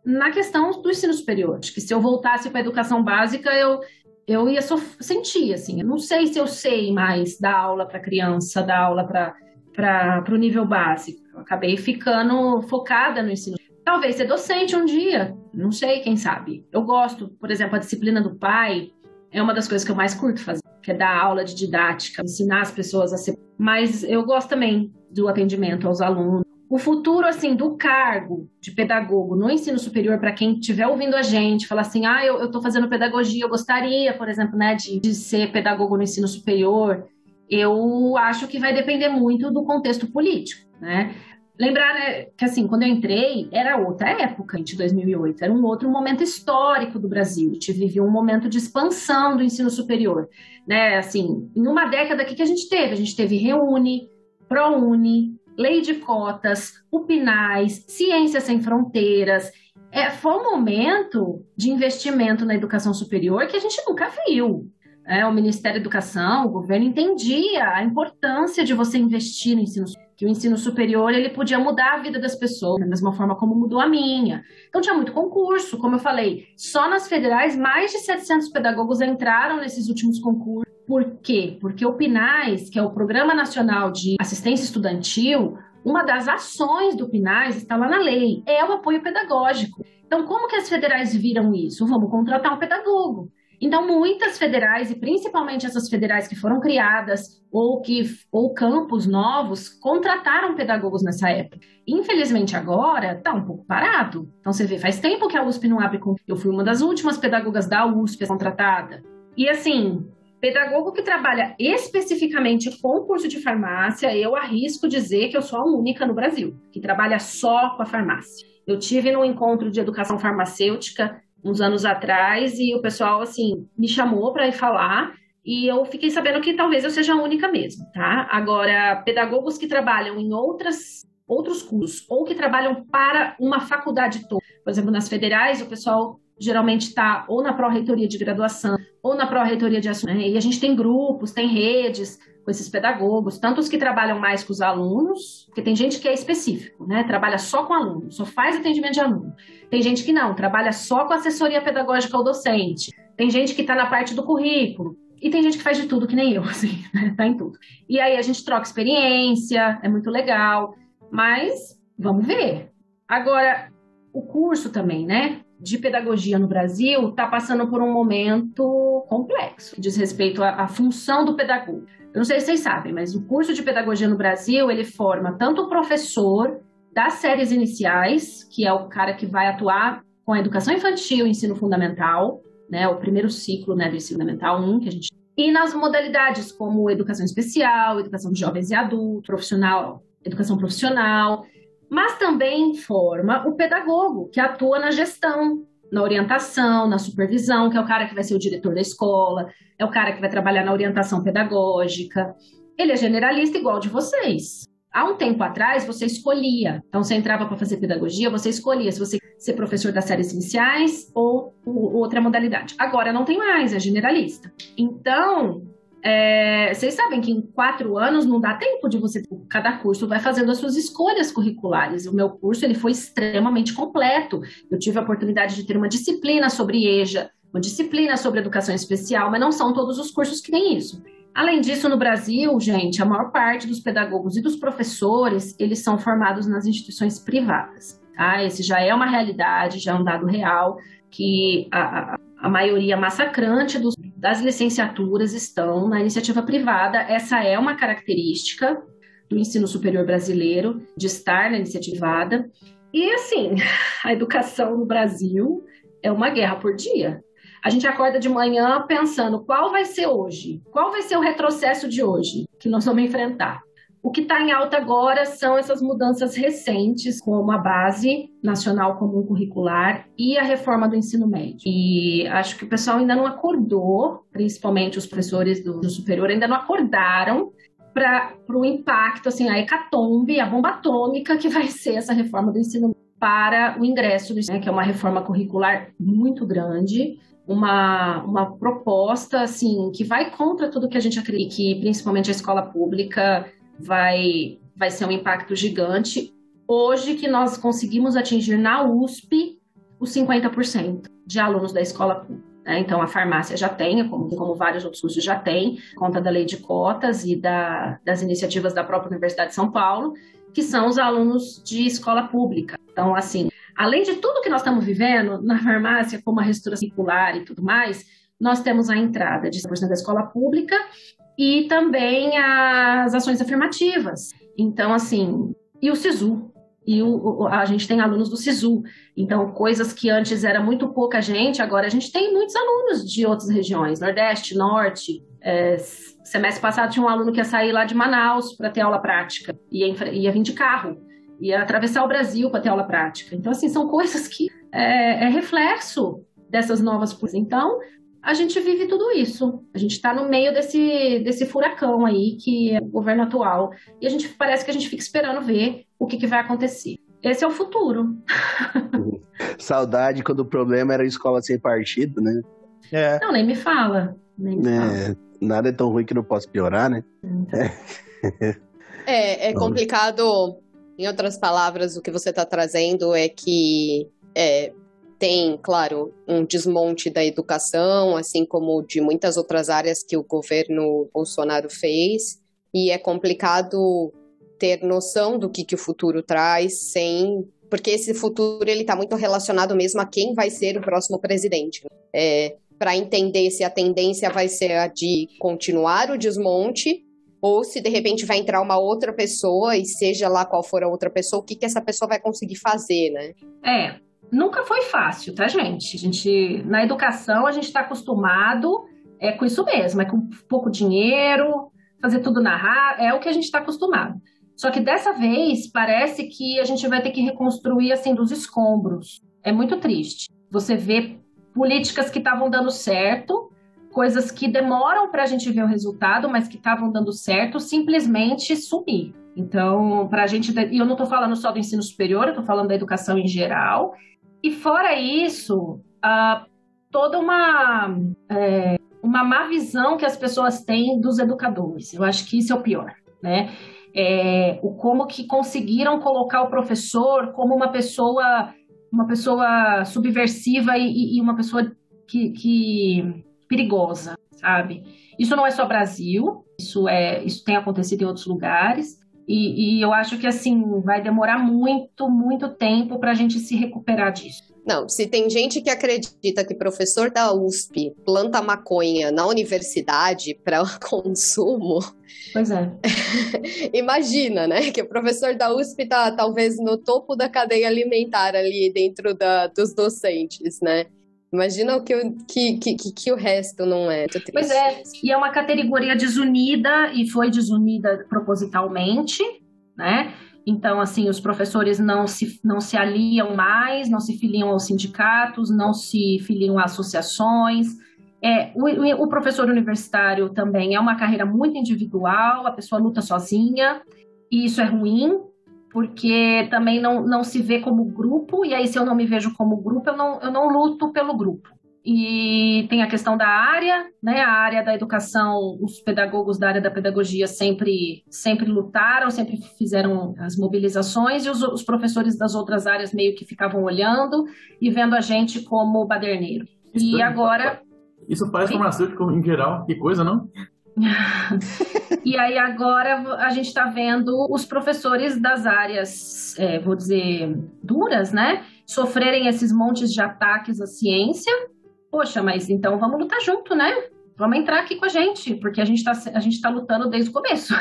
na questão do ensino superior. Acho que se eu voltasse para a educação básica, eu eu ia sentir, assim, eu não sei se eu sei mais dar aula para criança, dar aula para o nível básico. Eu acabei ficando focada no ensino. Talvez ser docente um dia, não sei, quem sabe. Eu gosto, por exemplo, a disciplina do pai é uma das coisas que eu mais curto fazer, que é dar aula de didática, ensinar as pessoas a ser. Mas eu gosto também do atendimento aos alunos o futuro assim do cargo de pedagogo no ensino superior para quem estiver ouvindo a gente, falar assim, ah, eu estou fazendo pedagogia, eu gostaria, por exemplo, né, de, de ser pedagogo no ensino superior, eu acho que vai depender muito do contexto político, né? Lembrar né, que assim, quando eu entrei, era outra época, de 2008, era um outro momento histórico do Brasil. A gente vivia um momento de expansão do ensino superior, né? Assim, em uma década que que a gente teve, a gente teve Reúne, ProUni, lei de cotas, o PNAES, Ciência Sem Fronteiras. É, foi um momento de investimento na educação superior que a gente nunca viu. É, o Ministério da Educação, o governo entendia a importância de você investir no ensino que o ensino superior ele podia mudar a vida das pessoas da mesma forma como mudou a minha. Então tinha muito concurso, como eu falei, só nas federais mais de 700 pedagogos entraram nesses últimos concursos por quê? Porque o PNAES, que é o Programa Nacional de Assistência Estudantil, uma das ações do PNAES está lá na lei, é o apoio pedagógico. Então, como que as federais viram isso? Vamos contratar um pedagogo. Então, muitas federais, e principalmente essas federais que foram criadas ou que ou campos novos, contrataram pedagogos nessa época. Infelizmente, agora está um pouco parado. Então, você vê, faz tempo que a USP não abre. Eu fui uma das últimas pedagogas da USP contratada. E assim, Pedagogo que trabalha especificamente com curso de farmácia, eu arrisco dizer que eu sou a única no Brasil que trabalha só com a farmácia. Eu tive num encontro de educação farmacêutica uns anos atrás e o pessoal assim me chamou para ir falar e eu fiquei sabendo que talvez eu seja a única mesmo, tá? Agora, pedagogos que trabalham em outras outros cursos ou que trabalham para uma faculdade toda, por exemplo, nas federais, o pessoal geralmente está ou na pró-reitoria de graduação ou na pró-reitoria de ações. Né? E a gente tem grupos, tem redes com esses pedagogos, tanto os que trabalham mais com os alunos, porque tem gente que é específico, né? Trabalha só com aluno, só faz atendimento de aluno. Tem gente que não, trabalha só com assessoria pedagógica ao docente. Tem gente que está na parte do currículo. E tem gente que faz de tudo, que nem eu, <laughs> assim, né? Tá em tudo. E aí a gente troca experiência, é muito legal. Mas vamos ver. Agora, o curso também, né? de pedagogia no Brasil está passando por um momento complexo, diz respeito à, à, função do pedagogo. Eu não sei se vocês sabem, mas o curso de pedagogia no Brasil ele forma tanto o professor das séries iniciais, que é o cara que vai atuar com a educação infantil, ensino fundamental, né, o primeiro ciclo né, do ensino fundamental 1 que a gente e nas modalidades como educação especial, educação de jovens e adultos, profissional, educação profissional, mas também forma o pedagogo, que atua na gestão, na orientação, na supervisão, que é o cara que vai ser o diretor da escola, é o cara que vai trabalhar na orientação pedagógica. Ele é generalista igual de vocês. há um tempo atrás você escolhia. Então você entrava para fazer pedagogia, você escolhia se você ser professor das séries iniciais ou, ou outra modalidade. Agora não tem mais, é generalista. Então é, vocês sabem que em quatro anos não dá tempo de você. Cada curso vai fazendo as suas escolhas curriculares. O meu curso ele foi extremamente completo. Eu tive a oportunidade de ter uma disciplina sobre EJA, uma disciplina sobre educação especial, mas não são todos os cursos que têm isso. Além disso, no Brasil, gente, a maior parte dos pedagogos e dos professores eles são formados nas instituições privadas. Tá? Esse já é uma realidade, já é um dado real que a, a, a maioria massacrante dos das licenciaturas estão na iniciativa privada. Essa é uma característica do ensino superior brasileiro, de estar na iniciativa privada. E, assim, <laughs> a educação no Brasil é uma guerra por dia. A gente acorda de manhã pensando qual vai ser hoje, qual vai ser o retrocesso de hoje que nós vamos enfrentar. O que está em alta agora são essas mudanças recentes, como a Base Nacional Comum Curricular e a reforma do ensino médio. E acho que o pessoal ainda não acordou, principalmente os professores do, do superior, ainda não acordaram para o impacto, assim, a hecatombe, a bomba atômica que vai ser essa reforma do ensino para o ingresso, né, que é uma reforma curricular muito grande, uma, uma proposta assim que vai contra tudo que a gente acredita, que principalmente a escola pública vai, vai ser um impacto gigante. Hoje que nós conseguimos atingir na USP os 50% de alunos da escola pública. Né? Então, a farmácia já tem, como, como vários outros cursos já tem, conta da lei de cotas e da, das iniciativas da própria Universidade de São Paulo, que são os alunos de escola pública. Então, assim, além de tudo que nós estamos vivendo na farmácia, como a restauração circular e tudo mais, nós temos a entrada de 100% da escola pública e também as ações afirmativas. Então, assim, e o SISU. E o, a gente tem alunos do SISU. Então, coisas que antes era muito pouca gente, agora a gente tem muitos alunos de outras regiões, Nordeste, Norte. É, semestre passado tinha um aluno que ia sair lá de Manaus para ter aula prática, ia, ia vir de carro, ia atravessar o Brasil para ter aula prática. Então, assim, são coisas que é, é reflexo dessas novas coisas. Então, a gente vive tudo isso. A gente está no meio desse, desse furacão aí, que é o governo atual. E a gente parece que a gente fica esperando ver o que, que vai acontecer. Esse é o futuro. <laughs> Saudade quando o problema era escola sem partido, né? É. Não, nem me fala. Nem me é, fala. Nada é tão ruim que não possa piorar, né? É, é complicado. Em outras palavras, o que você está trazendo é que é, tem, claro, um desmonte da educação, assim como de muitas outras áreas que o governo Bolsonaro fez, e é complicado ter noção do que, que o futuro traz sem porque esse futuro ele está muito relacionado mesmo a quem vai ser o próximo presidente. É, Para entender se a tendência vai ser a de continuar o desmonte ou se de repente vai entrar uma outra pessoa e seja lá qual for a outra pessoa, o que, que essa pessoa vai conseguir fazer, né? É, nunca foi fácil, tá, gente? A gente na educação a gente está acostumado é com isso mesmo, é com pouco dinheiro, fazer tudo na rádio, é o que a gente está acostumado. Só que dessa vez parece que a gente vai ter que reconstruir assim dos escombros. É muito triste. Você vê políticas que estavam dando certo, coisas que demoram para a gente ver o resultado, mas que estavam dando certo, simplesmente sumir. Então, para a gente, e eu não estou falando só do ensino superior, eu estou falando da educação em geral, e fora isso, uh, toda uma, é, uma má visão que as pessoas têm dos educadores. Eu acho que isso é o pior, né? É, o como que conseguiram colocar o professor como uma pessoa uma pessoa subversiva e, e uma pessoa que, que perigosa, sabe? Isso não é só Brasil, isso é isso tem acontecido em outros lugares. E, e eu acho que assim vai demorar muito, muito tempo para a gente se recuperar disso. Não, se tem gente que acredita que professor da USP planta maconha na universidade para <laughs> consumo. Pois é. <laughs> Imagina, né? Que o professor da USP tá talvez no topo da cadeia alimentar ali dentro da, dos docentes, né? Imagina o que, que, que, que, o resto não é. Pois é, e é uma categoria desunida e foi desunida propositalmente, né? Então, assim, os professores não se, não se aliam mais, não se filiam aos sindicatos, não se filiam a associações. É, o, o professor universitário também é uma carreira muito individual, a pessoa luta sozinha. e isso é ruim, porque também não, não se vê como grupo, e aí se eu não me vejo como grupo, eu não, eu não luto pelo grupo. E tem a questão da área, né? A área da educação, os pedagogos da área da pedagogia sempre, sempre lutaram, sempre fizeram as mobilizações, e os, os professores das outras áreas meio que ficavam olhando e vendo a gente como baderneiro. Isso E é- agora Isso faz farmacêutico em geral, que coisa, não? <laughs> E aí agora a gente está vendo os professores das áreas, é, vou dizer, duras, né? Sofrerem esses montes de ataques à ciência. Poxa, mas então vamos lutar junto, né? Vamos entrar aqui com a gente, porque a gente está tá lutando desde o começo.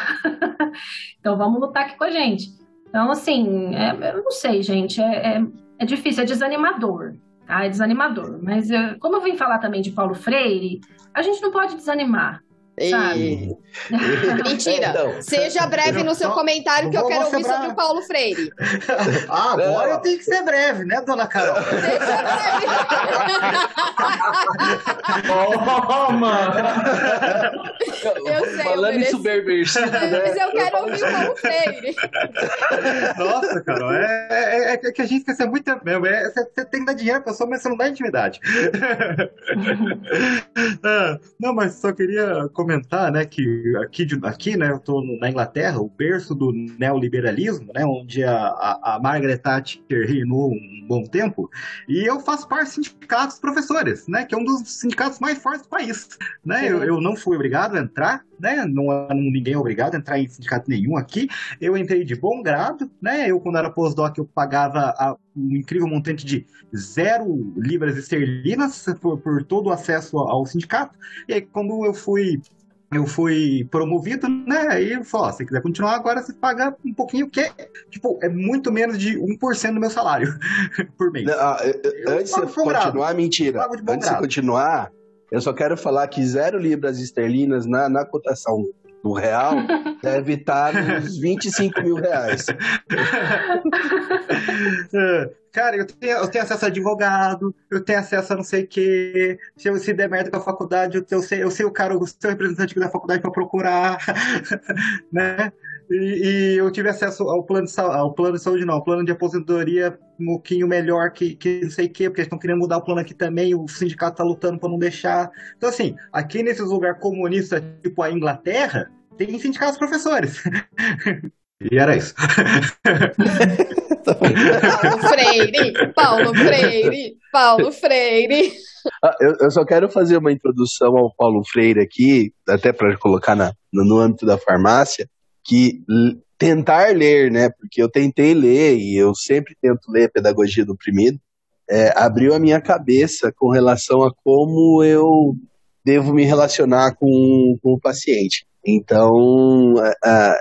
<laughs> então vamos lutar aqui com a gente. Então, assim, é- eu não sei, gente, é, é, é difícil, é desanimador. Tá? É desanimador. Mas é, como eu vim falar também de Paulo Freire, a gente não pode desanimar. Sabe? <laughs> Mentira. Então, Seja breve no seu Só- comentário que eu quero ouvir sobre o. Paulo Freire. <laughs> Ah, agora Não. eu tenho que ser breve, né, dona Carol? Seja breve. <laughs> Toma! Eu sei, eu Falando em mereço. subversivo, né? Mas eu quero ouvir o Paulo Freire. Nossa, Carol, é, é- é que a gente quer ser muito. É, você, tem que dar dinheiro pra pessoa, mas você não dá intimidade. Ah, não, mas só queria comentar, né, que aqui, aqui né, eu no- na Inglaterra, o berço do neoliberalismo, né, onde a, a, a Margaret Thatcher reinou um bom tempo, e eu faço parte do sindicato dos professores, né, que é um dos sindicatos mais fortes do país, né, eu, eu não fui obrigado a entrar, né, não, ninguém é obrigado a entrar em sindicato nenhum aqui, eu entrei de bom grado, né, eu quando era postdoc eu pagava a- um incrível montante de zero libras esterlinas por, por todo o acesso ao sindicato. E aí, quando eu fui eu fui promovido, né? Aí ele falou: ó, se quiser continuar agora, você paga um pouquinho, que é, tipo, é muito menos de 1% do meu salário <laughs> por mês. Não, ah, eu- eu- antes de bom grado. continuar, mentira. De Antes de continuar, eu só quero falar que zero libras esterlinas na, na cotação do real <laughs> deve estar nos 25 mil reais. <laughs> Cara, eu tenho, eu tenho acesso a advogado, eu tenho acesso a não sei o quê. Se, eu, se der merda com a faculdade, eu, eu sei, eu sei o cara, o seu representante da faculdade para procurar, <laughs> né? E, e eu tive acesso ao plano de saúde, ao plano de saúde não, ao plano de aposentadoria um pouquinho melhor que, que não sei o quê, porque eles estão querendo mudar o plano aqui também, o sindicato tá lutando para não deixar. Então, assim, aqui nesses lugares comunistas, tipo a Inglaterra, tem sindicatos professores. <laughs> E era isso. Paulo <laughs> Freire, Paulo Freire, Paulo Freire. Ah, Eu, eu só quero fazer uma introdução ao Paulo Freire aqui, até para colocar na, no, no âmbito da farmácia, que tentar ler, né? Porque eu tentei ler e eu sempre tento ler Pedagogia do Oprimido, é, abriu a minha cabeça com relação a como eu devo me relacionar com, com o paciente. Então,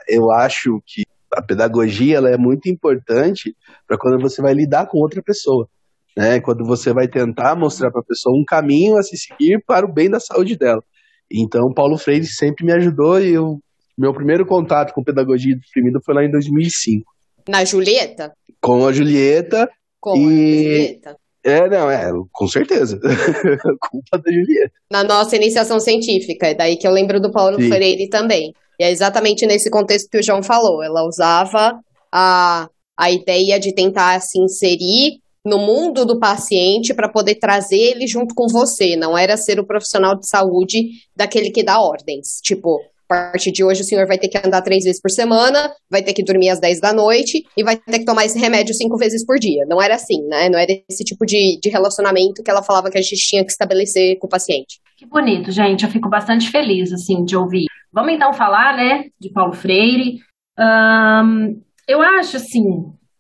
eu acho que a pedagogia ela é muito importante para quando você vai lidar com outra pessoa né? Quando você vai tentar mostrar para a pessoa um caminho a se seguir para o bem da saúde dela. Então, Paulo Freire sempre me ajudou e eu, meu primeiro contato com pedagogia deprimida foi lá em 2005, Na Julieta? com a Julieta. Com E- a Julieta. É, não, é, com certeza. <laughs> Culpa da Julieta. Na nossa iniciação científica. É daí que eu lembro do Paulo Sim. Freire também. E é exatamente nesse contexto que o João falou. Ela usava a, a ideia de tentar se inserir no mundo do paciente para poder trazer ele junto com você. Não era ser o profissional de saúde daquele que dá ordens. Tipo, partir de hoje o senhor vai ter que andar três vezes por semana, vai ter que dormir às 10 da noite e vai ter que tomar esse remédio cinco vezes por dia. Não era assim, né? Não era esse tipo de, de relacionamento que ela falava que a gente tinha que estabelecer com o paciente. Que bonito, gente. Eu fico bastante feliz, assim, de ouvir. Vamos então falar, né, de Paulo Freire. Ahn, eu acho, assim,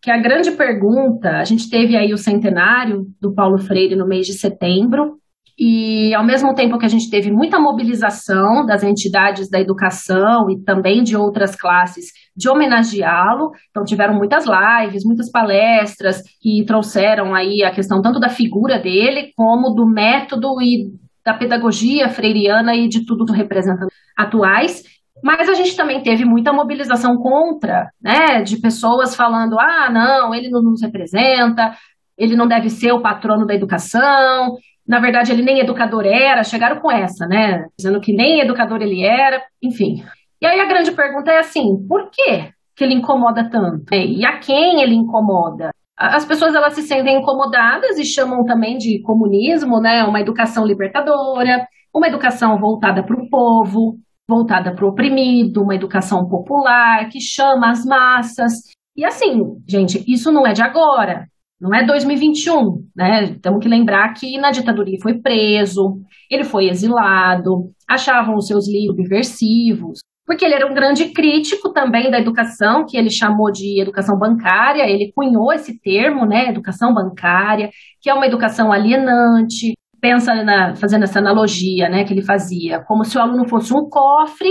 que a grande pergunta, a gente teve aí o centenário do Paulo Freire no mês de setembro, e ao mesmo tempo que a gente teve muita mobilização das entidades da educação e também de outras classes de homenageá-lo, então tiveram muitas lives, muitas palestras que trouxeram aí a questão tanto da figura dele como do método e da pedagogia freiriana e de tudo do representante atuais. Mas a gente também teve muita mobilização contra, né, de pessoas falando: ah, não, ele não nos representa, ele não deve ser o patrono da educação. Na verdade, ele nem educador era, chegaram com essa, né? Dizendo que nem educador ele era, enfim. E aí a grande pergunta é assim: por quê que ele incomoda tanto? E a quem ele incomoda? As pessoas elas se sentem incomodadas e chamam também de comunismo, né? Uma educação libertadora, uma educação voltada para o povo, voltada para o oprimido, uma educação popular que chama as massas. E assim, gente, isso não é de agora, não é 2021, né? Temos que lembrar que na ditadura ele foi preso, ele foi exilado, achavam os seus livros subversivos, porque ele era um grande crítico também da educação, que ele chamou de educação bancária, ele cunhou esse termo, né, educação bancária, que é uma educação alienante. Pensa na, fazendo essa analogia, né, que ele fazia, como se o aluno fosse um cofre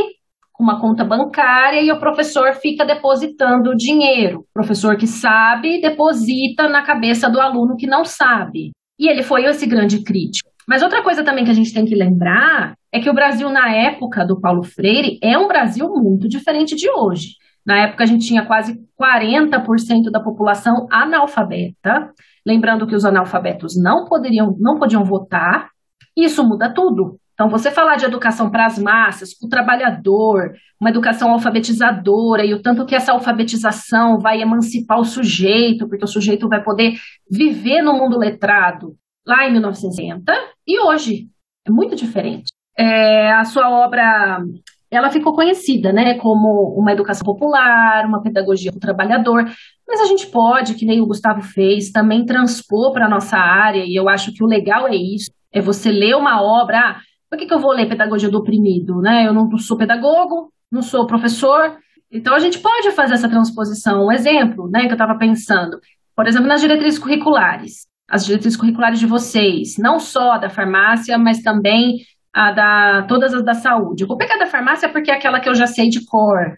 uma conta bancária e o professor fica depositando dinheiro. O professor que sabe deposita na cabeça do aluno que não sabe. E ele foi esse grande crítico. Mas outra coisa também que a gente tem que lembrar é que o Brasil, na época do Paulo Freire, é um Brasil muito diferente de hoje. Na época, a gente tinha quase 40% da população analfabeta. Lembrando que os analfabetos não, poderiam, não podiam votar. Isso muda tudo. Então, você falar de educação para as massas, para o trabalhador, uma educação alfabetizadora, e o tanto que essa alfabetização vai emancipar o sujeito, porque o sujeito vai poder viver no mundo letrado, lá em 1960 e hoje. É muito diferente. É, a sua obra ela ficou conhecida né, como uma educação popular, uma pedagogia do trabalhador, mas a gente pode, que nem o Gustavo fez, também transpor para a nossa área, e eu acho que o legal é isso, é você ler uma obra, ah, por que, que eu vou ler Pedagogia do Oprimido? Né? Eu não sou pedagogo, não sou professor, então a gente pode fazer essa transposição. Um exemplo né, que eu estava pensando, por exemplo, nas diretrizes curriculares as diretrizes curriculares de vocês, não só da farmácia, mas também a da todas as da saúde. Eu vou pegar da farmácia porque é aquela que eu já sei de cor,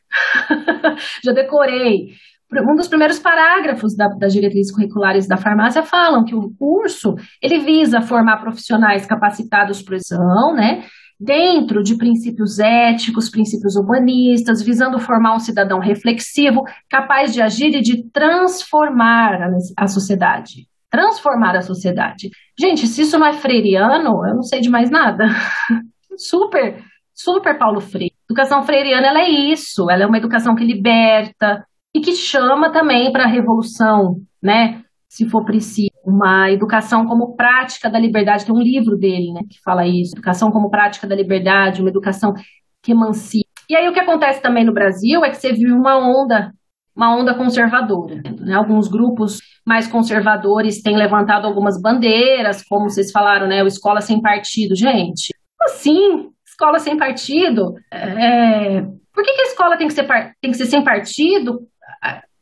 <laughs> já decorei. Um dos primeiros parágrafos da, das diretrizes curriculares da farmácia falam que o curso ele visa formar profissionais capacitados para exame, né? Dentro de princípios éticos, princípios humanistas, visando formar um cidadão reflexivo, capaz de agir e de transformar a, a sociedade transformar a sociedade. Gente, se isso não é freiriano, eu não sei de mais nada. <laughs> super, super Paulo Freire. Educação freiriana, ela é isso, ela é uma educação que liberta e que chama também para a revolução, né? Se for preciso, uma educação como prática da liberdade. Tem um livro dele, né, que fala isso. Educação como prática da liberdade, uma educação que emancipa. E aí o que acontece também no Brasil é que você viu uma onda uma onda conservadora. Né? Alguns grupos mais conservadores têm levantado algumas bandeiras, como vocês falaram, né? O Escola Sem Partido. Gente, assim, escola sem partido? É... Por que, que a escola tem que, ser, tem que ser sem partido?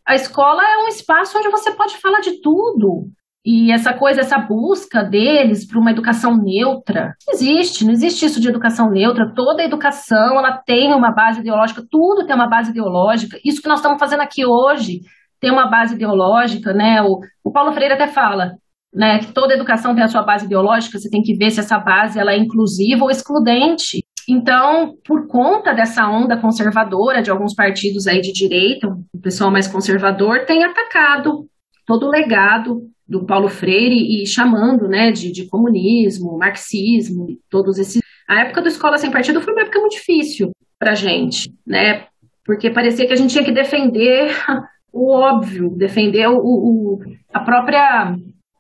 A escola é um espaço onde você pode falar de tudo. E essa coisa, essa busca deles para uma educação neutra, não existe, não existe isso de educação neutra. Toda educação ela tem uma base ideológica, tudo tem uma base ideológica. Isso que nós estamos fazendo aqui hoje tem uma base ideológica, né? O, o Paulo Freire até fala, né, que toda educação tem a sua base ideológica, você tem que ver se essa base ela é inclusiva ou excludente. Então, por conta dessa onda conservadora de alguns partidos aí de direita, o pessoal mais conservador tem atacado todo o legado do Paulo Freire e chamando né, de, de comunismo, marxismo, todos esses. A época do Escola Sem Partido foi uma época muito difícil para a gente, né? Porque parecia que a gente tinha que defender <laughs> o óbvio, defender o, o a própria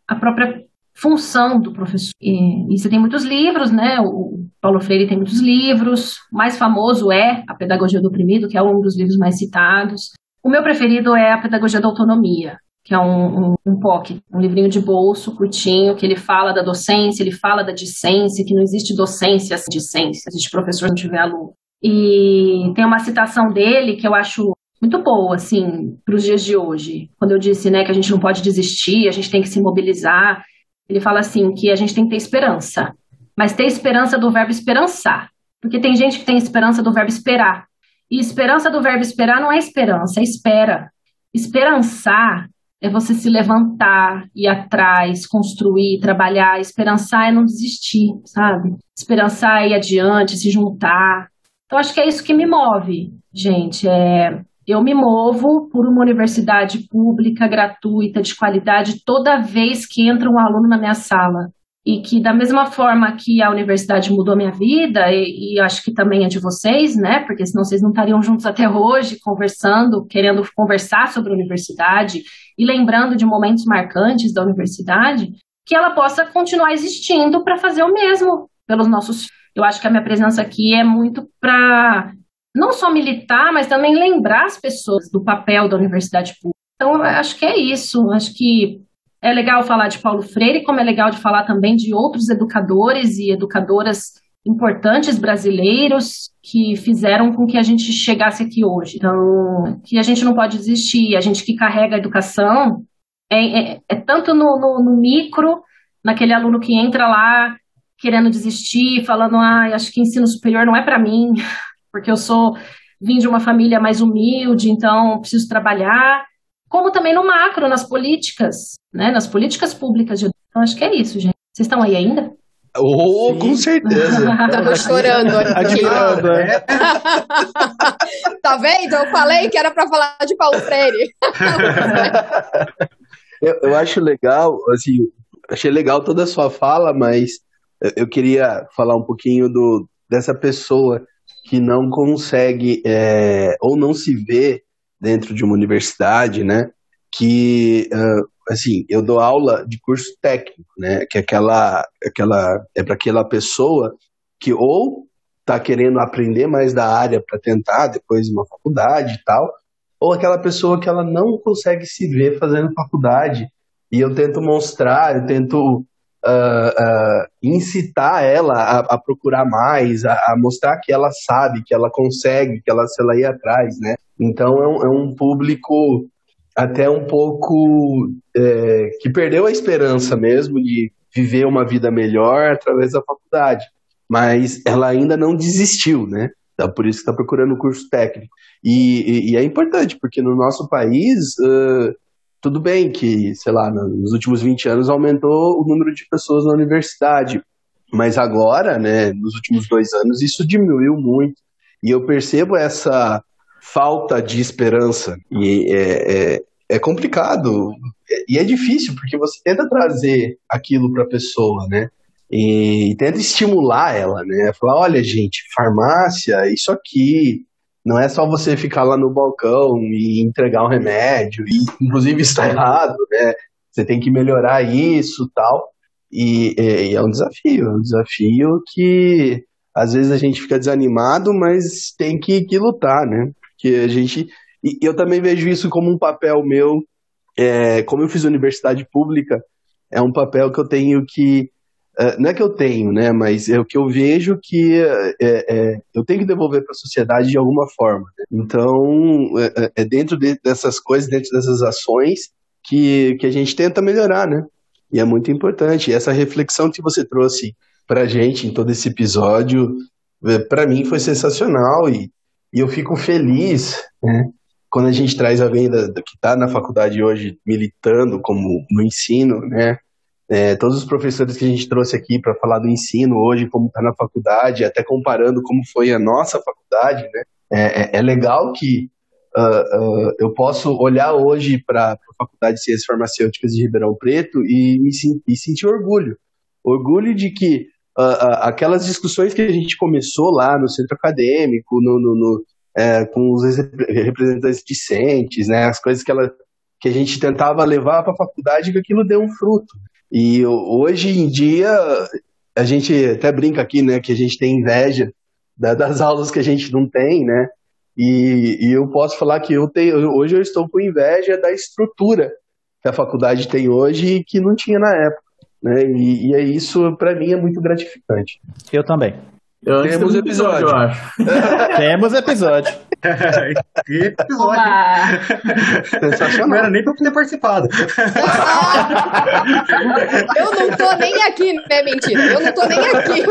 a própria função do professor. E, e, você tem muitos livros, né? O Paulo Freire tem muitos livros. O mais famoso é A Pedagogia do Oprimido, que é um dos livros mais citados. O meu preferido é A Pedagogia da Autonomia, que é um, um, um POC, um livrinho de bolso curtinho, que ele fala da docência, ele fala da discência, que não existe docência sem discência, existe professor não tiver aluno. E tem uma citação dele que eu acho muito boa, assim, para os dias de hoje. Quando eu disse, né, que a gente não pode desistir, a gente tem que se mobilizar. Ele fala assim que a gente tem que ter esperança, mas ter esperança do verbo esperançar, porque tem gente que tem esperança do verbo esperar. E esperança do verbo esperar não é esperança, é espera. Esperançar é você se levantar, ir atrás, construir, trabalhar. Esperançar é não desistir, sabe? Esperançar é ir adiante, se juntar. Então, acho que é isso que me move, gente. É, eu me movo por uma universidade pública, gratuita, de qualidade, toda vez que entra um aluno na minha sala. e que da mesma forma que a universidade mudou minha vida, e, e, acho que também é de vocês, né? Porque senão vocês não estariam juntos até hoje, conversando, querendo conversar sobre a universidade e lembrando de momentos marcantes da universidade, que ela possa continuar existindo para fazer o mesmo pelos nossos. Eu acho que a minha presença aqui é muito para não só militar, mas também lembrar as pessoas do papel da universidade pública. Então, acho que é isso. Acho que é legal falar de Paulo Freire, como é legal de falar também de outros educadores e educadoras importantes brasileiros que fizeram com que a gente chegasse aqui hoje. Então, que a gente não pode desistir. A gente que carrega a educação é, é, é tanto no, no, no, micro, naquele aluno que entra lá querendo desistir, falando, ah, acho que ensino superior não é para mim, <laughs> porque eu sou vim de uma família mais humilde, então preciso trabalhar como também no macro, nas políticas, né, nas políticas públicas. De... Então, acho que é isso, gente. Vocês estão aí ainda? Oh, com certeza. <laughs> Tava chorando aqui. <laughs> É. tá vendo? Eu falei que era para falar de Paulo Freire. <laughs> eu, eu, acho legal, assim, achei legal toda a sua fala, mas eu queria falar um pouquinho do, dessa pessoa que não consegue é, ou não se vê dentro de uma universidade, né? Que, uh, assim, eu dou aula de curso técnico, né? Que é aquela, aquela é para aquela pessoa que ou está querendo aprender mais da área para tentar depois uma faculdade e tal, ou aquela pessoa que ela não consegue se ver fazendo faculdade. E eu tento mostrar, eu tento uh, uh, incitar ela a, a procurar mais, a, a, mostrar que ela sabe, que ela consegue, que ela se ela ir atrás, né? Então é um, é um público até um pouco é, que perdeu a esperança mesmo de viver uma vida melhor através da faculdade, mas ela ainda não desistiu, né? Então, por isso que está procurando o curso técnico. E, e, e, é importante, porque no nosso país, uh, tudo bem que, sei lá, nos últimos 20 anos aumentou o número de pessoas na universidade, mas agora, né, nos últimos dois anos, isso diminuiu muito. E eu percebo essa falta de esperança. E é, é, é complicado. E é difícil, porque você tenta trazer aquilo para a pessoa, né? E tenta estimular ela, né? Falar, olha, gente, farmácia, isso aqui. Não é só você ficar lá no balcão e entregar um remédio, e inclusive <laughs> está errado, né? Você tem que melhorar isso tal. E, e é um desafio, é um desafio que às vezes a gente fica desanimado, mas tem que, que lutar, né? que a gente. E eu também vejo isso como um papel meu, é, como eu fiz universidade pública, é um papel que eu tenho que. É, não é que eu tenho, né? Mas é o que eu vejo que é, é, eu tenho que devolver para a sociedade de alguma forma. Então, é, é, é dentro de, dessas coisas, dentro dessas ações, que, que a gente tenta melhorar, né? E é muito importante. E essa reflexão que você trouxe para a gente em todo esse episódio, para mim foi sensacional e e eu fico feliz, né, quando a gente traz alguém da, da que está na faculdade hoje militando como no ensino, né? É, todos os professores que a gente trouxe aqui para falar do ensino hoje, como está na faculdade, até comparando como foi a nossa faculdade, né? É, é, é legal que uh, uh, eu posso olhar hoje para a Faculdade de Ciências Farmacêuticas de Ribeirão Preto e, me, e sentir orgulho. Orgulho de que uh, aquelas discussões que a gente começou lá no centro acadêmico, no, no, no é, com os representantes discentes, né, as coisas que, ela, que a gente tentava levar para a faculdade, que aquilo deu um fruto. E hoje em dia, a gente até brinca aqui, né, que a gente tem inveja da, das <laughs> aulas que a gente não tem, né, e, e, eu posso falar que eu tenho, hoje eu estou com inveja da estrutura que a faculdade tem hoje e que não tinha na época. Né? E, e é isso, para mim, é muito gratificante. Eu também. Eu Temos episódio, eu acho. <laughs> Temos episódio. <laughs> que episódio. Sensacional. Não era nem pra ter participado. <laughs> eu não tô nem aqui, é mentira. Eu não tô nem aqui.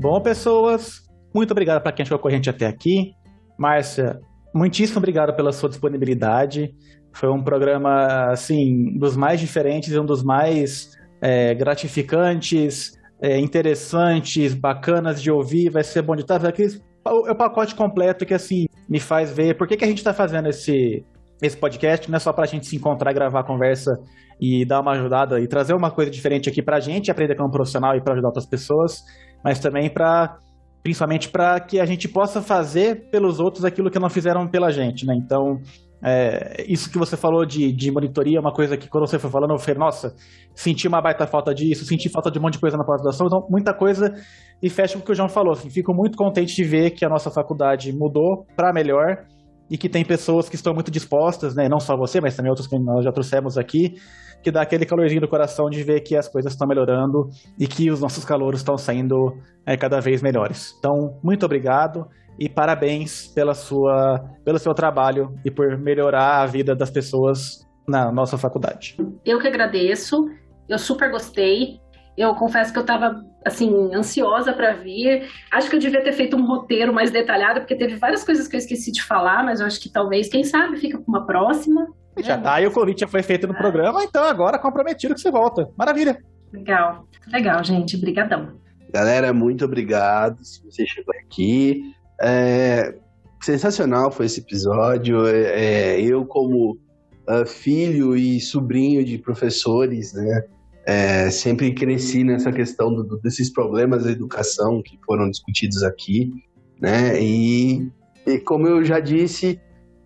Bom, pessoas, muito obrigado para quem chegou com a gente até aqui. Márcia, muitíssimo obrigado pela sua disponibilidade. Foi um programa, assim, dos mais diferentes e um dos mais é, gratificantes, é, interessantes, bacanas de ouvir. Vai ser bom de estar aqui é o pacote completo que, assim, me faz ver por que, que a gente está fazendo esse, esse podcast. Não é só para a gente se encontrar, gravar a conversa e dar uma ajudada e trazer uma coisa diferente aqui para a gente, aprender como profissional e para ajudar outras pessoas, mas também para principalmente para que a gente possa fazer pelos outros aquilo que não fizeram pela gente, né? Então, é, isso que você falou de, de monitoria é uma coisa que quando você foi falando, eu falei, nossa, senti uma baita falta disso, senti falta de um monte de coisa na pós-graduação, então muita coisa, e fecha com o que o João falou, assim, fico muito contente de ver que a nossa faculdade mudou para melhor, e que tem pessoas que estão muito dispostas, né, não só você, mas também outros que nós já trouxemos aqui, que dá aquele calorzinho do coração de ver que as coisas estão melhorando e que os nossos calouros estão saindo é, cada vez melhores. Então, muito obrigado e parabéns pela sua, pelo seu trabalho e por melhorar a vida das pessoas na nossa faculdade. Eu que agradeço, eu super gostei. Eu confesso que eu estava assim ansiosa para vir. Acho que eu devia ter feito um roteiro mais detalhado, porque teve várias coisas que eu esqueci de falar, mas eu acho que talvez, quem sabe, fica para uma próxima. Já tá aí, o convite já foi feito no programa, então agora comprometido que você volta. Maravilha. Legal, legal, gente. Obrigadão. Galera, muito obrigado se você chegou aqui. É, sensacional foi esse episódio. É, eu, como uh, filho e sobrinho de professores, né, é, sempre cresci nessa questão do, desses problemas da educação que foram discutidos aqui, né? E, e como eu já disse,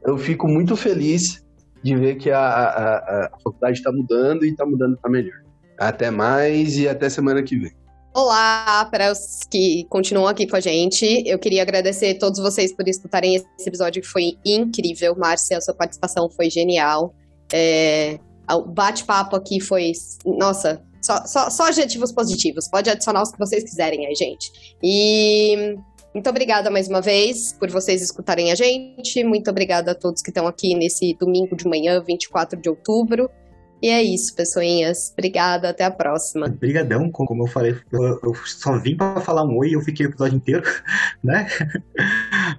eu fico muito feliz de ver que a, a, a faculdade está mudando e está mudando para melhor. Até mais e até semana que vem. Olá, para os que continuam aqui com a gente. Eu queria agradecer a todos vocês por escutarem esse episódio que foi incrível. Márcia, sua participação foi genial. É, o bate-papo aqui foi. Nossa, só, só, só adjetivos positivos. Pode adicionar os que vocês quiserem aí, gente. E muito obrigada mais uma vez por vocês escutarem a gente. Muito obrigada a todos que estão aqui nesse domingo de manhã, 24 de outubro. E é isso, pessoinhas. Obrigada, até a próxima. Obrigadão, como eu falei, eu, só vim para falar um oi e eu fiquei o episódio inteiro, <laughs> né?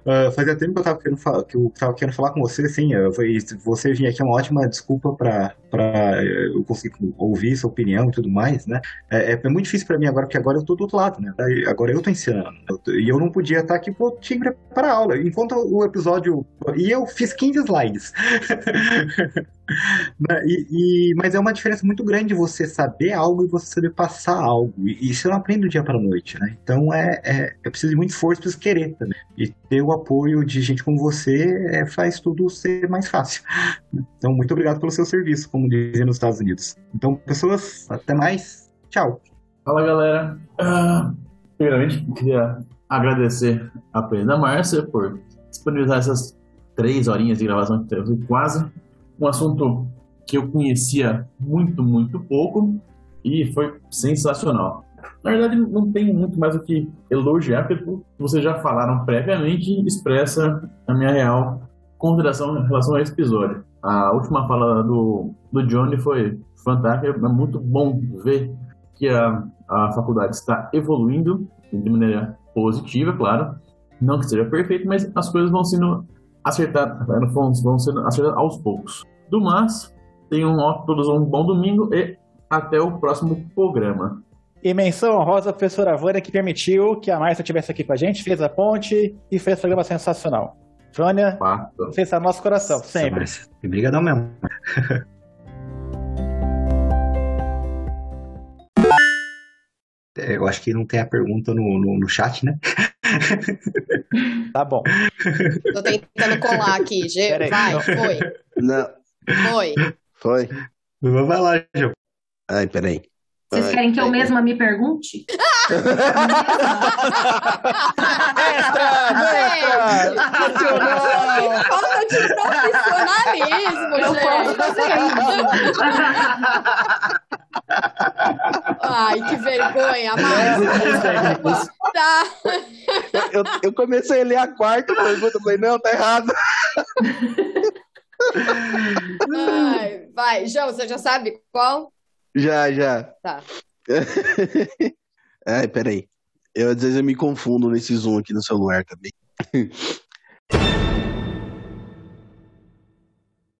uh, <laughs> fazia tempo que eu tava querendo falar, que eu tava querendo falar com você, foi, você vir aqui é uma ótima desculpa para eu conseguir ouvir sua opinião e tudo mais, né? É, é, é muito difícil para mim agora, porque agora eu tô do outro lado, né? Agora eu tô ensinando. E eu não podia estar aqui porque eu tinha que preparar a aula. Enquanto o episódio. E eu fiz 15 slides. <laughs> E, e, mas é uma diferença muito grande você saber algo e você saber passar algo. E isso eu não aprendo do dia para noite, né? Então é, é, é preciso de muito esforço, preciso querer também. E ter o apoio de gente como você é, faz tudo ser mais fácil. Então, muito obrigado pelo seu serviço, como dizem nos Estados Unidos. Então, pessoas, até mais. Tchau. Fala, galera. Uh, primeiramente, queria agradecer a da Márcia por disponibilizar essas três horinhas de gravação que teve quase um assunto que eu conhecia muito, muito pouco e foi sensacional. Na verdade, não tem muito mais o que elogiar, porque vocês já falaram previamente e expressa a minha real consideração em relação a esse episódio. A última fala do, do Johnny foi fantástica, é muito bom ver que a, a faculdade está evoluindo de maneira positiva, claro. Não que seja perfeito, mas as coisas vão sendo acertar, vão ser acertar aos poucos. Do mais, tenham todos um bom domingo e até o próximo programa. E menção honrosa à professora Vânia que permitiu que a Márcia estivesse aqui com a gente, fez a ponte e fez o programa sensacional. Vânia, fez a nosso coração, sempre. Obrigadão mesmo. <laughs> Eu acho que não tem a pergunta no, no, no chat, né? <laughs> Tá bom. Tô tentando colar aqui, Gê. Vai, foi. Não. Foi. Foi. Vai lá, João. Ai, peraí. Vocês querem que eu mesma me pergunte? <laughs> extra! Falta de profissionalismo, Eu gente. Ai, que vergonha, Márcia. Tá. Eu, eu comecei a ler a quarta pergunta, falei, não, tá errado. Ai, vai, João, você já sabe qual? Já, já. Tá. <laughs> Ai, peraí. Eu, às vezes eu me confundo nesse zoom aqui no celular também. <laughs>